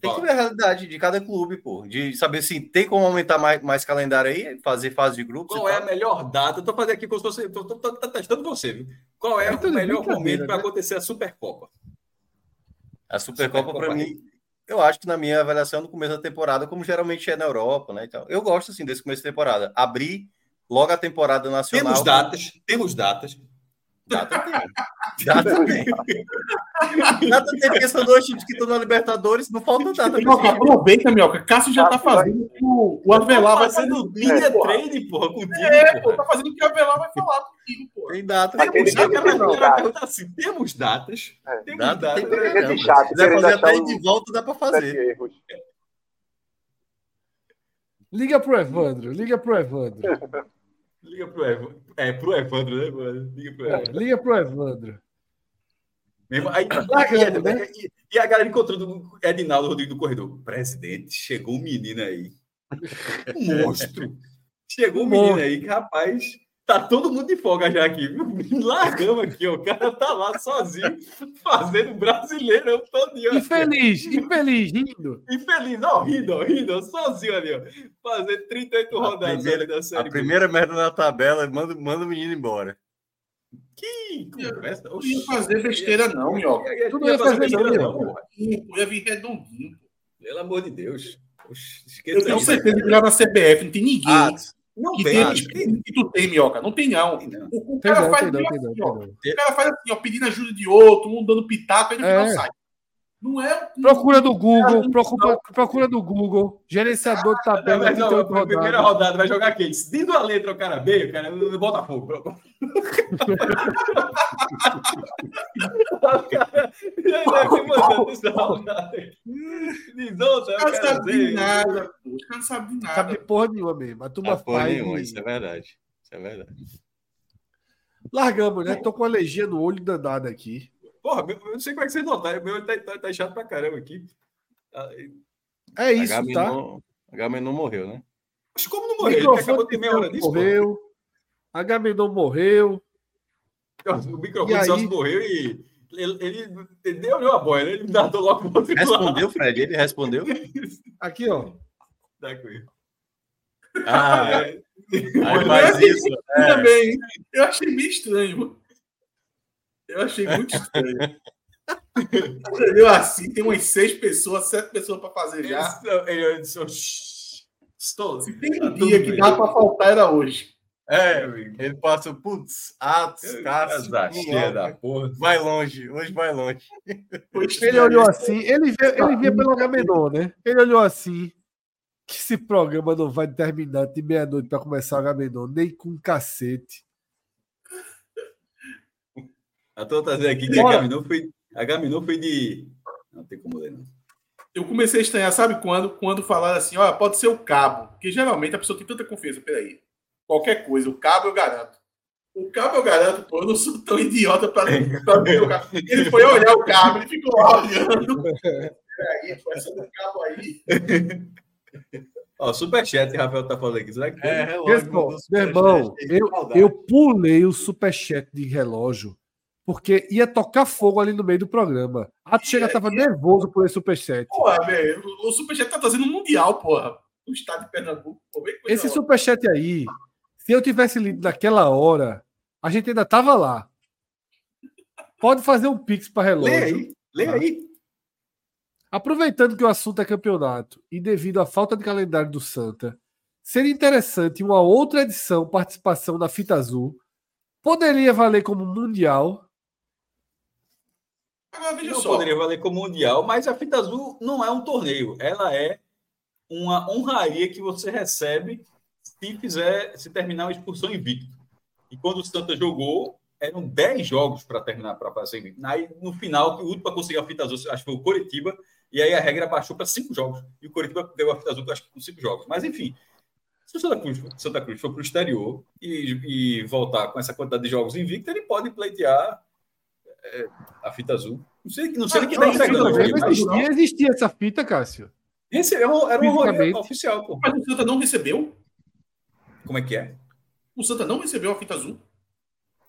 S5: Tem que ver a realidade de cada clube, pô. De saber se tem como aumentar mais, mais calendário aí, fazer fase de grupos.
S2: Qual é a
S5: tal.
S2: melhor data? Estou fazendo aqui como se fosse. Tô, tô- tô- tô testando você, viu? Qual é
S1: Eu tô
S2: o melhor momento para
S1: né?
S2: acontecer a Supercopa?
S5: A Supercopa,
S2: Supercopa
S5: para mim, eu acho que na minha avaliação, no começo da temporada, como geralmente é na Europa, né? e tal. Eu gosto, assim, desse começo de temporada. Abrir logo a temporada nacional.
S2: Temos datas, temos datas.
S5: Data tem. Data tem. Data tem, porque são dois times que estão na Libertadores, não falta data.
S4: Minhoca, aproveita, Minhoca. Cássio já tá
S6: Cássio vai-
S4: fazendo o que o, Avelar vai fazer.
S2: fazendo linha
S6: É, porra.
S2: trade, porra, contigo.
S4: É, pô,
S2: porra.
S4: tá fazendo o que o Avelar vai falar contigo, pô.
S5: Tem data.
S2: Temos datas,
S6: não, cara.
S2: assim: temos datas?
S6: É.
S2: Temos
S5: Data tem pra
S6: Tem gente chata,
S5: Se quiser fazer até
S6: o-
S5: de volta, dá pra fazer.
S1: Liga pro Evandro, liga pro Evandro.
S2: Liga pro Evandro. É, pro Evandro, né, mano? Liga pro
S1: É,
S2: Evandro.
S1: liga pro Evandro.
S2: Aí,
S1: Largando,
S2: e,
S1: né?
S2: e- e a galera encontrando o Edinaldo Rodrigo no corredor. Presidente, chegou um menino aí. *laughs* Um monstro. Chegou um menino aí que, rapaz, tá todo mundo de folga já aqui, viu? Largamos aqui, ó. O cara tá lá sozinho, fazendo brasileiro todinho.
S1: Infeliz, infeliz, rindo.
S2: Infeliz, ó, rindo, ó, rindo, sozinho ali, ó. Fazendo 38
S5: A
S2: rodadas
S5: primeira-
S2: ali da
S5: A
S2: série. B.
S5: primeira merda na tabela, manda, manda o menino embora.
S2: Que conversa.
S4: Não ia fazer besteira, não, Minhoca.
S1: Tu não ia fazer
S2: besteira,
S1: não.
S4: Eu ia vir redondinho.
S2: Pelo amor de Deus. Oxe,
S4: Eu tenho certeza que lá na CBF não tem ninguém
S2: Ah, não
S4: que tem experiência que tu tem, Minhoca. Não tem,
S2: tem.
S4: O,
S1: Tem
S4: cara faz
S1: tem tem
S4: assim,
S1: tem
S4: ó.
S1: não.
S4: O cara faz assim, ó, pedindo ajuda de outro, um dando pitaco, ele
S1: É.
S4: não sai. Não é.
S1: Procura do Google, procura, procura do Google, gerenciador de tabela,
S2: mas não,
S1: 38
S2: a primeira rodada vai jogar quem? Dindo a letra o cara B, o cara é
S4: caras
S2: quero
S4: não sabem de nada, pô. Não sabem de
S1: Sabe
S4: nada.
S1: de porra nenhuma mesmo. A turma
S5: Ah, porra
S1: faz.
S5: nenhuma, isso é verdade. Isso é verdade.
S1: Largamos, né? Tô com alergia no olho danada aqui.
S2: Porra, meu- eu não sei como é que vocês notaram. Meu olho tá, tá, tá chato pra caramba aqui. Ah,
S1: É isso,
S5: H
S1: tá?
S5: não, H não morreu, né?
S2: Mas como não
S1: O
S2: morreu? Ele acabou de ter meia hora disso. pô.
S1: morreu. Agamenon morreu.
S2: O microfone
S1: E aí?
S2: Celso morreu e ele, ele, ele deu a boia, né? Ele nadou logo pro outro lado.
S5: Respondeu, Fred? Ele respondeu? *laughs*
S1: Aqui, ó.
S2: Tá com ele.
S5: Ah, *laughs*
S2: É,
S5: aí faz isso.
S4: Eu também. Eu achei meio estranho. mano. Eu achei muito estranho. Entendeu? Assim, tem umas seis pessoas, sete pessoas para fazer já.
S2: Ele, ele disse, "Shh, estou.
S4: Se tem um dia que
S2: bem."
S4: dá para faltar, era hoje.
S5: É, ele passa, putz, Atos, Cássio,
S2: Azastia da porra.
S5: vai longe, hoje vai longe.
S1: Ele olhou assim, ele via, ele via pelo H-Menor, né? Ele olhou assim, que esse programa não vai terminar de meia-noite para começar o H-Menor, nem com cacete.
S2: Eu tô trazendo aqui que a
S1: Bora.
S2: Gaminô foi, a foi de. Não tem como ler, não.
S4: Eu comecei a estranhar, sabe quando? Quando falaram assim, ó, pode ser o cabo. Porque geralmente a pessoa tem tanta confiança. Peraí. Qualquer coisa, o cabo eu garanto. O cabo eu garanto, pô, eu não sou tão idiota pra, pra ver o cabo. Ele foi olhar o cabo, ele ficou lá olhando. Peraí, pô, essa do cabo aí.
S2: Ó, superchat, Rafael tá falando aqui. Será que
S5: É,
S2: foi?
S5: relógio.
S1: Meu irmão, eu, eu pulei o superchat de relógio porque ia tocar fogo ali no meio do programa. Ato chega tava nervoso por esse superchat.
S4: Porra, velho, o Superchat tá trazendo um mundial, porra. O estado de Pernambuco.
S1: Esse superchat aí, se eu tivesse lido naquela hora, a gente ainda tava lá. Pode fazer um pix para relógio.
S2: Lê aí, lê aí.
S1: Aproveitando que o assunto é campeonato e devido à falta de calendário do Santa, seria interessante uma outra edição participação na fita azul. Poderia valer como mundial.
S4: Agora, veja
S2: Não
S4: só.
S2: poderia valer como mundial, mas a fita azul não é um torneio. Ela é uma honraria que você recebe se fizer, se terminar uma expulsão invicto. E quando o Santa jogou, eram 10 jogos para terminar, para fazer invicto. Aí, no final, o último para conseguir a fita azul, acho que foi o Coritiba, e aí a regra baixou para 5 jogos. E o Coritiba pegou a fita azul, acho que com 5 jogos. Mas, enfim, se o Santa Cruz, Santa Cruz for para o exterior e, e voltar com essa quantidade de jogos invicto, ele pode pleitear é, a fita azul. Não sei, não sei
S4: Ah,
S2: quem
S4: não,
S2: está entregando
S4: não,
S1: existia, existia essa fita, Cássio.
S2: esse era um, era um rolê oficial, pô.
S4: Mas o Santa não recebeu?
S2: Como é que é?
S4: O Santa não recebeu a fita azul?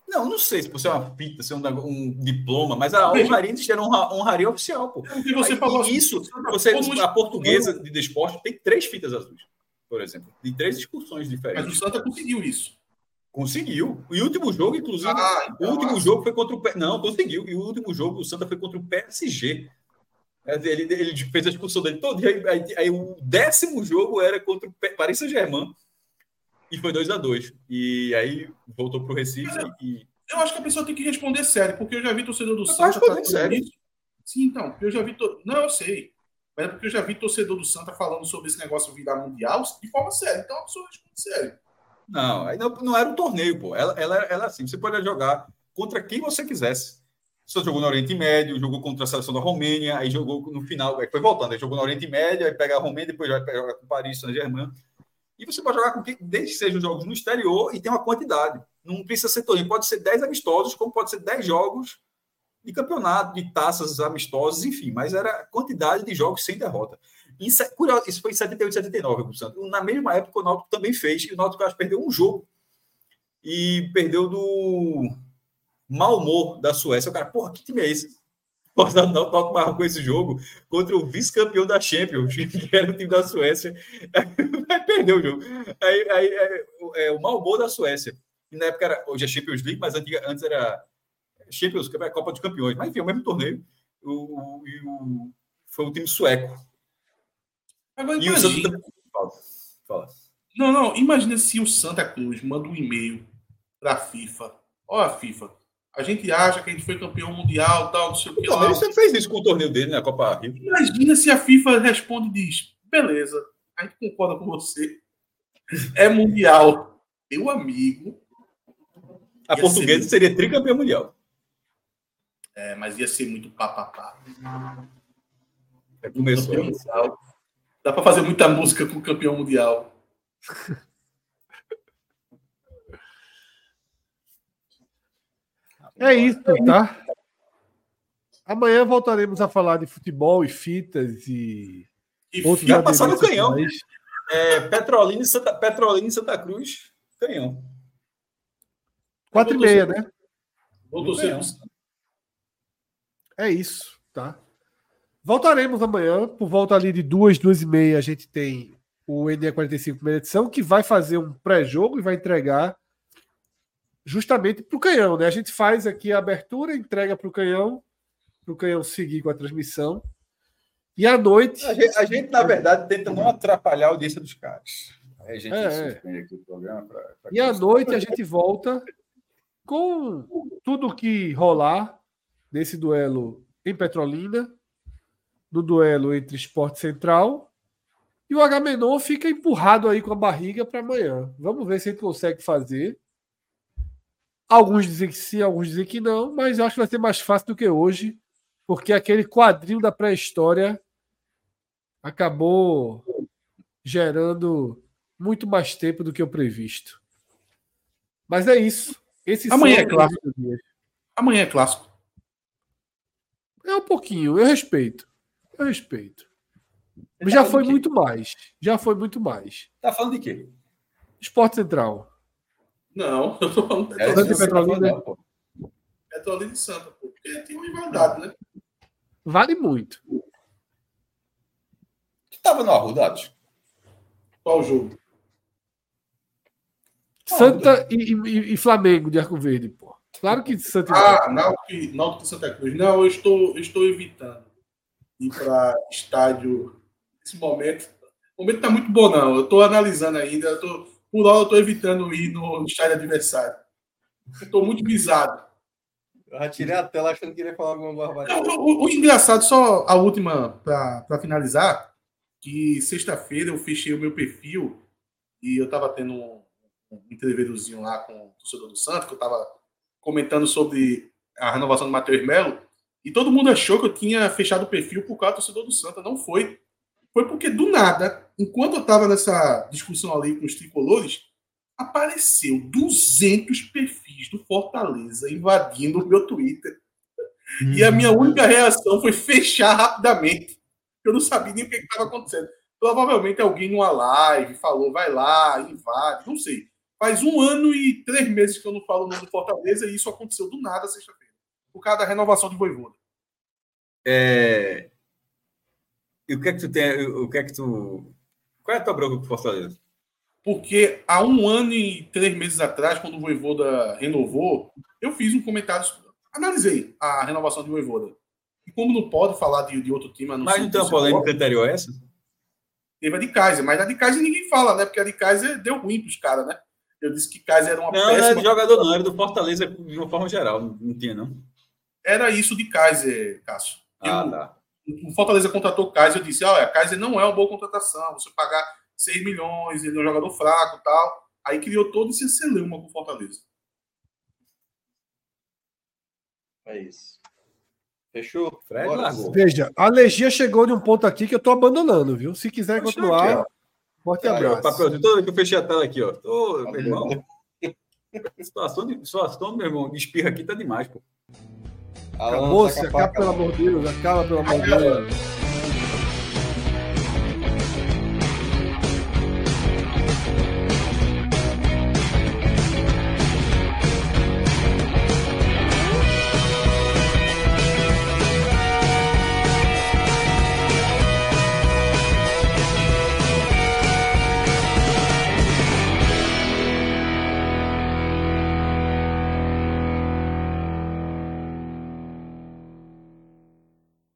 S2: Não, não sei se por ser uma fita, ser um, nego- um diploma, mas a honraria existia, era uma honraria oficial, pô.
S4: Porque você
S2: Aí,
S4: falou
S2: e
S4: assim,
S2: isso, você, a portuguesa de desporto tem três fitas azuis, por exemplo, de três excursões
S4: Mas o
S2: diferentes.
S4: Santa conseguiu isso.
S2: Conseguiu. E o último jogo, inclusive,
S4: Ah,
S2: o
S4: então,
S2: último
S4: ah,
S2: jogo foi contra o. P- Não, conseguiu. E o último jogo, o Santa foi contra o PSG. Dizer, Ele, ele fez a expulsão dele todo. Aí, aí, aí o décimo jogo era contra o Paris Saint-Germain. E foi 2 a 2 E aí voltou para o Recife. E,
S4: Eu acho que a pessoa tem que responder sério, porque eu já vi torcedor do
S2: tô
S4: Santa. falando
S2: sério.
S4: isso. Sim, então, eu já vi. To... Não, eu sei. Mas é porque eu já vi torcedor do Santa falando sobre esse negócio virar mundial de forma séria. Então a pessoa responde sério.
S2: Não, aí não, não era um torneio, pô. Ela, ela, ela assim, você pode jogar contra quem você quisesse. Você jogou no Oriente Médio, jogou contra a seleção da Romênia, aí jogou no final, aí foi voltando, aí jogou no Oriente Médio, aí pega a Romênia, depois vai jogar com Paris, Saint-Germain. E você pode jogar com quem, desde que sejam jogos no exterior e tem uma quantidade. Não precisa ser torneio, pode ser 10 amistosos, como pode ser 10 jogos de campeonato, de taças amistosas, enfim, mas era quantidade de jogos sem derrota. Isso, é isso foi em 78, 79, com o Santos. Na mesma época, o Náutico também fez, e o Náutico acho, perdeu um jogo. E perdeu do Malmö da Suécia. O cara, porra, que time é esse? *laughs* O Náutico marcou esse jogo contra o vice-campeão da Champions, *laughs* que era o time da Suécia. *laughs* Aí perdeu o jogo. Aí, aí, é, o- é, o Malmö da Suécia. E na época era, hoje é Champions League, mas antiga, antes era Champions, era a Copa dos Campeões. Mas enfim, é o mesmo torneio. O, o- o- foi um time sueco.
S4: Agora
S2: E o
S4: imagina.
S2: também. Fala. Fala.
S4: Não, não. Imagina se o Santa Cruz manda um e-mail para a FIFA. Ó, a FIFA. A gente acha que a gente foi campeão mundial, tal, não sei o que
S2: sempre fez isso com o torneio dele na Copa Rio.
S4: Imagina se a FIFA responde e diz: beleza, a gente concorda com você. É mundial. Meu amigo.
S2: A portuguesa
S4: ser-
S2: seria tricampeã mundial.
S4: É, mas ia ser muito papapá.
S2: É, Começou.
S4: Mundial. Dá para fazer muita música com o campeão mundial.
S1: É isso, tá? Amanhã voltaremos a falar de futebol e fitas e
S4: E
S1: outros
S2: Já passaram o
S1: adereços
S2: canhão. É, Petrolina, e Santa, Petrolina e Santa Cruz, canhão.
S1: Quatro e meia, né?
S4: Vou torcer.
S1: É isso, tá? Voltaremos amanhã, por volta ali de duas, duas e meia, a gente tem o NE45 primeira edição, que vai fazer um pré-jogo e vai entregar justamente para o canhão, né? A gente faz aqui a abertura, entrega para o canhão, para o canhão seguir com a transmissão. E à noite,
S2: A gente, a gente, na verdade, tenta não atrapalhar a audiência dos caras. A gente
S1: É, é.
S2: suspende aqui o programa. Pra, pra
S1: E à noite a gente volta com tudo que rolar nesse duelo em Petrolina, no duelo entre Esporte Central. E o Agamenon fica empurrado aí com a barriga para amanhã. Vamos ver se gente consegue fazer. Alguns dizem que sim, alguns dizem que não, mas eu acho que vai ser mais fácil do que hoje, porque aquele quadrinho da pré-história acabou gerando muito mais tempo do que o previsto. Mas é isso. Esses
S4: Amanhã é clássico. Amanhã é clássico.
S1: É um pouquinho, eu respeito. Eu respeito. Já foi muito mais. Já foi muito mais.
S2: Tá falando de quê?
S1: Esporte Central.
S4: Não, eu tô falando
S2: É,
S1: Santa
S4: Petrolina,
S2: tá falando,
S1: Petrolina.
S2: não,
S4: e Santa, pô. Porque tem uma igualdade, né?
S1: Vale muito.
S2: Tu tava no Arrudados?
S4: Qual o jogo?
S1: Santa e, e- e Flamengo de Arco Verde, pô. Claro que Santa.
S4: Ah, Náutico, Náutico e Santa Cruz. Não, eu estou, eu estou evitando ir para estádio nesse momento. O momento tá muito bom, não. Eu estou analisando ainda. Eu tô, por hora, eu estou evitando ir no estádio adversário. Estou muito visado.
S5: Eu já tirei a tela achando que iria falar alguma barbaridade.
S4: Não, o, o engraçado, só a última para finalizar, que sexta-feira eu fechei o meu perfil e eu estava tendo um, um lá com o torcedor do Santos, que eu estava comentando sobre a renovação do Matheus Melo, e todo mundo achou que eu tinha fechado o perfil por causa do torcedor do Santa. Não foi. Foi porque, do nada, enquanto eu estava nessa discussão ali com os tricolores, apareceu 200 perfis do Fortaleza invadindo o meu Twitter. E a minha única reação foi fechar rapidamente. Eu não sabia nem o que estava acontecendo. Provavelmente alguém numa live falou, vai lá, invade, não sei. Faz um ano e três meses que eu não falo o nome do Fortaleza e isso aconteceu do nada sexta-feira. Por causa da renovação de Voivoda.
S2: É... E o que é que tu tem? O que é que tu. Qual é a tua bronca com o Fortaleza?
S4: Porque há um ano e três meses atrás, quando o Voivoda renovou, eu fiz um comentário, analisei a renovação de Voivoda. E como não pode falar de, de outro time, não
S2: Mas não tem uma polêmica anterior a essa?
S4: Teve a de Kaiser, mas a de Kaiser ninguém fala, né? Porque a de Kaiser deu ruim pros caras, né? Eu disse que Kaiser era uma
S2: Não, não era
S4: péssima.
S2: de jogador, não, era do Fortaleza de uma forma geral. Não, não tinha, não.
S4: Era isso de Kaiser, Cássio.
S2: Ah,
S4: Eu-
S2: tá.
S4: O Fortaleza contratou Kaiser, eu disse, olha, Kaiser não é uma boa contratação, você pagar 6 milhões, ele é um jogador fraco e tal. Aí criou todo esse celeuma com o Fortaleza.
S5: É isso. Fechou?
S2: Fred
S5: Bora.
S1: Veja, a alergia chegou de um ponto aqui que eu tô abandonando, viu? Se quiser continuar,
S2: aqui,
S1: forte
S2: ó,
S1: abraço.
S2: vez que eu fechei a tela aqui, ó. Ô, meu irmão. Situação, de, situação, meu irmão, de espirra aqui tá demais, pô.
S5: Alan,
S1: Acabou,
S5: saca
S1: se
S5: a faca,
S1: acaba, pelo amor de Deus, acaba, pelo amor de Deus.